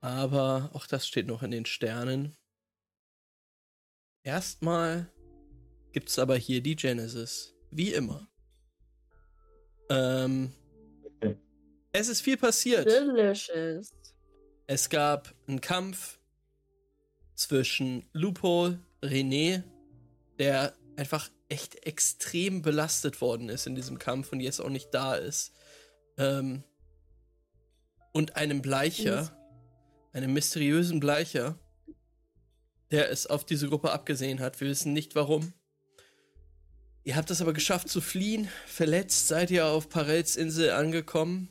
Aber auch das steht noch in den Sternen. Erstmal gibt's aber hier die Genesis. Wie immer. Ähm, es ist viel passiert. Delicious. Es gab einen Kampf zwischen Loophole, René, der einfach echt extrem belastet worden ist in diesem Kampf und jetzt auch nicht da ist. Ähm, und einem Bleicher, einem mysteriösen Bleicher, der es auf diese Gruppe abgesehen hat. Wir wissen nicht warum. Ihr habt es aber geschafft zu fliehen. Verletzt seid ihr auf Parels Insel angekommen.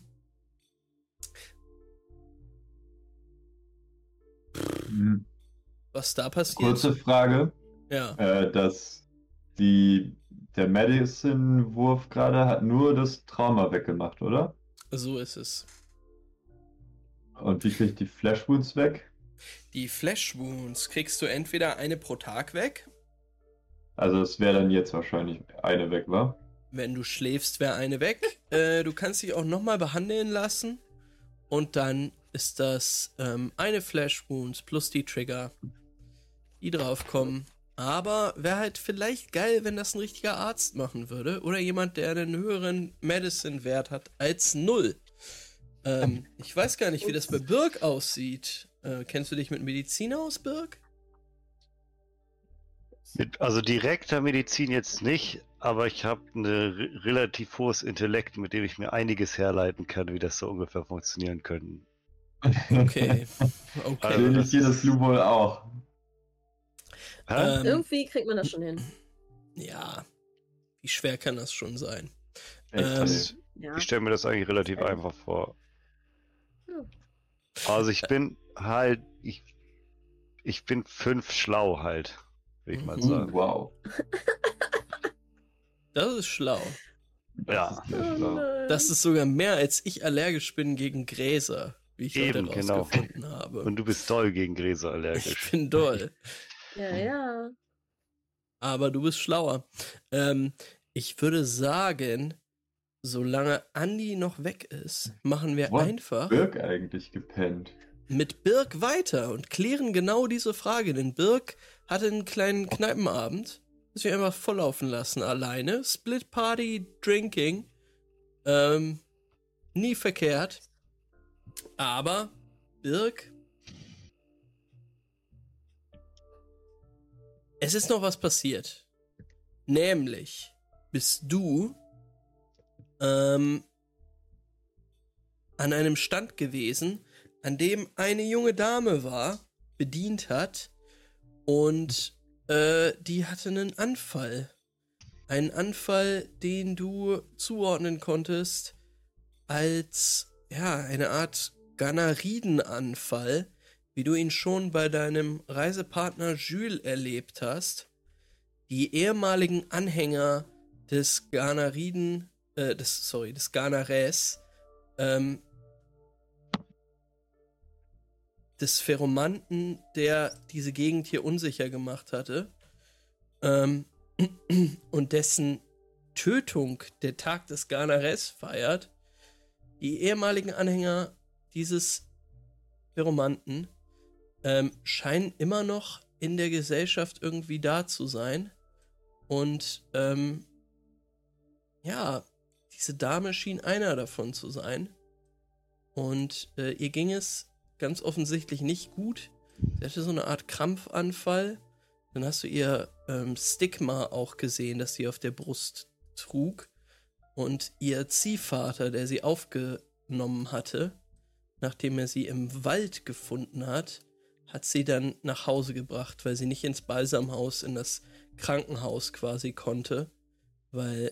Mhm. Was da passiert? Kurze Frage. Ja. Äh, dass die, der Medicine-Wurf gerade hat nur das Trauma weggemacht, oder? So ist es. Und wie kriege ich die Flash Wounds weg? Die Flash Wounds kriegst du entweder eine pro Tag weg. Also es wäre dann jetzt wahrscheinlich eine weg, wa? Wenn du schläfst, wäre eine weg. äh, du kannst dich auch nochmal behandeln lassen. Und dann ist das ähm, eine Flash Wounds plus die Trigger, die draufkommen. Aber wäre halt vielleicht geil, wenn das ein richtiger Arzt machen würde. Oder jemand, der einen höheren Medicine-Wert hat als null. Ähm, ich weiß gar nicht, wie das bei Birk aussieht. Äh, kennst du dich mit Medizin aus, Birk? Mit, also direkter Medizin jetzt nicht, aber ich habe ein relativ hohes Intellekt, mit dem ich mir einiges herleiten kann, wie das so ungefähr funktionieren könnte. Okay. okay. Also nicht jedes Loophole auch. Ähm, Irgendwie kriegt man das schon hin. Ja. Wie schwer kann das schon sein? Ähm, ja. Ich stelle mir das eigentlich relativ okay. einfach vor. Also ich bin halt, ich, ich bin fünf schlau halt. würde ich mal sagen. Wow. Das ist schlau. Das ja. Ist oh das ist sogar mehr, als ich allergisch bin gegen Gräser, wie ich Eben, heute genau. habe. Und du bist doll gegen Gräser allergisch. Ich bin doll. ja, ja. Aber du bist schlauer. Ähm, ich würde sagen, solange Andi noch weg ist, machen wir Wo einfach. Birk eigentlich gepennt. Mit Birk weiter und klären genau diese Frage. Denn Birk hatte einen kleinen Kneipenabend das wir einfach volllaufen lassen alleine. Split Party Drinking. Ähm, nie verkehrt. Aber, Birk. Es ist noch was passiert. Nämlich bist du ähm, an einem Stand gewesen, an dem eine junge Dame war, bedient hat und äh, die hatte einen Anfall. Einen Anfall, den du zuordnen konntest als, ja, eine Art Ganaridenanfall, wie du ihn schon bei deinem Reisepartner Jules erlebt hast. Die ehemaligen Anhänger des Ganariden, äh, des, sorry, des Ganares, ähm, des Pheromanten, der diese Gegend hier unsicher gemacht hatte. Ähm, und dessen Tötung der Tag des Ganares feiert. Die ehemaligen Anhänger dieses Pheromanten ähm, scheinen immer noch in der Gesellschaft irgendwie da zu sein. Und ähm, ja, diese Dame schien einer davon zu sein. Und äh, ihr ging es ganz offensichtlich nicht gut. Sie hatte so eine Art Krampfanfall. Dann hast du ihr ähm, Stigma auch gesehen, das sie auf der Brust trug. Und ihr Ziehvater, der sie aufgenommen hatte, nachdem er sie im Wald gefunden hat, hat sie dann nach Hause gebracht, weil sie nicht ins Balsamhaus, in das Krankenhaus quasi konnte. Weil,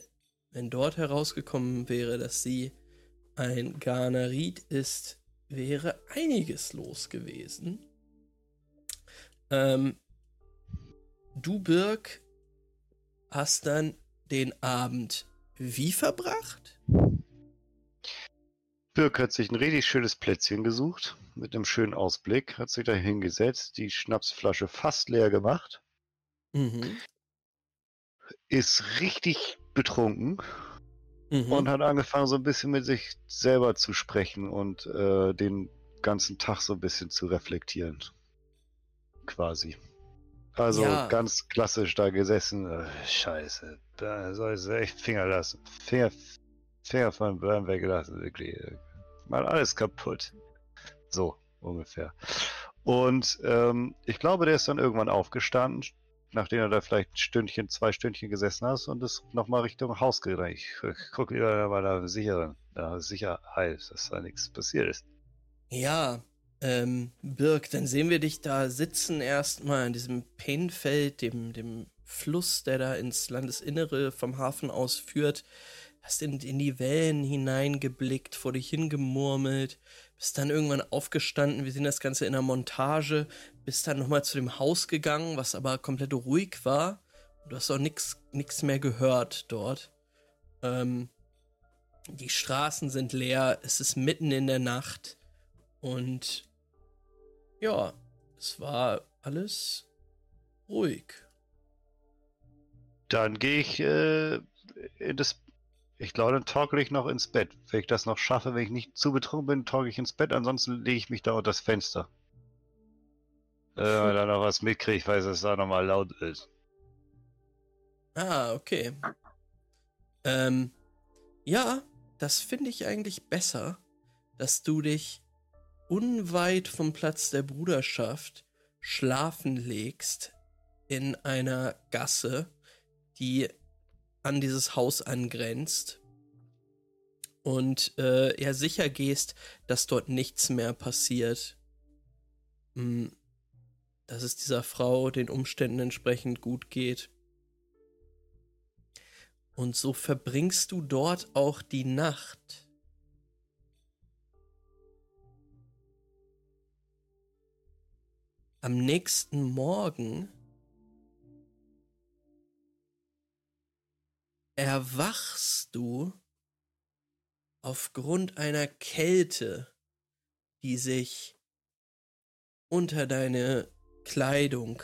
wenn dort herausgekommen wäre, dass sie ein Garnerit ist, wäre einiges los gewesen. Ähm, du, Birk, hast dann den Abend wie verbracht? Birk hat sich ein richtig schönes Plätzchen gesucht, mit einem schönen Ausblick, hat sich da hingesetzt, die Schnapsflasche fast leer gemacht, mhm. ist richtig betrunken mhm. und hat angefangen, so ein bisschen mit sich selber zu sprechen und äh, den ganzen Tag so ein bisschen zu reflektieren. Quasi. Also ja. ganz klassisch da gesessen. Äh, scheiße, da soll ich echt Finger lassen. Finger, Finger von Burn weggelassen, wirklich. Mal alles kaputt. So, ungefähr. Und ähm, ich glaube, der ist dann irgendwann aufgestanden, nachdem er da vielleicht ein Stündchen, zwei Stündchen gesessen hast und ist nochmal Richtung Haus gegangen. Ich, ich gucke lieber mal da sicheren, da Sicherheit, dass da nichts passiert ist. Ja, ähm, Birk, dann sehen wir dich da sitzen erstmal in diesem Painfeld, dem, dem Fluss, der da ins Landesinnere vom Hafen aus führt. Hast in, in die Wellen hineingeblickt, vor dich hingemurmelt, bist dann irgendwann aufgestanden. Wir sehen das Ganze in der Montage, bist dann nochmal zu dem Haus gegangen, was aber komplett ruhig war. Du hast auch nichts mehr gehört dort. Ähm, die Straßen sind leer, es ist mitten in der Nacht und ja, es war alles ruhig. Dann gehe ich äh, in das. Ich glaube, dann torkel ich noch ins Bett. Wenn ich das noch schaffe, wenn ich nicht zu betrunken bin, torkel ich ins Bett. Ansonsten lege ich mich da unter das Fenster. Äh, wenn man da noch was mitkriegt, weil es da nochmal laut ist. Ah, okay. Ähm, ja, das finde ich eigentlich besser, dass du dich unweit vom Platz der Bruderschaft schlafen legst in einer Gasse, die an dieses Haus angrenzt und äh, ja sicher gehst, dass dort nichts mehr passiert. Hm, dass es dieser Frau den Umständen entsprechend gut geht. Und so verbringst du dort auch die Nacht. Am nächsten Morgen erwachst du aufgrund einer Kälte, die sich unter deine Kleidung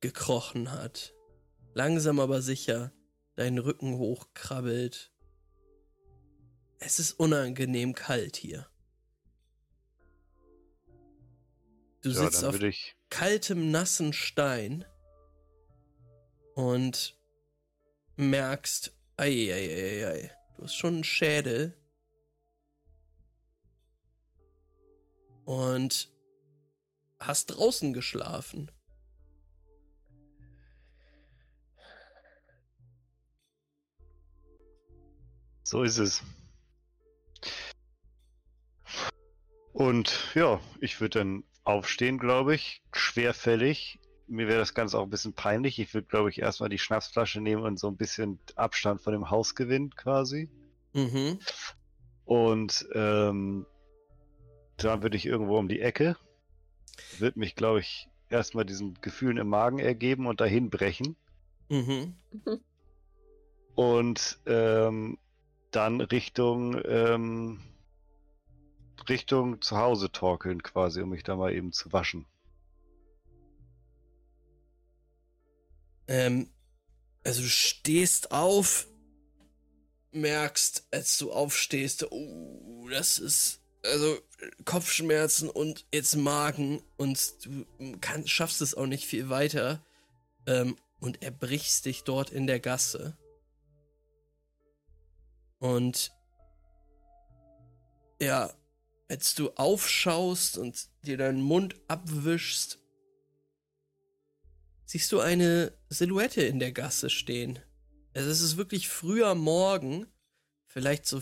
gekrochen hat. Langsam aber sicher deinen Rücken hochkrabbelt. Es ist unangenehm kalt hier. Du ja, sitzt auf kaltem, nassen Stein und merkst, ei, ei, ei, ei, du hast schon einen Schädel. Und hast draußen geschlafen. So ist es. Und ja, ich würde dann aufstehen, glaube ich. Schwerfällig. Mir wäre das Ganze auch ein bisschen peinlich. Ich würde, glaube ich, erstmal die Schnapsflasche nehmen und so ein bisschen Abstand von dem Haus gewinnen, quasi. Mhm. Und ähm, dann würde ich irgendwo um die Ecke. Würde mich, glaube ich, erstmal diesen Gefühlen im Magen ergeben und dahin brechen. Mhm. Und ähm, dann Richtung ähm, Richtung zu Hause torkeln quasi, um mich da mal eben zu waschen. Ähm, also du stehst auf, merkst, als du aufstehst, oh, das ist also Kopfschmerzen und jetzt Magen und du kann, schaffst es auch nicht viel weiter ähm, und erbrichst dich dort in der Gasse. Und ja, als du aufschaust und dir deinen Mund abwischst, siehst du eine Silhouette in der Gasse stehen. Also es ist wirklich früher Morgen, vielleicht so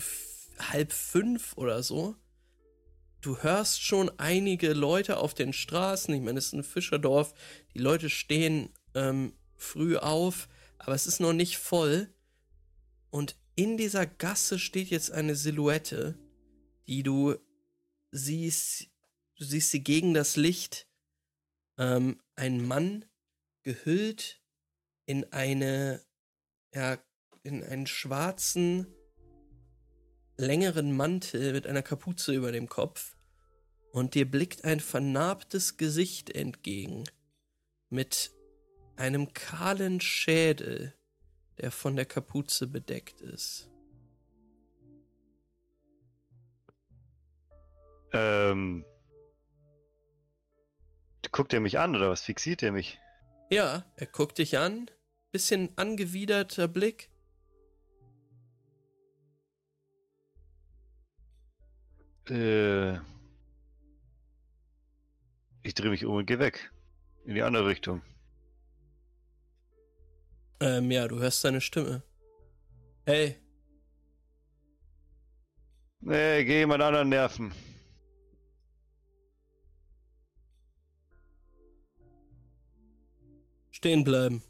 halb fünf oder so. Du hörst schon einige Leute auf den Straßen. Ich meine, es ist ein Fischerdorf. Die Leute stehen ähm, früh auf, aber es ist noch nicht voll. Und in dieser Gasse steht jetzt eine Silhouette, die du siehst, du siehst sie gegen das Licht, ähm, ein Mann gehüllt in eine, ja, in einen schwarzen, längeren Mantel mit einer Kapuze über dem Kopf und dir blickt ein vernarbtes Gesicht entgegen mit einem kahlen Schädel, der von der Kapuze bedeckt ist. Ähm. Guckt er mich an oder was? Fixiert er mich? Ja, er guckt dich an. Bisschen angewiderter Blick. Äh. Ich drehe mich um und gehe weg. In die andere Richtung. Ähm, ja, du hörst seine Stimme. Hey. Nee, geh jemand anderen nerven. Stehen bleiben.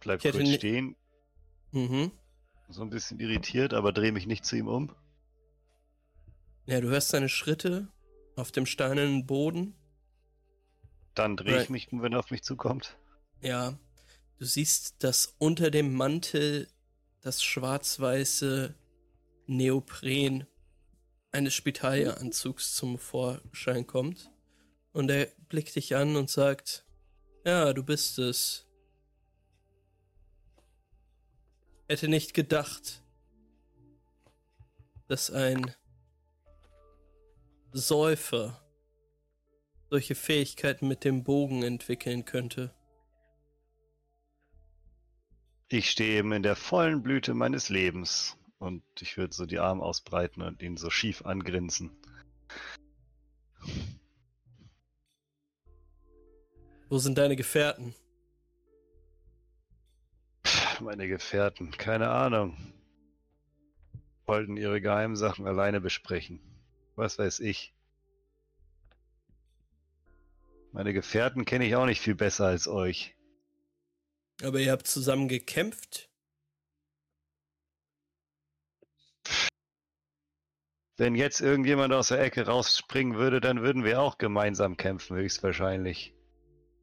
Bleib kurz stehen. Mhm. So ein bisschen irritiert, aber dreh mich nicht zu ihm um. Ja, du hörst seine Schritte auf dem steinernen Boden. Dann drehe ich mich wenn er auf mich zukommt. Ja, du siehst, dass unter dem Mantel das schwarz-weiße Neopren eines Spitalieranzugs zum Vorschein kommt. Und er blickt dich an und sagt, ja, du bist es. Hätte nicht gedacht, dass ein Säufer solche Fähigkeiten mit dem Bogen entwickeln könnte. Ich stehe eben in der vollen Blüte meines Lebens und ich würde so die Arme ausbreiten und ihn so schief angrinsen. Wo sind deine Gefährten? Meine Gefährten, keine Ahnung. Wollten ihre Geheimsachen alleine besprechen. Was weiß ich. Meine Gefährten kenne ich auch nicht viel besser als euch. Aber ihr habt zusammen gekämpft? Wenn jetzt irgendjemand aus der Ecke rausspringen würde, dann würden wir auch gemeinsam kämpfen, höchstwahrscheinlich.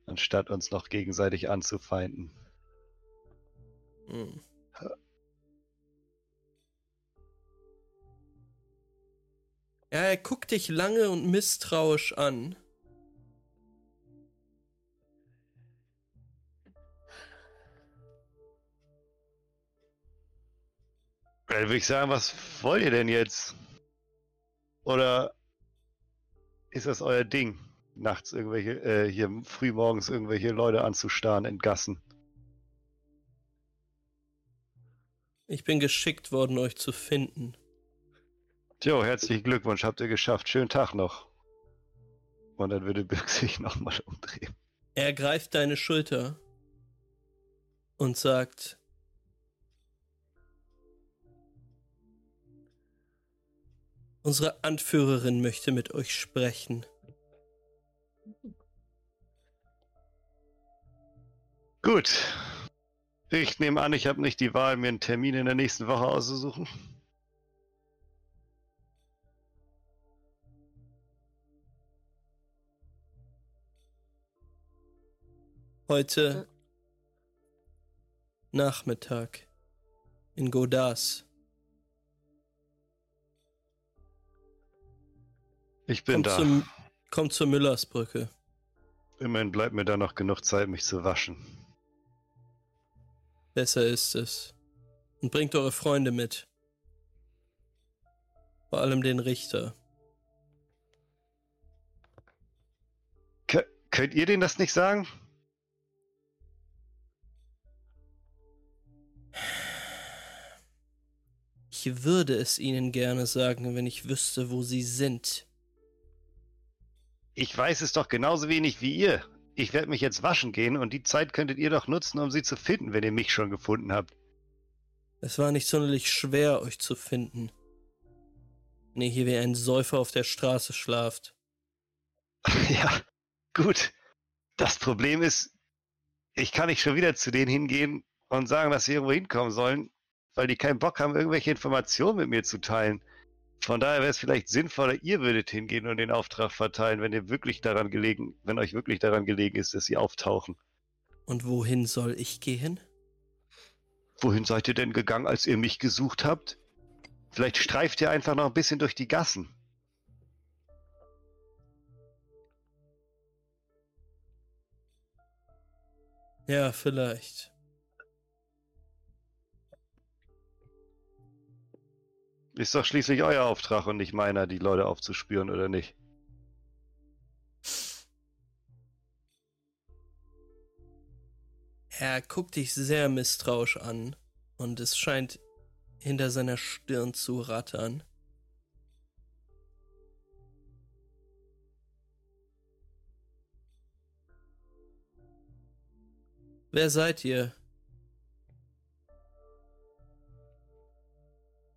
Anstatt uns noch gegenseitig anzufeinden. Hm. Ja, er guckt dich lange und misstrauisch an. Dann würde ich sagen, was wollt ihr denn jetzt? Oder ist das euer Ding, nachts irgendwelche, äh, hier frühmorgens irgendwelche Leute anzustarren in Gassen? Ich bin geschickt worden, euch zu finden. Jo, herzlichen Glückwunsch, habt ihr geschafft. Schönen Tag noch. Und dann würde Birk sich nochmal umdrehen. Er greift deine Schulter und sagt, Unsere Anführerin möchte mit euch sprechen. Gut. Ich nehme an, ich habe nicht die Wahl, mir einen Termin in der nächsten Woche auszusuchen. Heute Nachmittag in Godas. Ich bin kommt da. Zum, kommt zur Müllersbrücke. Immerhin bleibt mir da noch genug Zeit, mich zu waschen. Besser ist es. Und bringt eure Freunde mit. Vor allem den Richter. K könnt ihr denen das nicht sagen? Ich würde es ihnen gerne sagen, wenn ich wüsste, wo sie sind. Ich weiß es doch genauso wenig wie ihr. Ich werde mich jetzt waschen gehen und die Zeit könntet ihr doch nutzen, um sie zu finden, wenn ihr mich schon gefunden habt. Es war nicht sonderlich schwer, euch zu finden. Wenn ihr hier wie ein Säufer auf der Straße schlaft. ja, gut. Das Problem ist, ich kann nicht schon wieder zu denen hingehen und sagen, dass sie irgendwo hinkommen sollen, weil die keinen Bock haben, irgendwelche Informationen mit mir zu teilen. Von daher wäre es vielleicht sinnvoller, ihr würdet hingehen und den Auftrag verteilen, wenn ihr wirklich daran gelegen, wenn euch wirklich daran gelegen ist, dass sie auftauchen. Und wohin soll ich gehen? Wohin seid ihr denn gegangen, als ihr mich gesucht habt? Vielleicht streift ihr einfach noch ein bisschen durch die Gassen. Ja, vielleicht. Ist doch schließlich euer Auftrag und nicht meiner, die Leute aufzuspüren, oder nicht? Er guckt dich sehr misstrauisch an und es scheint hinter seiner Stirn zu rattern. Wer seid ihr?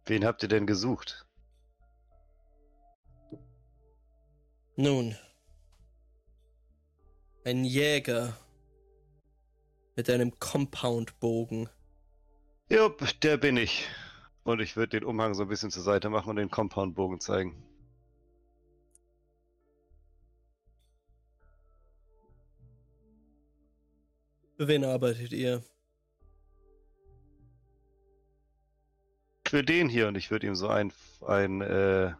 Wen habt ihr denn gesucht? Nun, ein Jäger mit einem Compound-Bogen. Jupp, der bin ich. Und ich würde den Umhang so ein bisschen zur Seite machen und den Compound-Bogen zeigen. Für wen arbeitet ihr? Für den hier und ich würde ihm so ein, ein äh,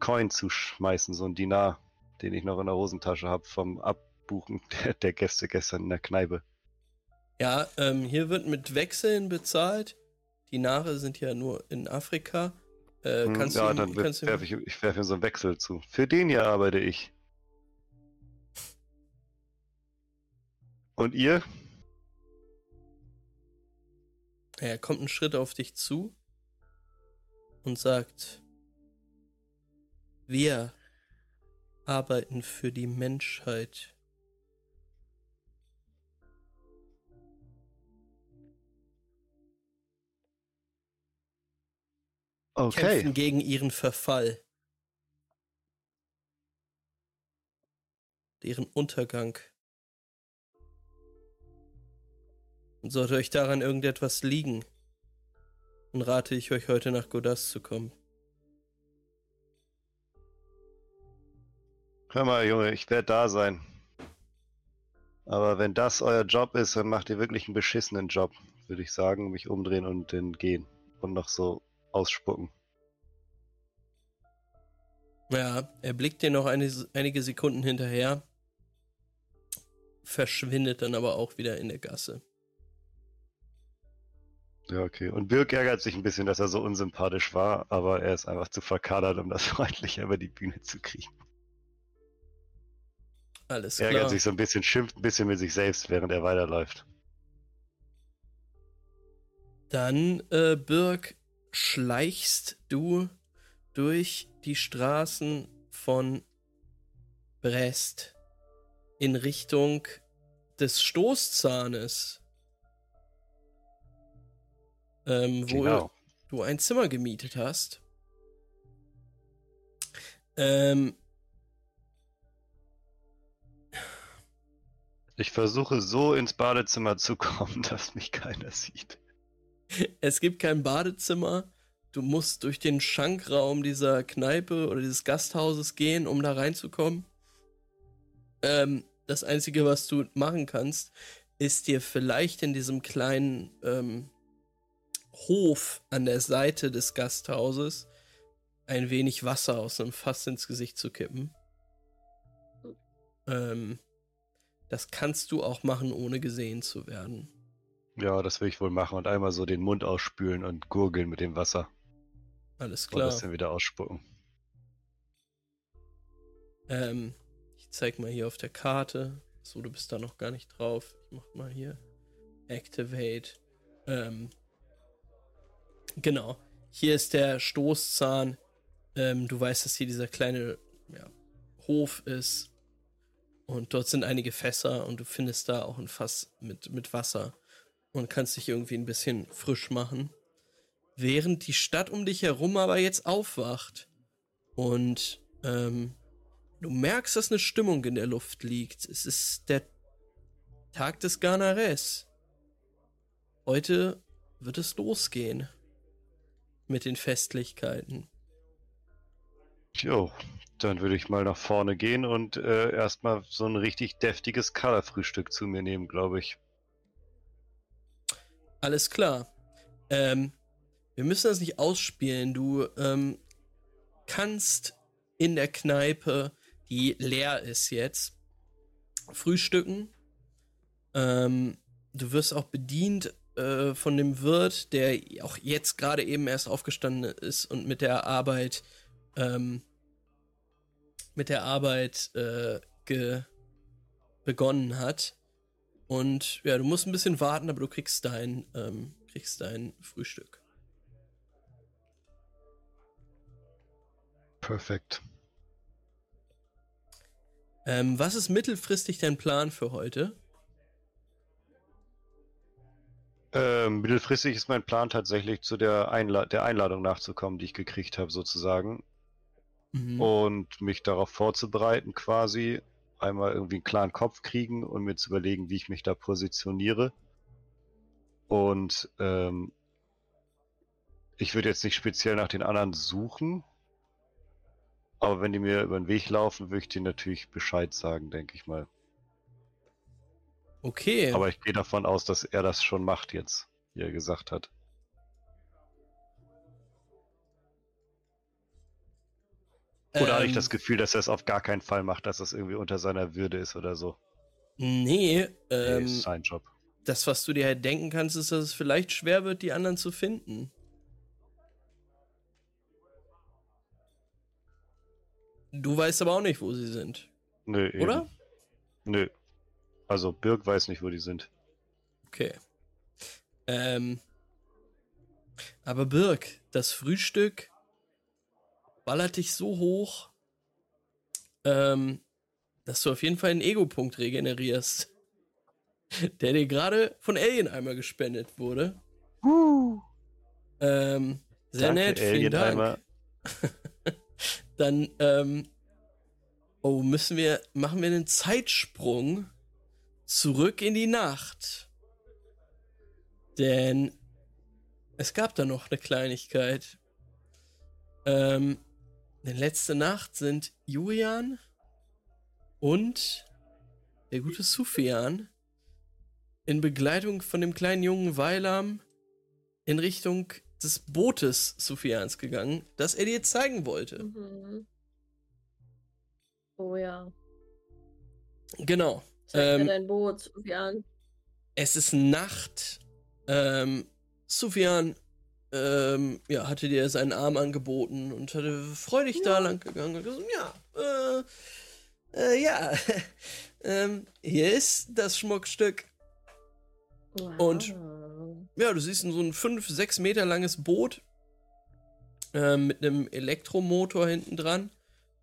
Coin zuschmeißen, so ein Dinar, den ich noch in der Hosentasche habe vom Abbuchen der, der, Gäste gestern in der Kneipe. Ja, ähm, hier wird mit Wechseln bezahlt. Dinare sind ja nur in Afrika. Äh, hm, kannst ja, du, dann werfe ich, ich werfe ihm so einen Wechsel zu. Für den hier arbeite ich. Und ihr? Er kommt einen Schritt auf dich zu und sagt, wir arbeiten für die Menschheit. Okay. Kämpfen gegen ihren Verfall. Deren Untergang. Und sollte euch daran irgendetwas liegen, dann rate ich euch heute nach Godas zu kommen. Hör mal, Junge, ich werde da sein. Aber wenn das euer Job ist, dann macht ihr wirklich einen beschissenen Job, würde ich sagen. Mich umdrehen und dann gehen. Und noch so ausspucken. Ja, er blickt dir noch eine, einige Sekunden hinterher, verschwindet dann aber auch wieder in der Gasse. Ja, okay. Und Birk ärgert sich ein bisschen, dass er so unsympathisch war, aber er ist einfach zu verkadert, um das freundlicher über die Bühne zu kriegen. Alles klar. Ärgert sich so ein bisschen, schimpft ein bisschen mit sich selbst, während er weiterläuft. Dann, äh, Birk, schleichst du durch die Straßen von Brest in Richtung des Stoßzahnes, ähm, wo genau. du ein Zimmer gemietet hast. Ähm, ich versuche so ins Badezimmer zu kommen, dass mich keiner sieht. Es gibt kein Badezimmer. Du musst durch den Schankraum dieser Kneipe oder dieses Gasthauses gehen, um da reinzukommen. Ähm, das Einzige, was du machen kannst, ist dir vielleicht in diesem kleinen ähm, Hof an der Seite des Gasthauses ein wenig Wasser aus einem Fass ins Gesicht zu kippen. Ähm, das kannst du auch machen, ohne gesehen zu werden. Ja, das will ich wohl machen und einmal so den Mund ausspülen und gurgeln mit dem Wasser. Alles klar. Und das dann wieder ausspucken. Ähm, ich zeig mal hier auf der Karte. So, du bist da noch gar nicht drauf. Ich mach mal hier. Activate. Ähm, genau. Hier ist der Stoßzahn. Ähm, du weißt, dass hier dieser kleine ja, Hof ist. Und dort sind einige Fässer und du findest da auch ein Fass mit, mit Wasser und kannst dich irgendwie ein bisschen frisch machen während die Stadt um dich herum aber jetzt aufwacht. Und ähm, du merkst, dass eine Stimmung in der Luft liegt. Es ist der Tag des Ganares. Heute wird es losgehen mit den Festlichkeiten. Jo, dann würde ich mal nach vorne gehen und äh, erstmal so ein richtig deftiges Kaderfrühstück zu mir nehmen, glaube ich. Alles klar. Ähm, wir müssen das nicht ausspielen. Du ähm, kannst in der Kneipe, die leer ist jetzt, frühstücken. Ähm, du wirst auch bedient äh, von dem Wirt, der auch jetzt gerade eben erst aufgestanden ist und mit der Arbeit ähm, mit der Arbeit äh, begonnen hat. Und ja, du musst ein bisschen warten, aber du kriegst dein, ähm, kriegst dein Frühstück. Perfekt. Ähm, was ist mittelfristig dein Plan für heute? Ähm, mittelfristig ist mein Plan tatsächlich zu der, Einla der Einladung nachzukommen, die ich gekriegt habe, sozusagen. Mhm. Und mich darauf vorzubereiten, quasi. Einmal irgendwie einen klaren Kopf kriegen und mir zu überlegen, wie ich mich da positioniere. Und ähm, ich würde jetzt nicht speziell nach den anderen suchen, aber wenn die mir über den Weg laufen, würde ich dir natürlich Bescheid sagen, denke ich mal. Okay. Aber ich gehe davon aus, dass er das schon macht jetzt, wie er gesagt hat. Oder ähm, habe ich das Gefühl, dass er es auf gar keinen Fall macht, dass das irgendwie unter seiner Würde ist oder so? Nee, ähm, nee ist sein Job. Das, was du dir halt denken kannst, ist, dass es vielleicht schwer wird, die anderen zu finden. Du weißt aber auch nicht, wo sie sind. Nö, Oder? Eben. Nö. Also Birk weiß nicht, wo die sind. Okay. Ähm. Aber Birk, das Frühstück ballert dich so hoch, ähm, dass du auf jeden Fall einen Ego-Punkt regenerierst. Der dir gerade von Alien einmal gespendet wurde. Uh. Ähm, sehr Danke, nett, vielen Dank. Dann, ähm, oh, müssen wir, machen wir einen Zeitsprung zurück in die Nacht. Denn es gab da noch eine Kleinigkeit. Ähm, denn letzte Nacht sind Julian und der gute Sufjan in Begleitung von dem kleinen jungen Weilam in Richtung des Bootes Sufjans gegangen, das er dir zeigen wollte. Mhm. Oh ja. Genau. Zeig ähm, mir dein Boot, Sufjan. Es ist Nacht. Ähm, Sufjan ähm, ja, hatte dir seinen Arm angeboten und hatte freudig ja. da lang gegangen und gesagt, ja, äh, äh, ja, ähm, hier ist das Schmuckstück. Wow. Und ja, du siehst so ein 5, 6 Meter langes Boot äh, mit einem Elektromotor hinten dran.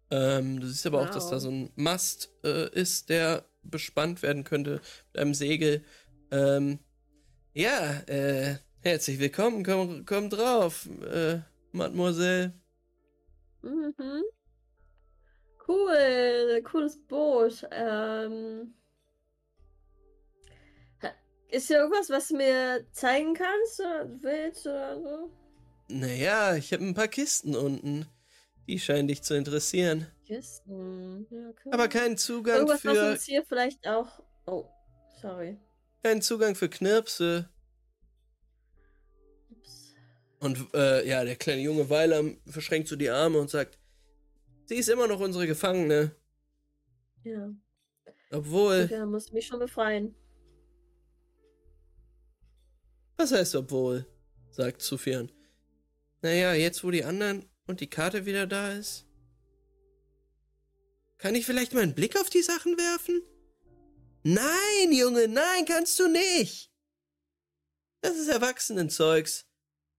Ähm, du siehst aber wow. auch, dass da so ein Mast äh, ist, der bespannt werden könnte mit einem Segel. Ähm, ja, äh, Herzlich willkommen, komm, komm drauf, äh, Mademoiselle. Mhm. Cool, cooles Boot. Ähm, ist hier irgendwas, was du mir zeigen kannst oder willst oder so? Naja, ich habe ein paar Kisten unten. Die scheinen dich zu interessieren. Kisten, ja, cool. Aber keinen Zugang irgendwas, für. Was uns hier vielleicht auch. Oh, sorry. Keinen Zugang für Knirpse. Und äh, ja, der kleine junge Weiler verschränkt so die Arme und sagt, sie ist immer noch unsere Gefangene. Ja. Obwohl. Ja, muss mich schon befreien. Was heißt obwohl? sagt Sufjan. Naja, jetzt wo die anderen und die Karte wieder da ist. Kann ich vielleicht mal einen Blick auf die Sachen werfen? Nein, Junge, nein, kannst du nicht. Das ist Erwachsenenzeugs.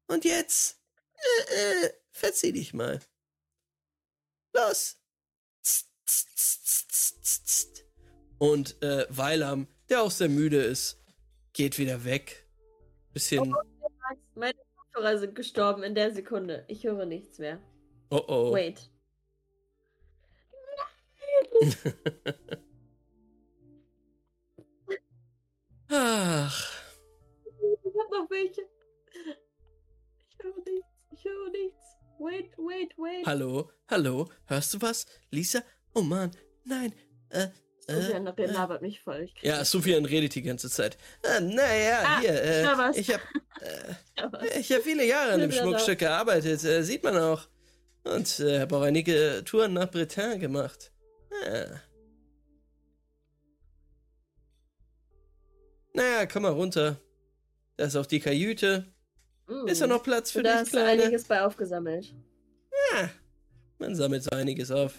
Und jetzt, äh, äh, verzieh dich mal. Los. Und äh, Weilam, der auch sehr müde ist, geht wieder weg. Bisschen. Oh, meine Kopfhörer sind gestorben in der Sekunde. Ich höre nichts mehr. Oh oh. Wait. Ach. Ich hab noch welche höre nichts. Ich höre nichts. Wait, wait, wait. Hallo, hallo, hörst du was? Lisa? Oh Mann, nein. Äh, Sofian äh, äh, labert mich voll. Ja, Sofian redet die ganze Zeit. Äh, naja, ah, hier, äh, ich habe äh, ich hab viele Jahre an dem Schmuckstück gearbeitet, äh, sieht man auch. Und äh, habe auch einige Touren nach Bretagne gemacht. Ja. Naja, komm mal runter. Da ist auch die Kajüte. Mm. Ist da noch Platz für da dich, Kleine? einiges bei aufgesammelt. Ja, man sammelt so einiges auf.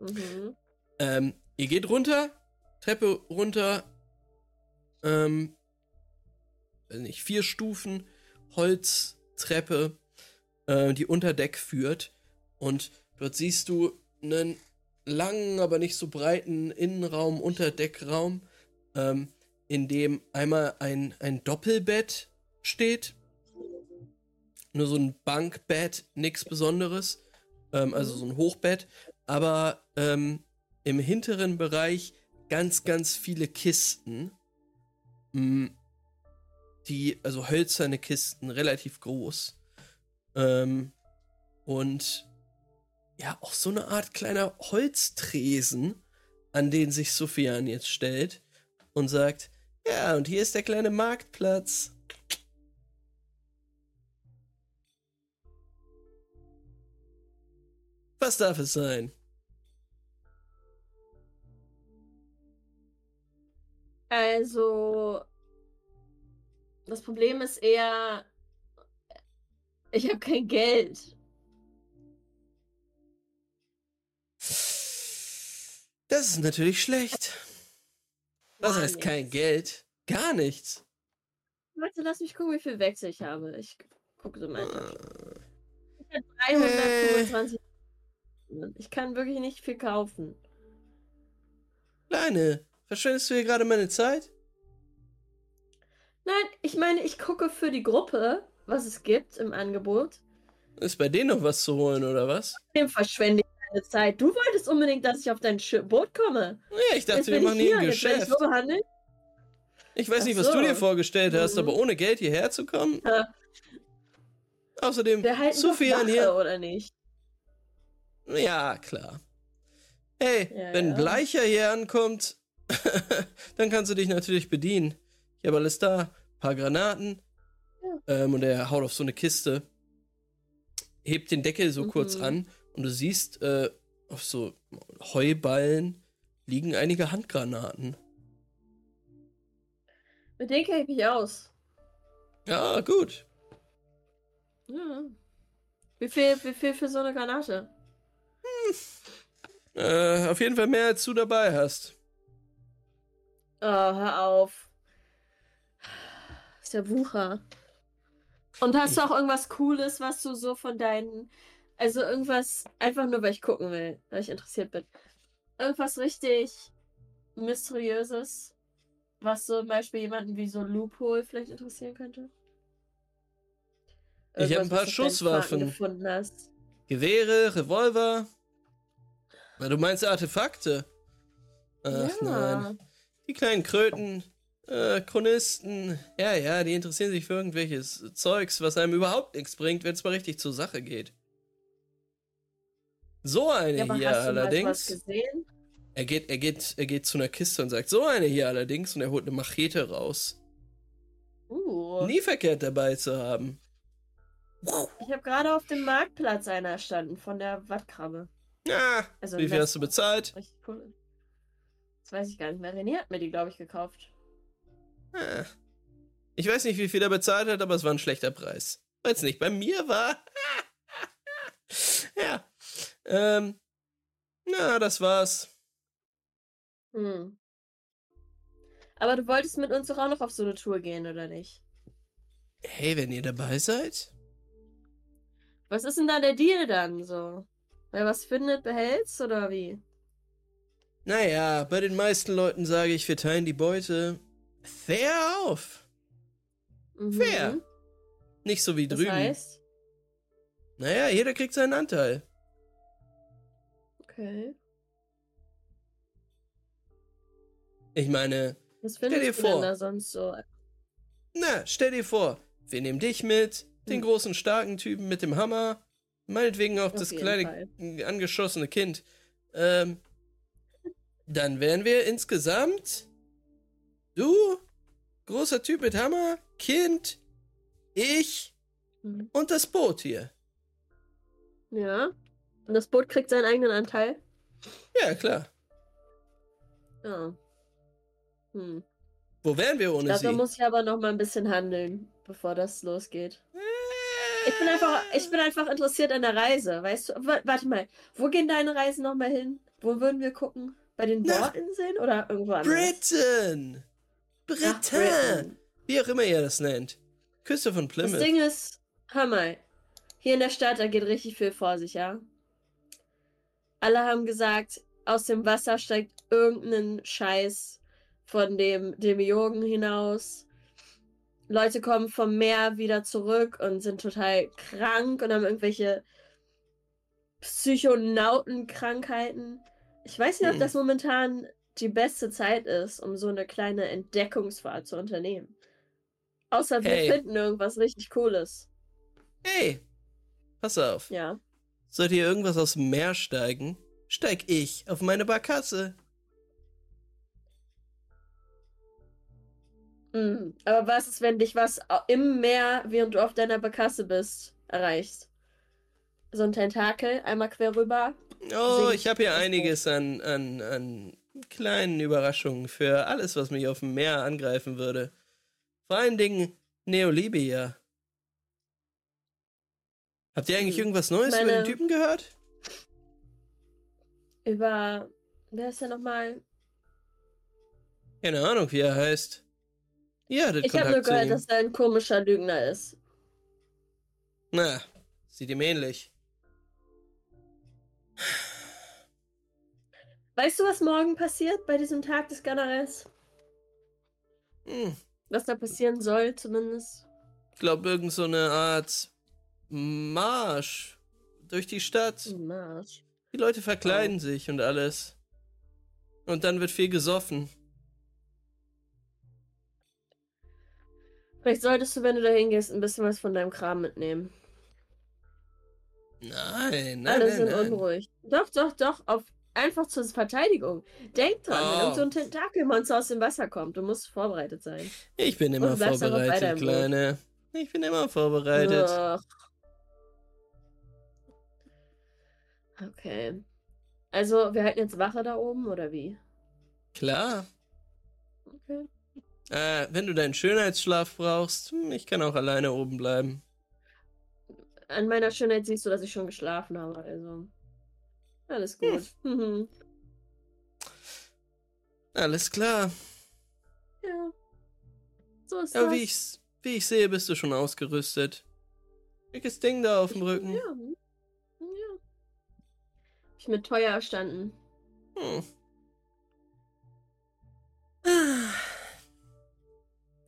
Okay. Mhm. Ähm, ihr geht runter, Treppe runter, ähm, nicht, vier Stufen, Holztreppe, äh, die unter Deck führt. Und dort siehst du einen langen, aber nicht so breiten Innenraum, Unterdeckraum, ähm, in dem einmal ein, ein Doppelbett steht. Nur so ein Bankbett, nichts Besonderes. Ähm, also so ein Hochbett. Aber ähm, im hinteren Bereich ganz, ganz viele Kisten. Mm, die, also hölzerne Kisten, relativ groß. Ähm, und ja, auch so eine Art kleiner Holztresen, an den sich Sophian jetzt stellt und sagt, ja, und hier ist der kleine Marktplatz. Was darf es sein? Also, das Problem ist eher, ich habe kein Geld. Das ist natürlich schlecht. Gar heißt nichts. kein Geld? Gar nichts. Warte, lass mich gucken, wie viel Wechsel ich habe. Ich gucke so mal. Ich habe 325 ich kann wirklich nicht viel kaufen. Kleine, verschwendest du hier gerade meine Zeit? Nein, ich meine, ich gucke für die Gruppe, was es gibt im Angebot. Ist bei denen noch was zu holen, oder was? Dem verschwende ich meine Zeit. Du wolltest unbedingt, dass ich auf dein Boot komme. Ja, ich dachte, wir machen hier ein Geschäft. Ich, so ich, weiß Ach nicht, was so. du dir vorgestellt hast, mhm. aber ohne Geld hierher zu kommen. Ja. Außerdem, zu viel an hier. Oder nicht? Ja, klar. Hey, ja, wenn ein Bleicher hier ankommt, dann kannst du dich natürlich bedienen. Ich habe alles da. Ein paar Granaten. Ja. Ähm, und er haut auf so eine Kiste. Hebt den Deckel so mhm. kurz an. Und du siehst, äh, auf so Heuballen liegen einige Handgranaten. Mit denen kenne ich mich aus. Ja, gut. Ja. Wie viel, wie viel für so eine Granate? Hm. Äh, auf jeden Fall mehr als du dabei hast. Oh, hör auf. ist der Wucher. Und hast du auch irgendwas Cooles, was du so von deinen. Also irgendwas, einfach nur weil ich gucken will, weil ich interessiert bin. Irgendwas richtig Mysteriöses, was zum Beispiel jemanden wie so Loophole vielleicht interessieren könnte? Irgendwas, ich habe ein paar Schusswaffen. Gewehre, Revolver. Na, du meinst Artefakte? Ach ja. nein. Die kleinen Kröten, äh, Chronisten, ja, ja, die interessieren sich für irgendwelches Zeugs, was einem überhaupt nichts bringt, wenn es mal richtig zur Sache geht. So eine ja, hier allerdings. Er geht, er geht, er geht zu einer Kiste und sagt, so eine hier allerdings, und er holt eine Machete raus. Uh. Nie verkehrt dabei zu haben. Ich habe gerade auf dem Marktplatz einer erstanden von der Wattkrabbe. Ja, also wie viel hast du bezahlt? Cool. Das weiß ich gar nicht mehr. René hat mir die, glaube ich, gekauft. Ja. Ich weiß nicht, wie viel er bezahlt hat, aber es war ein schlechter Preis. Weil es nicht bei mir war. ja. Ähm. Na, das war's. Hm. Aber du wolltest mit uns doch auch noch auf so eine Tour gehen, oder nicht? Hey, wenn ihr dabei seid? Was ist denn da der Deal dann so? Wer was findet, behält's oder wie? Naja, bei den meisten Leuten sage ich, wir teilen die Beute fair auf. Mhm. Fair. Nicht so wie das drüben. Heißt? Naja, jeder kriegt seinen Anteil. Okay. Ich meine, was stell dir vor. da sonst so? Na, stell dir vor, wir nehmen dich mit, den hm. großen starken Typen mit dem Hammer, meinetwegen auch Auf das kleine Fall. angeschossene Kind. Ähm, dann wären wir insgesamt du, großer Typ mit Hammer, Kind, ich hm. und das Boot hier. Ja. Und das Boot kriegt seinen eigenen Anteil? Ja, klar. Ja. Hm. Wo wären wir ohne Dafür sie? muss ich aber noch mal ein bisschen handeln, bevor das losgeht. Ich bin einfach, ich bin einfach interessiert an der Reise, weißt du? Warte mal, wo gehen deine Reisen noch mal hin? Wo würden wir gucken? Bei den Bordinseln oder irgendwo anders? Britain! Britain! Britain! Wie auch immer ihr das nennt. Küste von Plymouth. Das Ding ist, hör mal, hier in der Stadt, da geht richtig viel vor sich, ja? Alle haben gesagt, aus dem Wasser steigt irgendein Scheiß von dem Demiurgen hinaus. Leute kommen vom Meer wieder zurück und sind total krank und haben irgendwelche Psychonautenkrankheiten. Ich weiß nicht, ob hm. das momentan die beste Zeit ist, um so eine kleine Entdeckungsfahrt zu unternehmen. Außer wir hey. finden irgendwas richtig Cooles. Hey, pass auf. Ja. Sollte hier irgendwas aus dem Meer steigen, steig ich auf meine Barkasse. Mhm. Aber was ist, wenn dich was im Meer, während du auf deiner Barkasse bist, erreicht? So ein Tentakel, einmal quer rüber. Oh, ich habe hier einiges an, an, an kleinen Überraschungen für alles, was mich auf dem Meer angreifen würde. Vor allen Dingen Neolibia. Habt ihr eigentlich hm. irgendwas Neues Meine... über den Typen gehört? Über. Wer ist der nochmal? Keine Ahnung, wie er heißt. Ja, das Ich habe nur gehört, dass er ein komischer Lügner ist. Na, sieht ihm ähnlich. Weißt du, was morgen passiert bei diesem Tag des Generals? Hm. Was da passieren soll, zumindest. Ich glaube, irgend so eine Art Marsch durch die Stadt. Marsch. Die Leute verkleiden oh. sich und alles. Und dann wird viel gesoffen. Vielleicht solltest du, wenn du da hingehst, ein bisschen was von deinem Kram mitnehmen. Nein, nein. Alle nein, sind nein. unruhig. Doch, doch, doch. Auf, einfach zur Verteidigung. Denk dran, oh. wenn irgend so ein Tentakelmonster aus dem Wasser kommt, du musst vorbereitet sein. Ich bin immer vorbereitet, Kleine. Ich bin immer vorbereitet. Ugh. Okay. Also, wir halten jetzt Wache da oben, oder wie? Klar. Okay. Äh, wenn du deinen Schönheitsschlaf brauchst, hm, ich kann auch alleine oben bleiben. An meiner Schönheit siehst du, dass ich schon geschlafen habe, also. Alles gut. Hm. Alles klar. Ja. So ist ja, das. Wie ich, wie ich sehe, bist du schon ausgerüstet. Dickes Ding da auf dem Rücken. Ja. Ich mit teuer erstanden. Hm.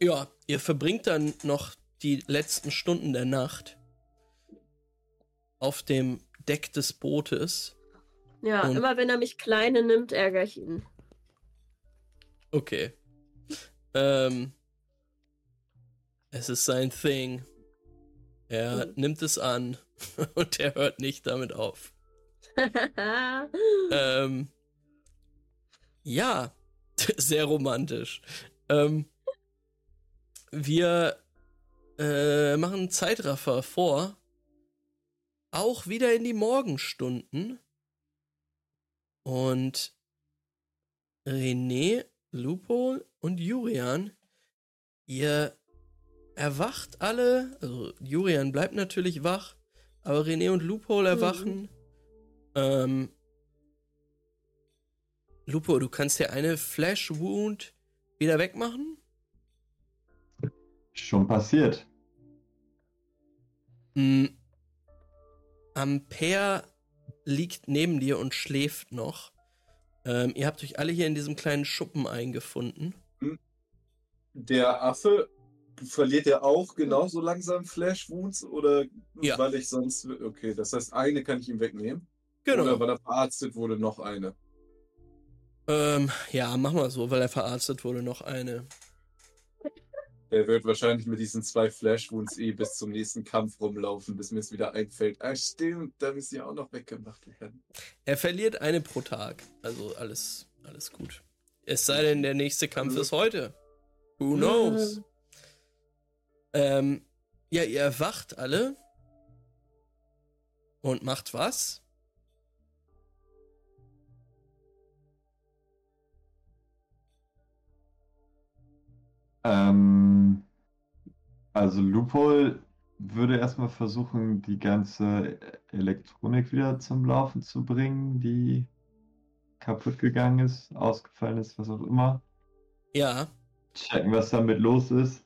Ja, ihr verbringt dann noch die letzten Stunden der Nacht auf dem Deck des Bootes. Ja, immer wenn er mich kleine nimmt, ärgere ich ihn. Okay. Ähm, es ist sein Thing. Er mhm. nimmt es an und er hört nicht damit auf. ähm, ja, sehr romantisch. Ähm, wir äh, machen Zeitraffer vor. Auch wieder in die Morgenstunden. Und René, Lupo und Jurian, ihr erwacht alle. Also Jurian bleibt natürlich wach, aber René und Lupo erwachen. Mhm. Ähm, Lupo, du kannst dir eine Flash Wound wieder wegmachen? Schon passiert. Mm. Ampere liegt neben dir und schläft noch. Ähm, ihr habt euch alle hier in diesem kleinen Schuppen eingefunden. Hm. Der Affe verliert er auch genauso langsam Flash Wounds oder ja. weil ich sonst. Okay, das heißt, eine kann ich ihm wegnehmen. Genau. Oder weil er verarztet wurde, noch eine. Ähm, ja, mach mal so, weil er verarztet wurde, noch eine. Er wird wahrscheinlich mit diesen zwei Flash-Wounds eh bis zum nächsten Kampf rumlaufen, bis mir es wieder einfällt. Ah, stimmt, da müssen ja auch noch weggemacht werden. Er verliert eine pro Tag. Also alles, alles gut. Es sei denn, der nächste Kampf ist heute. Who knows? ähm, ja, ihr erwacht alle. Und macht was? Ähm, also Loophole würde erstmal versuchen, die ganze Elektronik wieder zum Laufen zu bringen, die kaputt gegangen ist, ausgefallen ist, was auch immer. Ja. Checken, was damit los ist.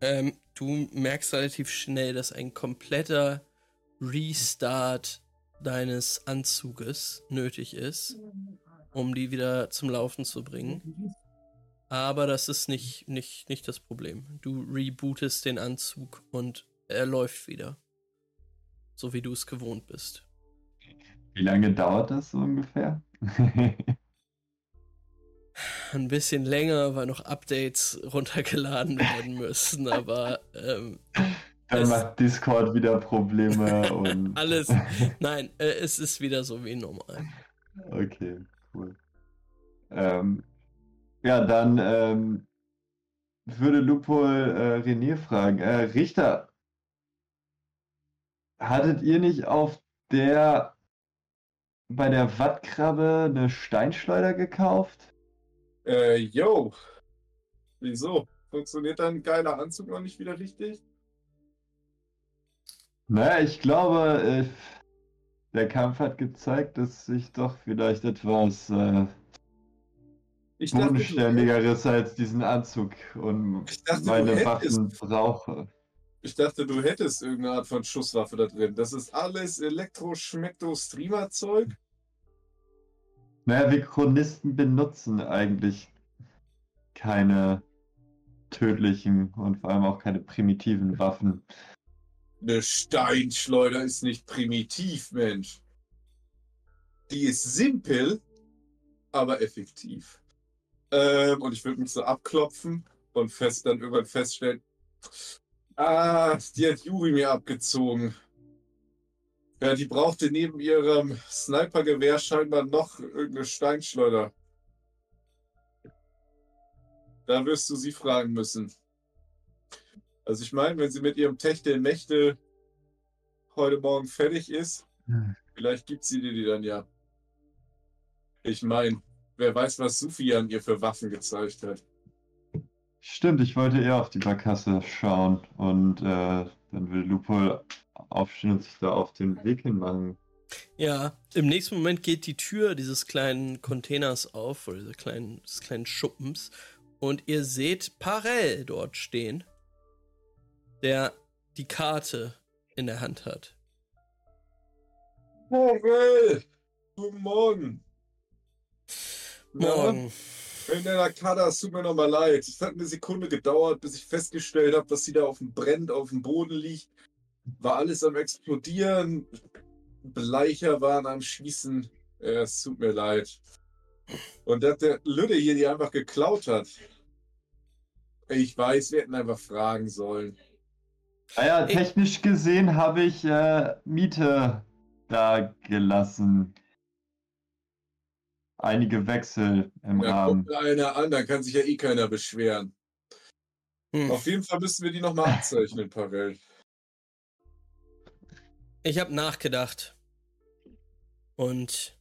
Ähm, du merkst relativ schnell, dass ein kompletter Restart deines Anzuges nötig ist, um die wieder zum Laufen zu bringen. Aber das ist nicht, nicht, nicht das Problem. Du rebootest den Anzug und er läuft wieder. So wie du es gewohnt bist. Wie lange dauert das so ungefähr? Ein bisschen länger, weil noch Updates runtergeladen werden müssen, aber ähm, dann macht Discord wieder Probleme und alles. Nein, äh, es ist wieder so wie normal. Okay, cool. Ähm, ja, dann ähm, würde Lupo äh, René fragen. Äh, Richter, hattet ihr nicht auf der bei der Wattkrabbe eine Steinschleuder gekauft? Äh, yo. Wieso? Funktioniert dein geiler Anzug noch nicht wieder richtig? Naja, ich glaube, äh, der Kampf hat gezeigt, dass ich doch vielleicht etwas äh, ich bodenständigeres als diesen Anzug und dachte, meine Waffen brauche. Ich dachte, du hättest irgendeine Art von Schusswaffe da drin. Das ist alles Elektro-Schmeckto-Streamer-Zeug? Naja, wir Chronisten benutzen eigentlich keine tödlichen und vor allem auch keine primitiven Waffen. Eine Steinschleuder ist nicht primitiv, Mensch. Die ist simpel, aber effektiv. Ähm, und ich würde mich so abklopfen und fest dann irgendwann feststellen, ah, die hat Juri mir abgezogen. Ja, die brauchte neben ihrem Snipergewehr scheinbar noch irgendeine Steinschleuder. Da wirst du sie fragen müssen. Also ich meine, wenn sie mit ihrem Techtel-Mächtel heute Morgen fertig ist, hm. vielleicht gibt sie dir die dann ja. Ich meine, wer weiß, was Sufian ihr für Waffen gezeigt hat. Stimmt, ich wollte eher auf die Barkasse schauen und äh, dann will Lupo aufstehen und sich da auf den Weg hin machen. Ja, im nächsten Moment geht die Tür dieses kleinen Containers auf, oder dieses kleinen, des kleinen Schuppens, und ihr seht Parell dort stehen, der die Karte in der Hand hat. Parell! Guten Morgen! Morgen. In der Kader, es tut mir nochmal leid. Es hat eine Sekunde gedauert, bis ich festgestellt habe, dass sie da auf dem Brand auf dem Boden liegt. War alles am explodieren. Bleicher waren am Schießen. es tut mir leid. Und dass der Lüde hier die einfach geklaut hat. Ich weiß, wir hätten einfach fragen sollen. Naja, technisch gesehen habe ich äh, Miete da gelassen einige Wechsel im ja, Rahmen. Guckt einer an, dann kann sich ja eh keiner beschweren. Hm. Auf jeden Fall müssen wir die nochmal abzeichnen, Pavel. Ich habe nachgedacht. Und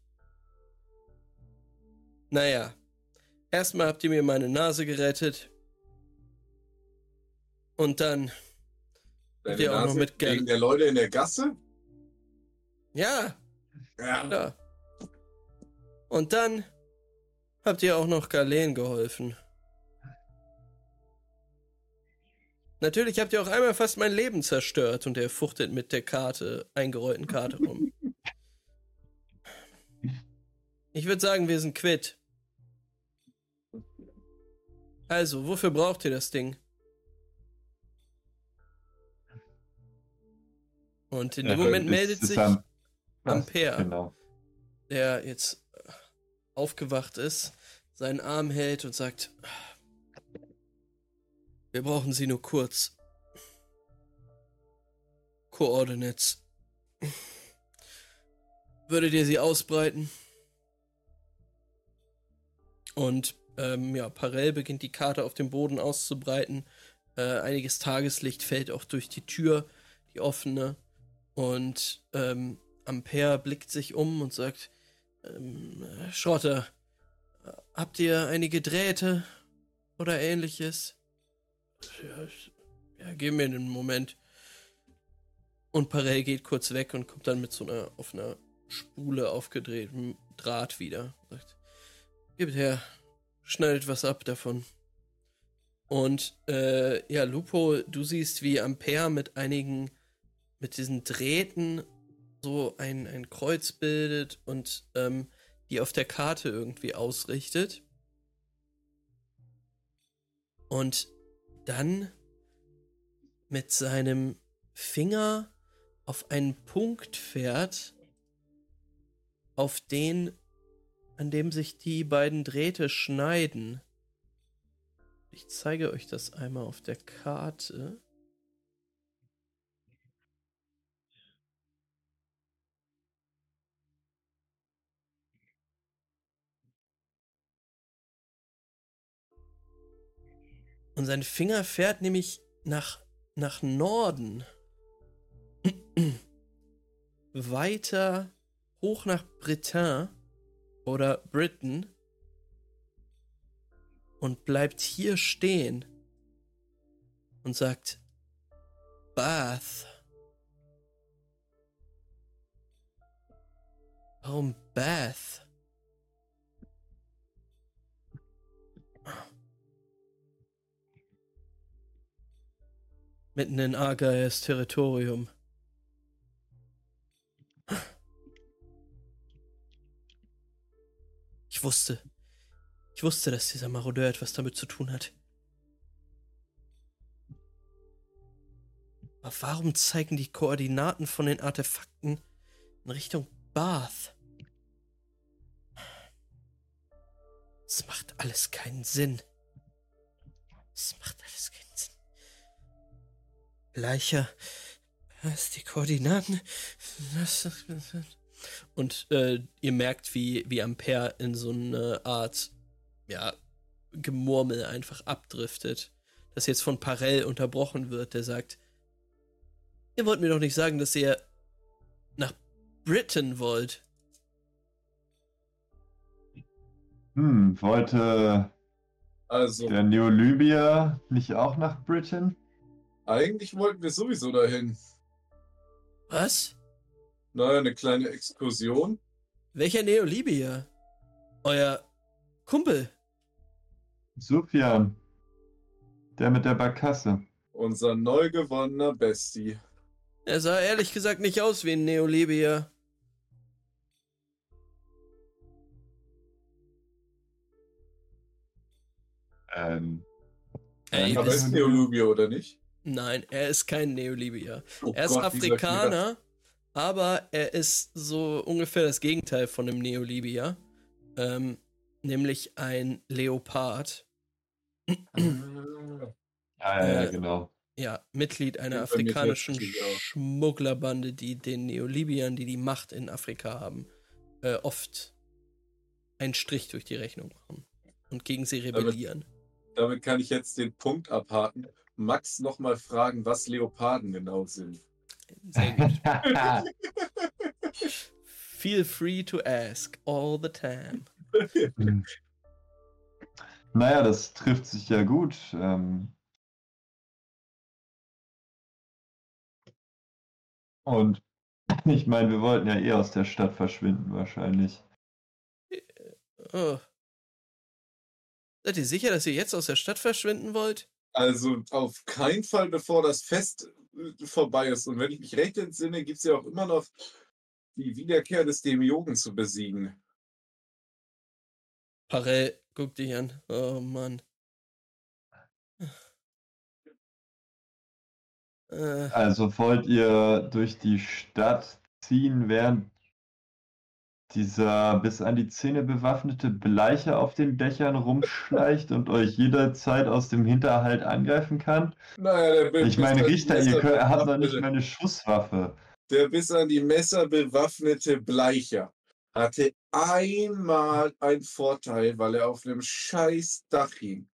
naja, erstmal habt ihr mir meine Nase gerettet. Und dann Deine habt ihr auch Nase noch mit Geld. Wegen der Leute in der Gasse? Ja. Ja. ja. Und dann habt ihr auch noch Galen geholfen. Natürlich habt ihr auch einmal fast mein Leben zerstört und er fuchtelt mit der Karte, eingerollten Karte rum. Ich würde sagen, wir sind quitt. Also, wofür braucht ihr das Ding? Und in dem ja, Moment meldet sich Ampere, genau. der jetzt aufgewacht ist, seinen Arm hält und sagt, wir brauchen sie nur kurz. Coordinates. Würdet ihr sie ausbreiten? Und ähm, ja, Parell beginnt die Karte auf dem Boden auszubreiten. Äh, einiges Tageslicht fällt auch durch die Tür, die offene. Und ähm, Ampere blickt sich um und sagt, ähm, Schrotter, habt ihr einige Drähte oder ähnliches? Ja, ja gib mir einen Moment. Und Parell geht kurz weg und kommt dann mit so einer auf einer Spule aufgedrehtem Draht wieder. Sagt, gebt her, schneidet was ab davon. Und äh, ja, Lupo, du siehst, wie Ampere mit einigen, mit diesen Drähten so ein, ein Kreuz bildet und ähm, die auf der Karte irgendwie ausrichtet. Und dann mit seinem Finger auf einen Punkt fährt, auf den, an dem sich die beiden Drähte schneiden. Ich zeige euch das einmal auf der Karte. Und sein Finger fährt nämlich nach, nach Norden. Weiter hoch nach Britain oder Britain und bleibt hier stehen und sagt Bath. Warum Bath? Mitten in Argairs Territorium. Ich wusste. Ich wusste, dass dieser Marodeur etwas damit zu tun hat. Aber warum zeigen die Koordinaten von den Artefakten in Richtung Bath? Es macht alles keinen Sinn. Es macht alles keinen Sinn. Bleicher, Was, die Koordinaten? Und äh, ihr merkt, wie, wie Ampere in so eine Art, ja, Gemurmel einfach abdriftet. Das jetzt von Parell unterbrochen wird, der sagt, ihr wollt mir doch nicht sagen, dass ihr nach Britain wollt. Hm, wollte also, der Neolybia nicht auch nach Britain? Eigentlich wollten wir sowieso dahin. Was? Naja, eine kleine Exkursion. Welcher Neolibia? Euer Kumpel. Sufjan. Der mit der Barkasse. Unser neu gewonnener Bestie. Er sah ehrlich gesagt nicht aus wie ein Neolibia. Ähm. Ey, aber ist Neolibia oder nicht? Nein, er ist kein Neolibia. Oh er ist Gott, Afrikaner, aber er ist so ungefähr das Gegenteil von einem Neolibia. Ähm, nämlich ein Leopard. Ah, ja, ja, äh, genau. Ja, Mitglied einer afrikanischen Schmugglerbande, die den Neolibiern, die die Macht in Afrika haben, äh, oft einen Strich durch die Rechnung machen und gegen sie rebellieren. Damit, damit kann ich jetzt den Punkt abhaken. Max nochmal fragen, was Leoparden genau sind. Sehr gut. Feel free to ask all the time. Naja, das trifft sich ja gut. Ähm Und ich meine, wir wollten ja eh aus der Stadt verschwinden, wahrscheinlich. Oh. Seid ihr sicher, dass ihr jetzt aus der Stadt verschwinden wollt? Also auf keinen Fall, bevor das Fest äh, vorbei ist. Und wenn ich mich recht entsinne, gibt es ja auch immer noch die Wiederkehr des Demiogen zu besiegen. Parell, guck dich an. Oh Mann. Äh. Also wollt ihr durch die Stadt ziehen, während dieser bis an die Zähne bewaffnete Bleicher auf den Dächern rumschleicht und euch jederzeit aus dem Hinterhalt angreifen kann? Naja, der ich meine, Richter, ihr könnt, habt doch nicht meine Schusswaffe. Der bis an die Messer bewaffnete Bleicher hatte einmal einen Vorteil, weil er auf einem scheiß Dach hing.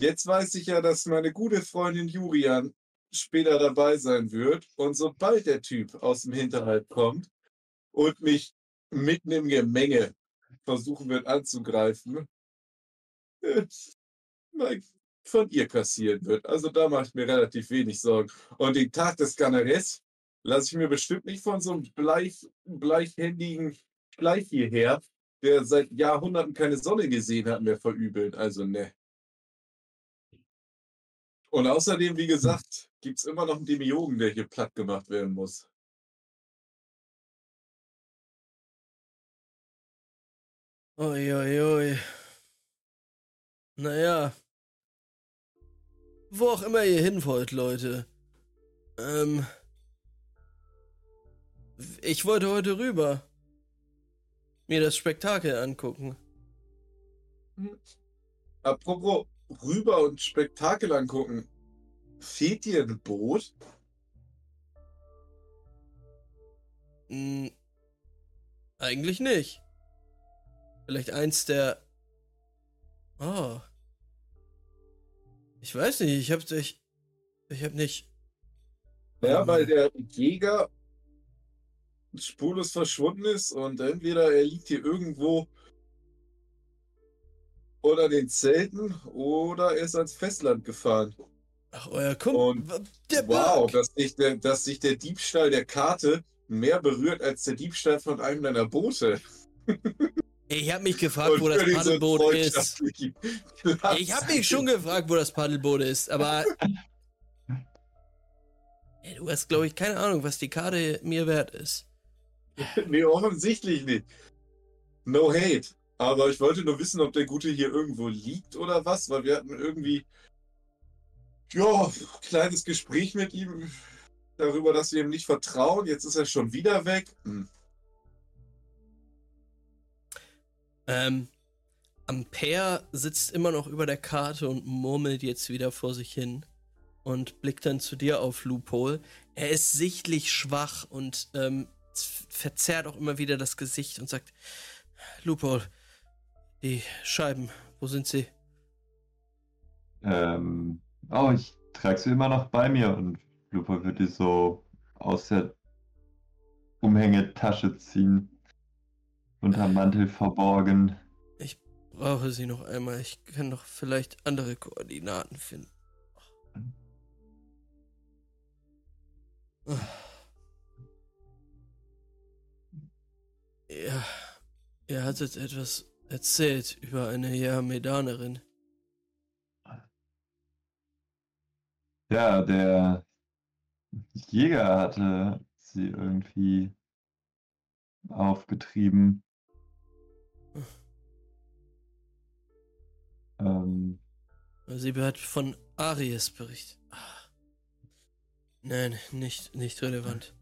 Jetzt weiß ich ja, dass meine gute Freundin Jurian später dabei sein wird. Und sobald der Typ aus dem Hinterhalt kommt und mich mitten im Gemenge versuchen wird anzugreifen, von ihr kassieren wird. Also da mache ich mir relativ wenig Sorgen. Und den Tag des Ganares lasse ich mir bestimmt nicht von so einem bleich, bleichhändigen Schleich hierher, der seit Jahrhunderten keine Sonne gesehen hat, mehr verübeln. Also ne. Und außerdem, wie gesagt, gibt es immer noch einen Demiogen, der hier platt gemacht werden muss. Uiuiui. Naja. Wo auch immer ihr hin wollt, Leute. Ähm. Ich wollte heute rüber. Mir das Spektakel angucken. Apropos rüber und Spektakel angucken. Fehlt dir ein Boot? Hm, eigentlich nicht. Vielleicht eins der. Oh. Ich weiß nicht, ich hab ich. Ich hab nicht. Ja, weil der Jäger spurlos verschwunden ist und entweder er liegt hier irgendwo unter den Zelten oder er ist ans Festland gefahren. Ach, euer Kumpel. Und wow, dass sich, der, dass sich der Diebstahl der Karte mehr berührt als der Diebstahl von einem deiner Boote. Ich habe mich gefragt, wo das Paddelboot so ist. Ich habe mich schon gefragt, wo das Paddelboot ist, aber. ja, du hast, glaube ich, keine Ahnung, was die Karte mir wert ist. nee, offensichtlich nicht. No hate. Aber ich wollte nur wissen, ob der Gute hier irgendwo liegt oder was, weil wir hatten irgendwie. Ja, kleines Gespräch mit ihm darüber, dass wir ihm nicht vertrauen. Jetzt ist er schon wieder weg. Hm. Ähm, Ampere sitzt immer noch über der Karte und murmelt jetzt wieder vor sich hin. und blickt dann zu dir auf Loophole. Er ist sichtlich schwach und ähm, verzerrt auch immer wieder das Gesicht und sagt: Loophole, die Scheiben, wo sind sie? Ähm, oh, ich trage sie immer noch bei mir und Loophole wird die so aus der Umhängetasche ziehen. Unterm Mantel verborgen. Ich brauche sie noch einmal. Ich kann doch vielleicht andere Koordinaten finden. Ja, ihr hattet etwas erzählt über eine Jamedanerin. Ja, der Jäger hatte sie irgendwie aufgetrieben. Ähm, sie hat von Aries berichtet. Nein, nicht, nicht relevant.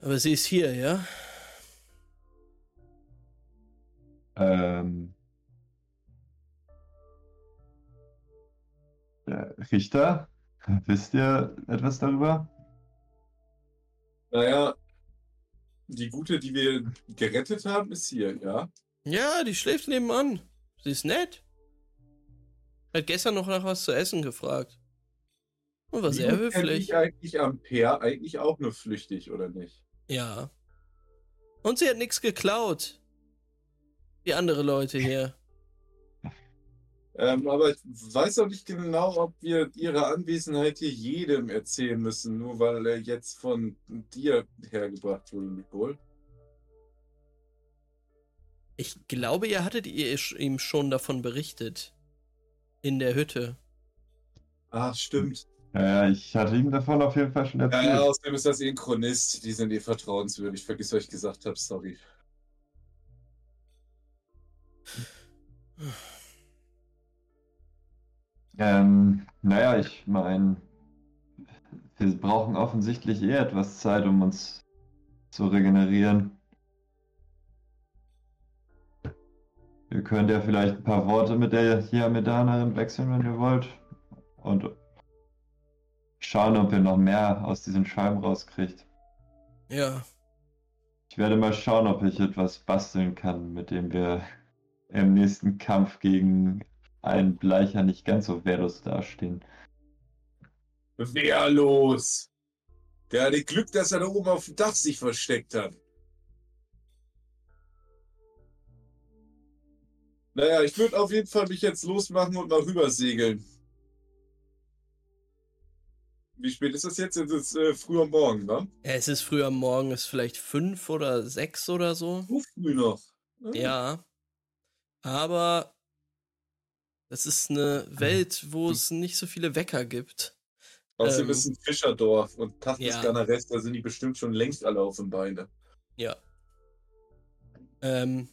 Aber sie ist hier, ja? Ähm. Richter, wisst ihr etwas darüber? Naja, die gute, die wir gerettet haben, ist hier, ja? Ja, die schläft nebenan. Sie ist nett. Hat gestern noch nach was zu essen gefragt. Und war sehr höflich. Ist eigentlich Ampere eigentlich auch nur flüchtig, oder nicht? Ja. Und sie hat nichts geklaut. Die andere Leute hier. Ähm, aber ich weiß auch nicht genau, ob wir ihre Anwesenheit hier jedem erzählen müssen, nur weil er jetzt von dir hergebracht wurde, Nicole. Ich glaube, ihr hattet ihm schon davon berichtet. In der Hütte. Ach, stimmt. Ja, ich hatte ihm davon auf jeden Fall schon erzählt. Ja, ja außerdem ist das eh ein Chronist. Die sind eh vertrauenswürdig. Vergiss, was ich gesagt habe. Sorry. Ähm, naja, ich meine, wir brauchen offensichtlich eh etwas Zeit, um uns zu regenerieren. Ihr könnt ja vielleicht ein paar Worte mit der Hiamedanerin wechseln, wenn ihr wollt. Und schauen, ob ihr noch mehr aus diesen Scheiben rauskriegt. Ja. Ich werde mal schauen, ob ich etwas basteln kann, mit dem wir im nächsten Kampf gegen einen Bleicher nicht ganz so wehrlos dastehen. Wehrlos! Der hatte Glück, dass er da oben auf dem Dach sich versteckt hat. Naja, ich würde auf jeden Fall mich jetzt losmachen und mal rübersegeln. Wie spät ist das jetzt? Es ist äh, früh am Morgen, ne? Ja, es ist früh am Morgen, es ist vielleicht fünf oder sechs oder so. So früh noch. Ah. Ja. Aber das ist eine Welt, wo es nicht so viele Wecker gibt. Außerdem ähm, ist ein Fischerdorf und Tachtis ja. Da sind die bestimmt schon längst alle auf den Beinen. Ja. Ähm.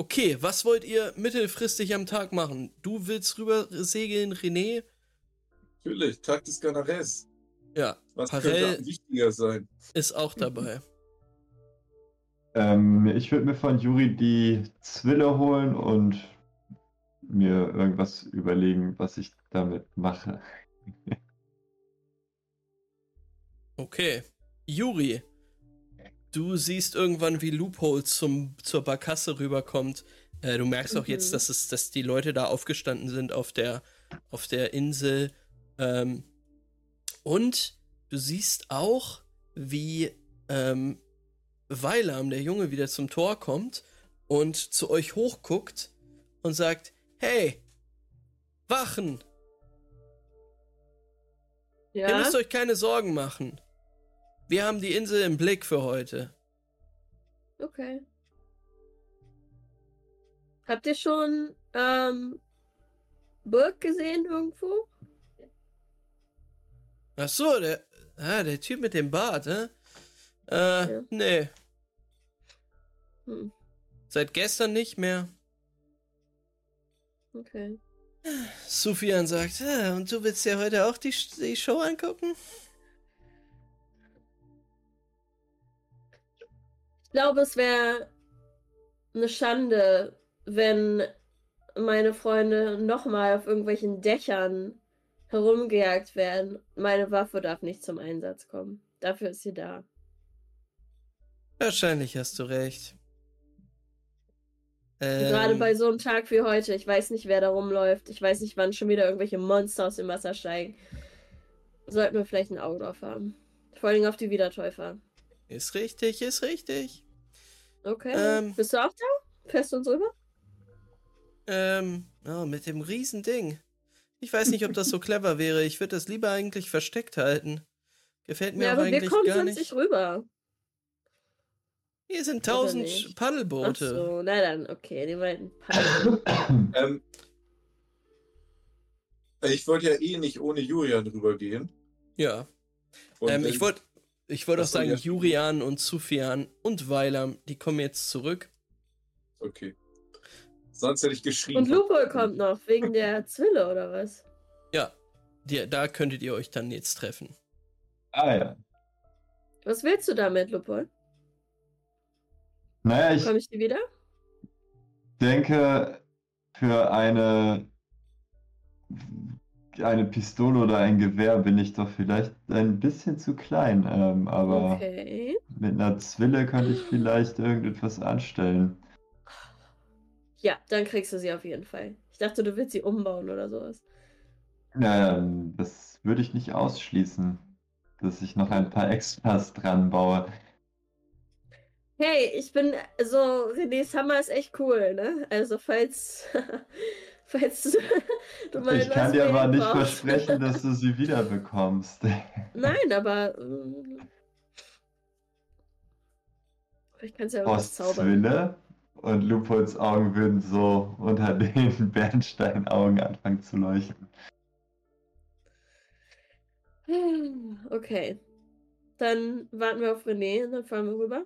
Okay, was wollt ihr mittelfristig am Tag machen? Du willst rüber segeln, René? Natürlich, Tag des Canares. Ja, was könnte wichtiger sein? Ist auch dabei. Ähm, ich würde mir von Juri die Zwille holen und mir irgendwas überlegen, was ich damit mache. okay. Juri, du siehst irgendwann, wie Loophole zum, zur Barkasse rüberkommt. Äh, du merkst auch jetzt, mhm. dass, es, dass die Leute da aufgestanden sind auf der, auf der Insel ähm, und du siehst auch, wie ähm, Weilam, der Junge, wieder zum Tor kommt und zu euch hochguckt und sagt, hey, wachen! Ja? Ihr müsst euch keine Sorgen machen. Wir haben die Insel im Blick für heute. Okay. Habt ihr schon ähm, Burg gesehen irgendwo? Ach so, der, ah, der Typ mit dem Bart, hä? Äh, ja. nee. Hm. Seit gestern nicht mehr. Okay. Sufian sagt, ah, und du willst ja heute auch die, die Show angucken? Ich glaube, es wäre eine Schande, wenn meine Freunde nochmal auf irgendwelchen Dächern herumgejagt werden, meine Waffe darf nicht zum Einsatz kommen. Dafür ist sie da. Wahrscheinlich hast du recht. Ähm, Gerade bei so einem Tag wie heute. Ich weiß nicht, wer da rumläuft. Ich weiß nicht, wann schon wieder irgendwelche Monster aus dem Wasser steigen. Sollten wir vielleicht ein Auge drauf haben. Vor allem auf die Wiedertäufer. Ist richtig, ist richtig. Okay. Ähm, Bist du auch da? Fährst du uns rüber? Ähm, oh, mit dem Riesending. Ich weiß nicht, ob das so clever wäre. Ich würde das lieber eigentlich versteckt halten. Gefällt mir ja, aber eigentlich wir kommen gar nicht. nicht rüber. Hier sind tausend Paddelboote. Ach so, na dann, okay, die meinten Paddelboote. ähm, ich wollte ja eh nicht ohne Julian rübergehen. Ja. Ähm, ich wollte ich wollt auch sagen, Jurian und Sufian und Weilam, die kommen jetzt zurück. Okay. Sonst hätte ich geschrieben. Und Lupo kommt noch, wegen der Zwille oder was? Ja, die, da könntet ihr euch dann jetzt treffen. Ah ja. Was willst du damit, Lupo? Naja, ich. Komme ich die wieder? denke, für eine, eine Pistole oder ein Gewehr bin ich doch vielleicht ein bisschen zu klein. Ähm, aber okay. mit einer Zwille könnte ich vielleicht irgendetwas anstellen. Ja, dann kriegst du sie auf jeden Fall. Ich dachte, du willst sie umbauen oder sowas. Ja, das würde ich nicht ausschließen, dass ich noch ein paar Extras dran baue. Hey, ich bin, so, René Summer ist echt cool, ne? Also, falls, falls du mal Ich kann dir aber nicht brauchst. versprechen, dass du sie wiederbekommst. Nein, aber ähm, vielleicht kannst du ja was zaubern. Zwille? Und Lupols Augen würden so unter den Bernsteinaugen anfangen zu leuchten. Okay. Dann warten wir auf René und dann fahren wir rüber.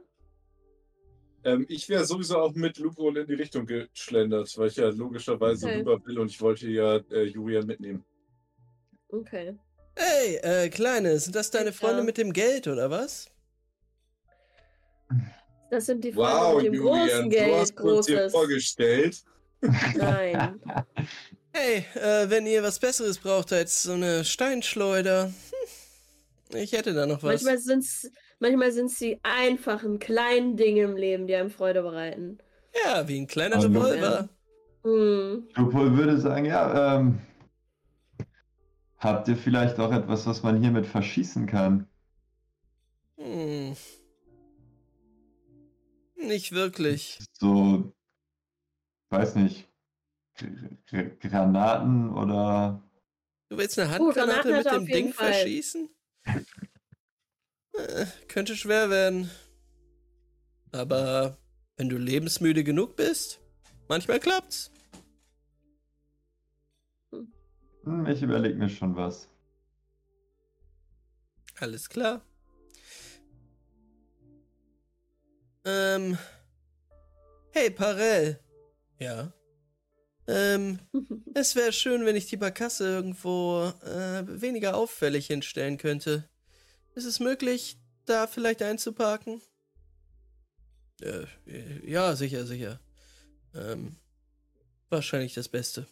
Ähm, ich wäre sowieso auch mit Lupol in die Richtung geschlendert, weil ich ja logischerweise okay. rüber will und ich wollte ja äh, Julian mitnehmen. Okay. Hey, äh, Kleine, sind das deine Freunde ja. mit dem Geld oder was? Das sind die Freunde wow, mit dem Julian, großen Geld. Du hast kurz dir vorgestellt. Nein. Hey, äh, wenn ihr was Besseres braucht als so eine Steinschleuder, hm, ich hätte da noch was. Manchmal sind es manchmal die einfachen, kleinen Dinge im Leben, die einem Freude bereiten. Ja, wie ein kleiner Revolver. Ja. Hm. würde sagen, ja, ähm, habt ihr vielleicht auch etwas, was man hiermit verschießen kann? Hm. Nicht wirklich. So, weiß nicht, Granaten oder. Du willst eine Handgranate oh, mit dem Ding verschießen? Äh, könnte schwer werden. Aber wenn du lebensmüde genug bist, manchmal klappt's. Hm, ich überlege mir schon was. Alles klar. Ähm. Hey, Parell. Ja. Ähm, es wäre schön, wenn ich die Barkasse irgendwo äh, weniger auffällig hinstellen könnte. Ist es möglich, da vielleicht einzuparken? Äh, ja, sicher, sicher. Ähm, wahrscheinlich das Beste.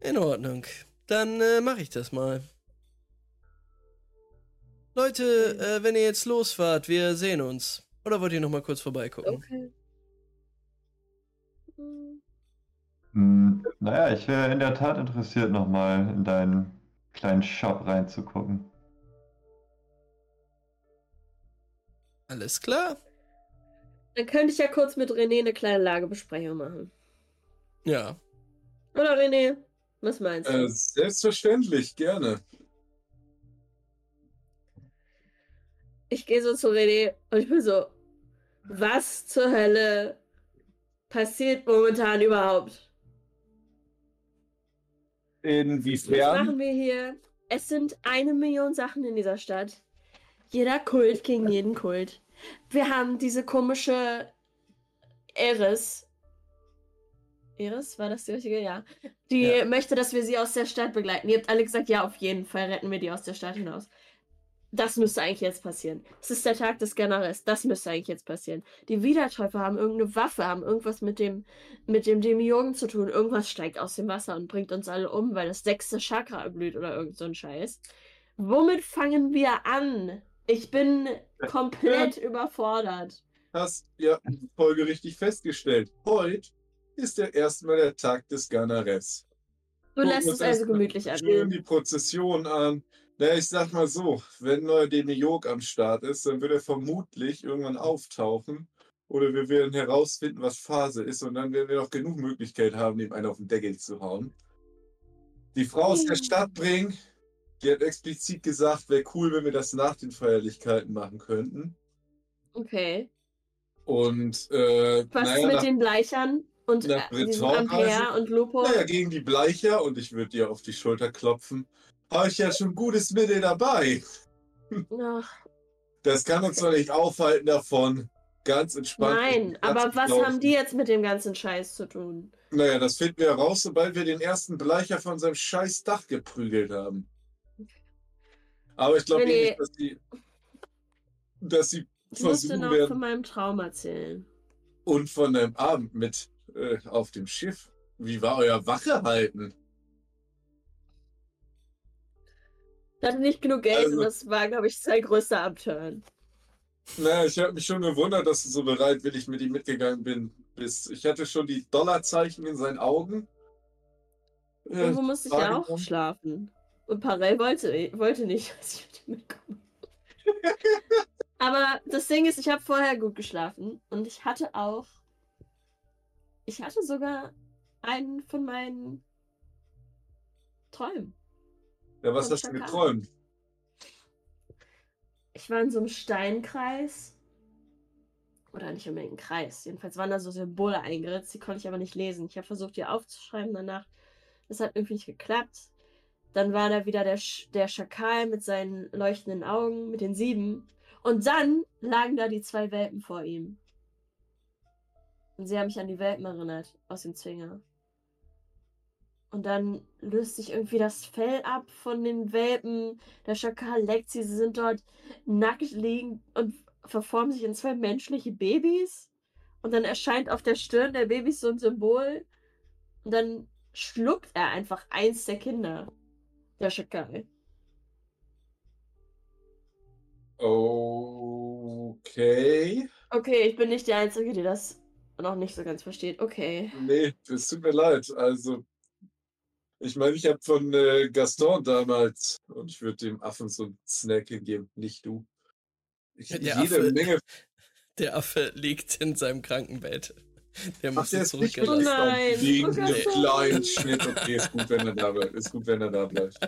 In Ordnung. Dann äh, mache ich das mal. Leute, äh, wenn ihr jetzt losfahrt, wir sehen uns. Oder wollt ihr noch mal kurz vorbeigucken? Okay. Hm, naja, ich wäre in der Tat interessiert, noch mal in deinen kleinen Shop reinzugucken. Alles klar. Dann könnte ich ja kurz mit René eine kleine Lagebesprechung machen. Ja. Oder René? Was meinst du? Äh, selbstverständlich, gerne. Ich gehe so zu René und ich bin so, was zur Hölle passiert momentan überhaupt? Inwiefern? Was machen wir hier? Es sind eine Million Sachen in dieser Stadt. Jeder Kult gegen jeden Kult. Wir haben diese komische Eris. Eris, war das die richtige? Ja. Die ja. möchte, dass wir sie aus der Stadt begleiten. Ihr habt alle gesagt, ja, auf jeden Fall retten wir die aus der Stadt hinaus. das müsste eigentlich jetzt passieren. Es ist der Tag des Generals. Das müsste eigentlich jetzt passieren. Die Wiedertäufer haben irgendeine Waffe, haben irgendwas mit dem, mit dem Demiurgen zu tun. Irgendwas steigt aus dem Wasser und bringt uns alle um, weil das sechste Chakra erblüht oder irgend so ein Scheiß. Womit fangen wir an? Ich bin komplett ja. überfordert. Hast ja Folge richtig festgestellt. Heute ist der erstmal der Tag des Ganares. Du lässt es also gemütlich an. Schön die Prozession an. Na, ich sag mal so, wenn neuer Demiurg am Start ist, dann wird er vermutlich irgendwann auftauchen. Oder wir werden herausfinden, was Phase ist. Und dann werden wir noch genug Möglichkeit haben, ihm einen auf den Deckel zu hauen. Die Frau aus der Stadt bringen, die hat explizit gesagt, wäre cool, wenn wir das nach den Feierlichkeiten machen könnten. Okay. Und äh, was naja, mit nach, den Bleichern und nach äh, Ampere und Lupo? Naja, gegen die Bleicher und ich würde dir auf die Schulter klopfen habe ich ja schon gutes Mittel dabei. Ach. Das kann uns doch nicht aufhalten davon, ganz entspannt. Nein, aber was haben die jetzt mit dem ganzen Scheiß zu tun? Naja, das finden wir raus, sobald wir den ersten Bleicher von seinem scheiß Dach geprügelt haben. Aber ich glaube nee, nicht, dass sie, dass sie ich versuchen noch werden. von meinem Traum erzählen. Und von deinem Abend mit äh, auf dem Schiff. Wie war euer Wache Ich hatte nicht genug Geld also, und das war, glaube ich, sein größter Abturn. Naja, ich habe mich schon gewundert, dass du so bereitwillig mit ihm mitgegangen bin, bist. Ich hatte schon die Dollarzeichen in seinen Augen. Irgendwo musste ich ja auch schlafen. Und Parell wollte, wollte nicht, dass ich mit ihm mitkomme. Aber das Ding ist, ich habe vorher gut geschlafen und ich hatte auch. Ich hatte sogar einen von meinen Träumen. Ja, was hast du geträumt? Ich war in so einem Steinkreis. Oder nicht unbedingt ein Kreis. Jedenfalls waren da so Symbole eingeritzt, die konnte ich aber nicht lesen. Ich habe versucht, die aufzuschreiben danach. Das hat irgendwie nicht geklappt. Dann war da wieder der, Sch der Schakal mit seinen leuchtenden Augen, mit den sieben. Und dann lagen da die zwei Welpen vor ihm. Und sie haben mich an die Welpen erinnert, aus dem Zwinger. Und dann löst sich irgendwie das Fell ab von den Welpen. Der Schakal leckt sie. Sie sind dort nackt liegen und verformen sich in zwei menschliche Babys. Und dann erscheint auf der Stirn der Babys so ein Symbol. Und dann schluckt er einfach eins der Kinder. Der Schakal. Okay. Okay, ich bin nicht die Einzige, die das noch nicht so ganz versteht. Okay. Nee, es tut mir leid. Also, ich meine, ich habe von äh, Gaston damals, und ich würde dem Affen so einen Snack geben, nicht du. Ich, der jede Affe, Menge. Der Affe liegt in seinem Krankenbett. Der muss Ach, zurückgelassen. Oh nein. Wegen einem kleinen Schnitt. Okay, ist gut, wenn er da bleibt. Ist gut, wenn er da bleibt.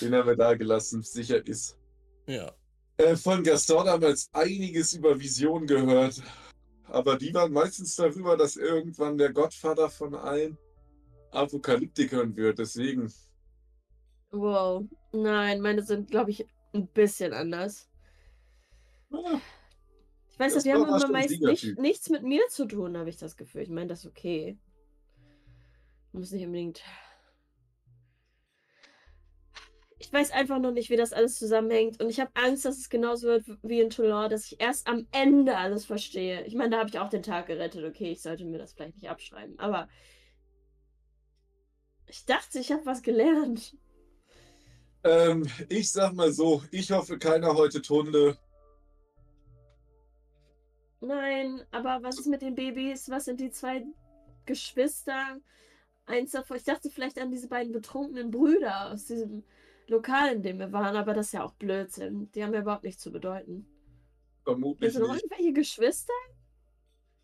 Den haben wir da gelassen, sicher ist. Ja. Äh, von Gaston damals einiges über Visionen gehört. Aber die waren meistens darüber, dass irgendwann der Gottvater von allen Apokalyptikern wird, deswegen. Wow. Nein, meine sind, glaube ich, ein bisschen anders. Ah, ich weiß, dass wir haben immer meist nicht, nichts mit mir zu tun, habe ich das Gefühl. Ich meine, das ist okay. Muss nicht unbedingt. Ich weiß einfach noch nicht, wie das alles zusammenhängt. Und ich habe Angst, dass es genauso wird wie in Toulon, dass ich erst am Ende alles verstehe. Ich meine, da habe ich auch den Tag gerettet. Okay, ich sollte mir das vielleicht nicht abschreiben. Aber ich dachte, ich habe was gelernt. Ähm, ich sag mal so, ich hoffe, keiner heute Tunde. Nein, aber was ist mit den Babys? Was sind die zwei Geschwister? Eins davon, ich dachte vielleicht an diese beiden betrunkenen Brüder aus diesem Lokal, in dem wir waren, aber das ist ja auch Blödsinn. Die haben ja überhaupt nichts zu bedeuten. Vermutlich. Sind noch irgendwelche Geschwister?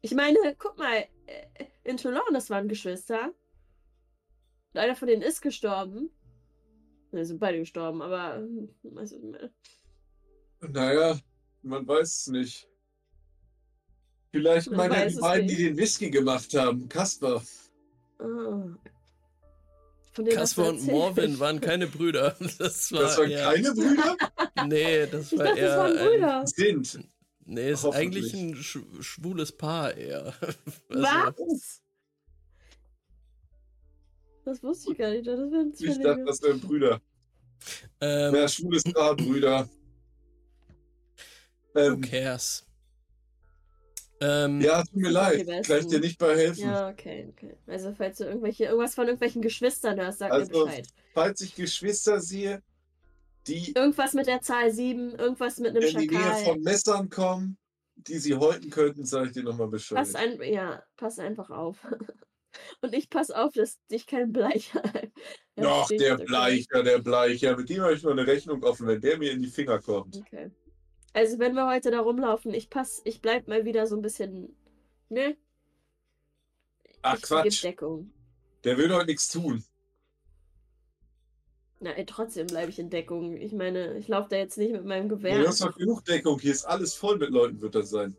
Ich meine, guck mal, äh, in Toulon, das waren Geschwister. Einer von denen ist gestorben. Ne, sind beide gestorben, aber. Weiß ich mehr. Naja, man weiß es nicht. Vielleicht man meine die beiden, nicht. die den Whisky gemacht haben. Kasper. Ah. Kasper und Morvin waren keine Brüder. Das, war das waren eher... keine Brüder? nee, das war dachte, eher. Das waren Brüder. Ein... Sind. Nee, ist eigentlich ein schwules Paar eher. Also... Was? Das wusste ich gar nicht. Das wären Ich dachte, das wären Brüder. Ähm, ja, schwules Paar, Brüder. Ähm, Who cares? Ähm, ja, tut mir leid. Kann ich dir nicht bei helfen. Ja, okay, okay. Also, falls du irgendwelche, irgendwas von irgendwelchen Geschwistern hörst, sag also, mir Bescheid. Falls ich Geschwister sehe, die. Irgendwas mit der Zahl 7, irgendwas mit einem in Schakal. In die Nähe von Messern kommen, die sie häuten könnten, sage ich dir nochmal Bescheid. Pass ein, ja, pass einfach auf. Und ich pass auf, dass dich kein Bleicher. Doch, der Bleicher, der Bleicher. Mit dem habe ich noch eine Rechnung offen, wenn der mir in die Finger kommt. Okay. Also wenn wir heute da rumlaufen, ich pass, ich bleib mal wieder so ein bisschen. Ne? Ach ich Quatsch. Deckung. Der will doch nichts tun. Na, ey, trotzdem bleibe ich in Deckung. Ich meine, ich laufe da jetzt nicht mit meinem Gewehr. Du hast doch genug Deckung. Hier ist alles voll mit Leuten, wird das sein.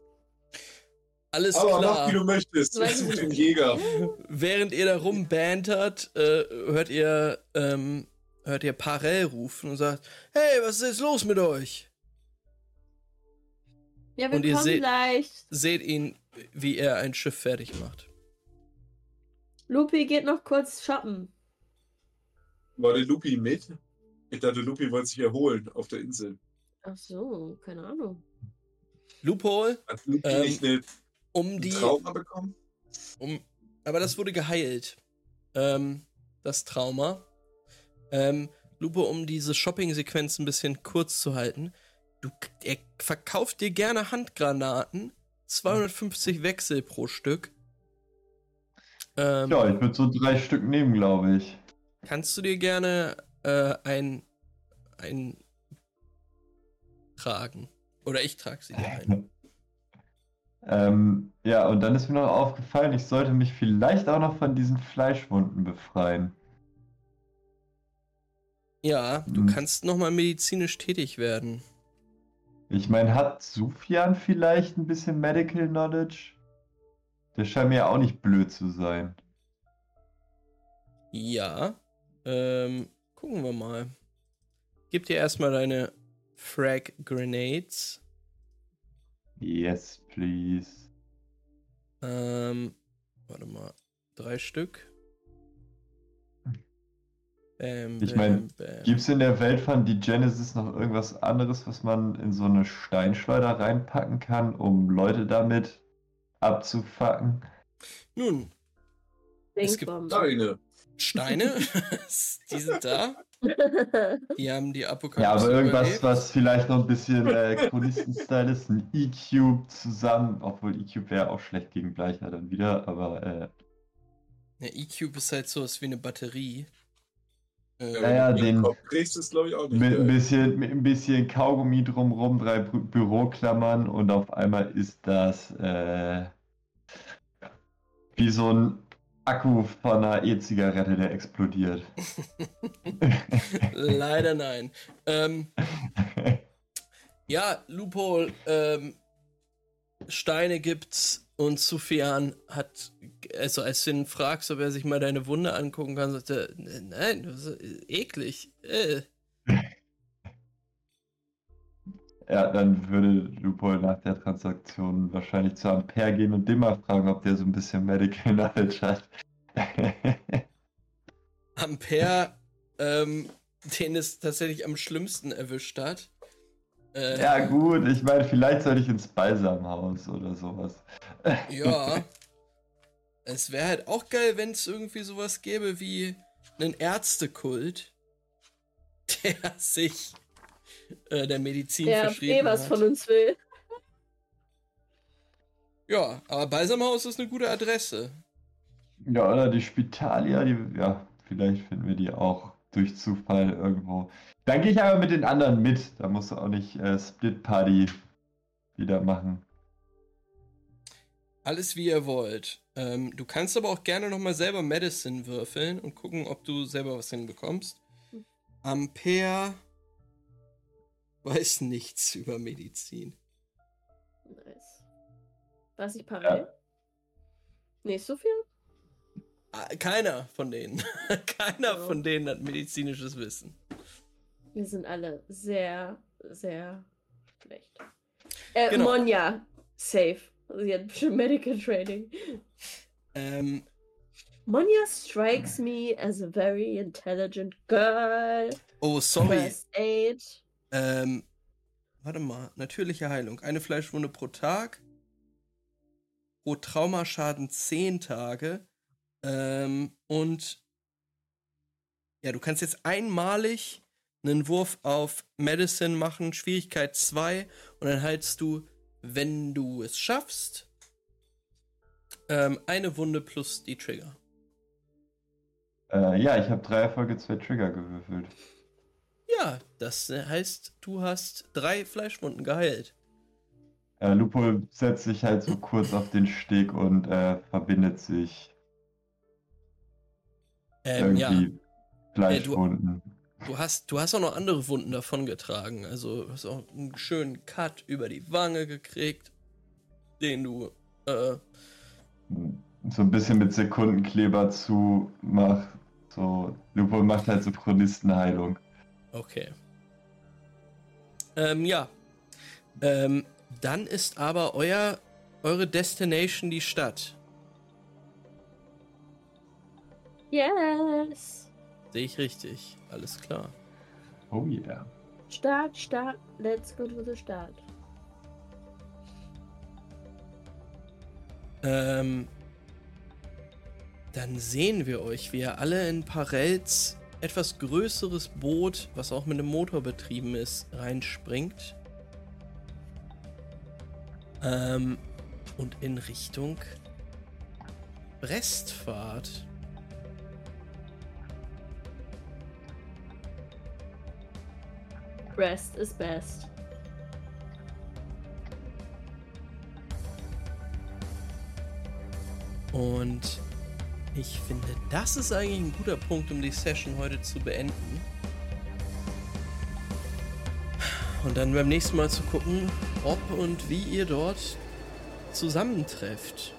Alles Aber klar. mach, wie du möchtest. Ich suche den Jäger. Während ihr da rumbantert, äh, hört ihr, ähm, hört ihr Parell rufen und sagt, hey, was ist jetzt los mit euch? Ja, wir und ihr seht, gleich. seht ihn, wie er ein Schiff fertig macht. Lupi geht noch kurz shoppen. War der Lupi mit? Ich dachte, Lupi wollte sich erholen auf der Insel. Ach so, keine Ahnung. Loophole. Hat Lupi ähm, nicht eine um die. Trauma bekommen? Um, aber das wurde geheilt. Ähm, das Trauma. Ähm, Lupo, um diese Shopping-Sequenz ein bisschen kurz zu halten. Du, er verkauft dir gerne Handgranaten. 250 Wechsel pro Stück. Ähm, ja, ich würde so drei Stück nehmen, glaube ich. Kannst du dir gerne äh, ein, ein tragen? Oder ich trage sie dir ein. ähm, ja, und dann ist mir noch aufgefallen, ich sollte mich vielleicht auch noch von diesen Fleischwunden befreien. Ja, du hm. kannst nochmal medizinisch tätig werden. Ich meine, hat Sufjan vielleicht ein bisschen Medical Knowledge? Der scheint mir ja auch nicht blöd zu sein. Ja. Ähm, gucken wir mal. Gib dir erstmal deine Frag Grenades. Yes, please. Ähm, warte mal. Drei Stück. Bam, ich meine, gibt es in der Welt von die Genesis noch irgendwas anderes, was man in so eine Steinschleuder reinpacken kann, um Leute damit abzufacken? Nun, es gibt Steine. Steine, die sind da. Die haben die Apokalypse. Ja, aber irgendwas, überlebt. was vielleicht noch ein bisschen äh, Chronisten-Style ist, ein E-Cube zusammen, obwohl E-Cube wäre auch schlecht gegen Bleicher dann wieder, aber. Äh, ja, E-Cube ist halt so wie eine Batterie. Äh, ja, ja, den. Kriegst es, glaube ich, auch nicht. Mit ein, bisschen, mit ein bisschen Kaugummi drumrum, drei Bü Büroklammern und auf einmal ist das äh, wie so ein Akku von einer E-Zigarette, der explodiert. Leider nein. Ähm, ja, Loophole, ähm, Steine gibt's und Sufjan hat, also als du ihn fragst, ob er sich mal deine Wunde angucken kann, sagt er, nein, das ist eklig. Äh. Ja, dann würde Lupol nach der Transaktion wahrscheinlich zu Ampere gehen und den mal fragen, ob der so ein bisschen Medical Knowledge hat. Ampere, ähm, den es tatsächlich am schlimmsten erwischt hat. Äh, ja, gut, ich meine, vielleicht sollte ich ins Balsamhaus oder sowas. ja. Es wäre halt auch geil, wenn es irgendwie sowas gäbe wie einen Ärztekult, der sich äh, der Medizin der verschrieben eh was hat. von uns will. Ja, aber Balsamhaus ist eine gute Adresse. Ja, oder die Spitalia, die, ja, vielleicht finden wir die auch durch Zufall irgendwo. Dann gehe ich aber mit den anderen mit. Da musst du auch nicht äh, Split Party wieder machen. Alles wie ihr wollt. Ähm, du kannst aber auch gerne nochmal selber Medicine würfeln und gucken, ob du selber was hinbekommst. Ampere weiß nichts über Medizin. Nice. Weiß ich parallel? Ja. Nicht so viel? Ah, keiner von denen. Keiner oh. von denen hat medizinisches Wissen. Wir sind alle sehr, sehr schlecht. Äh, genau. Monja, safe. Sie hat bestimmt Medical Training. Ähm, Monja strikes me as a very intelligent girl. Oh, sorry. First age. Ähm, warte mal, natürliche Heilung. Eine Fleischwunde pro Tag. Pro Traumaschaden 10 Tage. Ähm, und ja, du kannst jetzt einmalig einen Wurf auf Medicine machen, Schwierigkeit 2, und dann heilst du, wenn du es schaffst, ähm, eine Wunde plus die Trigger. Äh, ja, ich habe drei Erfolge, zwei Trigger gewürfelt. Ja, das heißt, du hast drei Fleischwunden geheilt. Äh, Lupo setzt sich halt so kurz auf den Steg und äh, verbindet sich. Ähm, irgendwie ja. Fleischwunden. Äh, du, du, hast, du hast auch noch andere Wunden davongetragen. Also du hast auch einen schönen Cut über die Wange gekriegt, den du äh, so ein bisschen mit Sekundenkleber zu macht. So, Lupo macht halt so Chronistenheilung. Okay. Ähm, ja. Ähm, dann ist aber euer, eure Destination die Stadt. Yes. Sehe ich richtig. Alles klar. Oh yeah. Start, Start. Let's go to the Start. Ähm, dann sehen wir euch, wie ihr alle in Parels etwas größeres Boot, was auch mit einem Motor betrieben ist, reinspringt. Ähm, und in Richtung Brest fahrt. Brest is best. Und ich finde, das ist eigentlich ein guter Punkt, um die Session heute zu beenden. Und dann beim nächsten Mal zu gucken, ob und wie ihr dort zusammentrefft.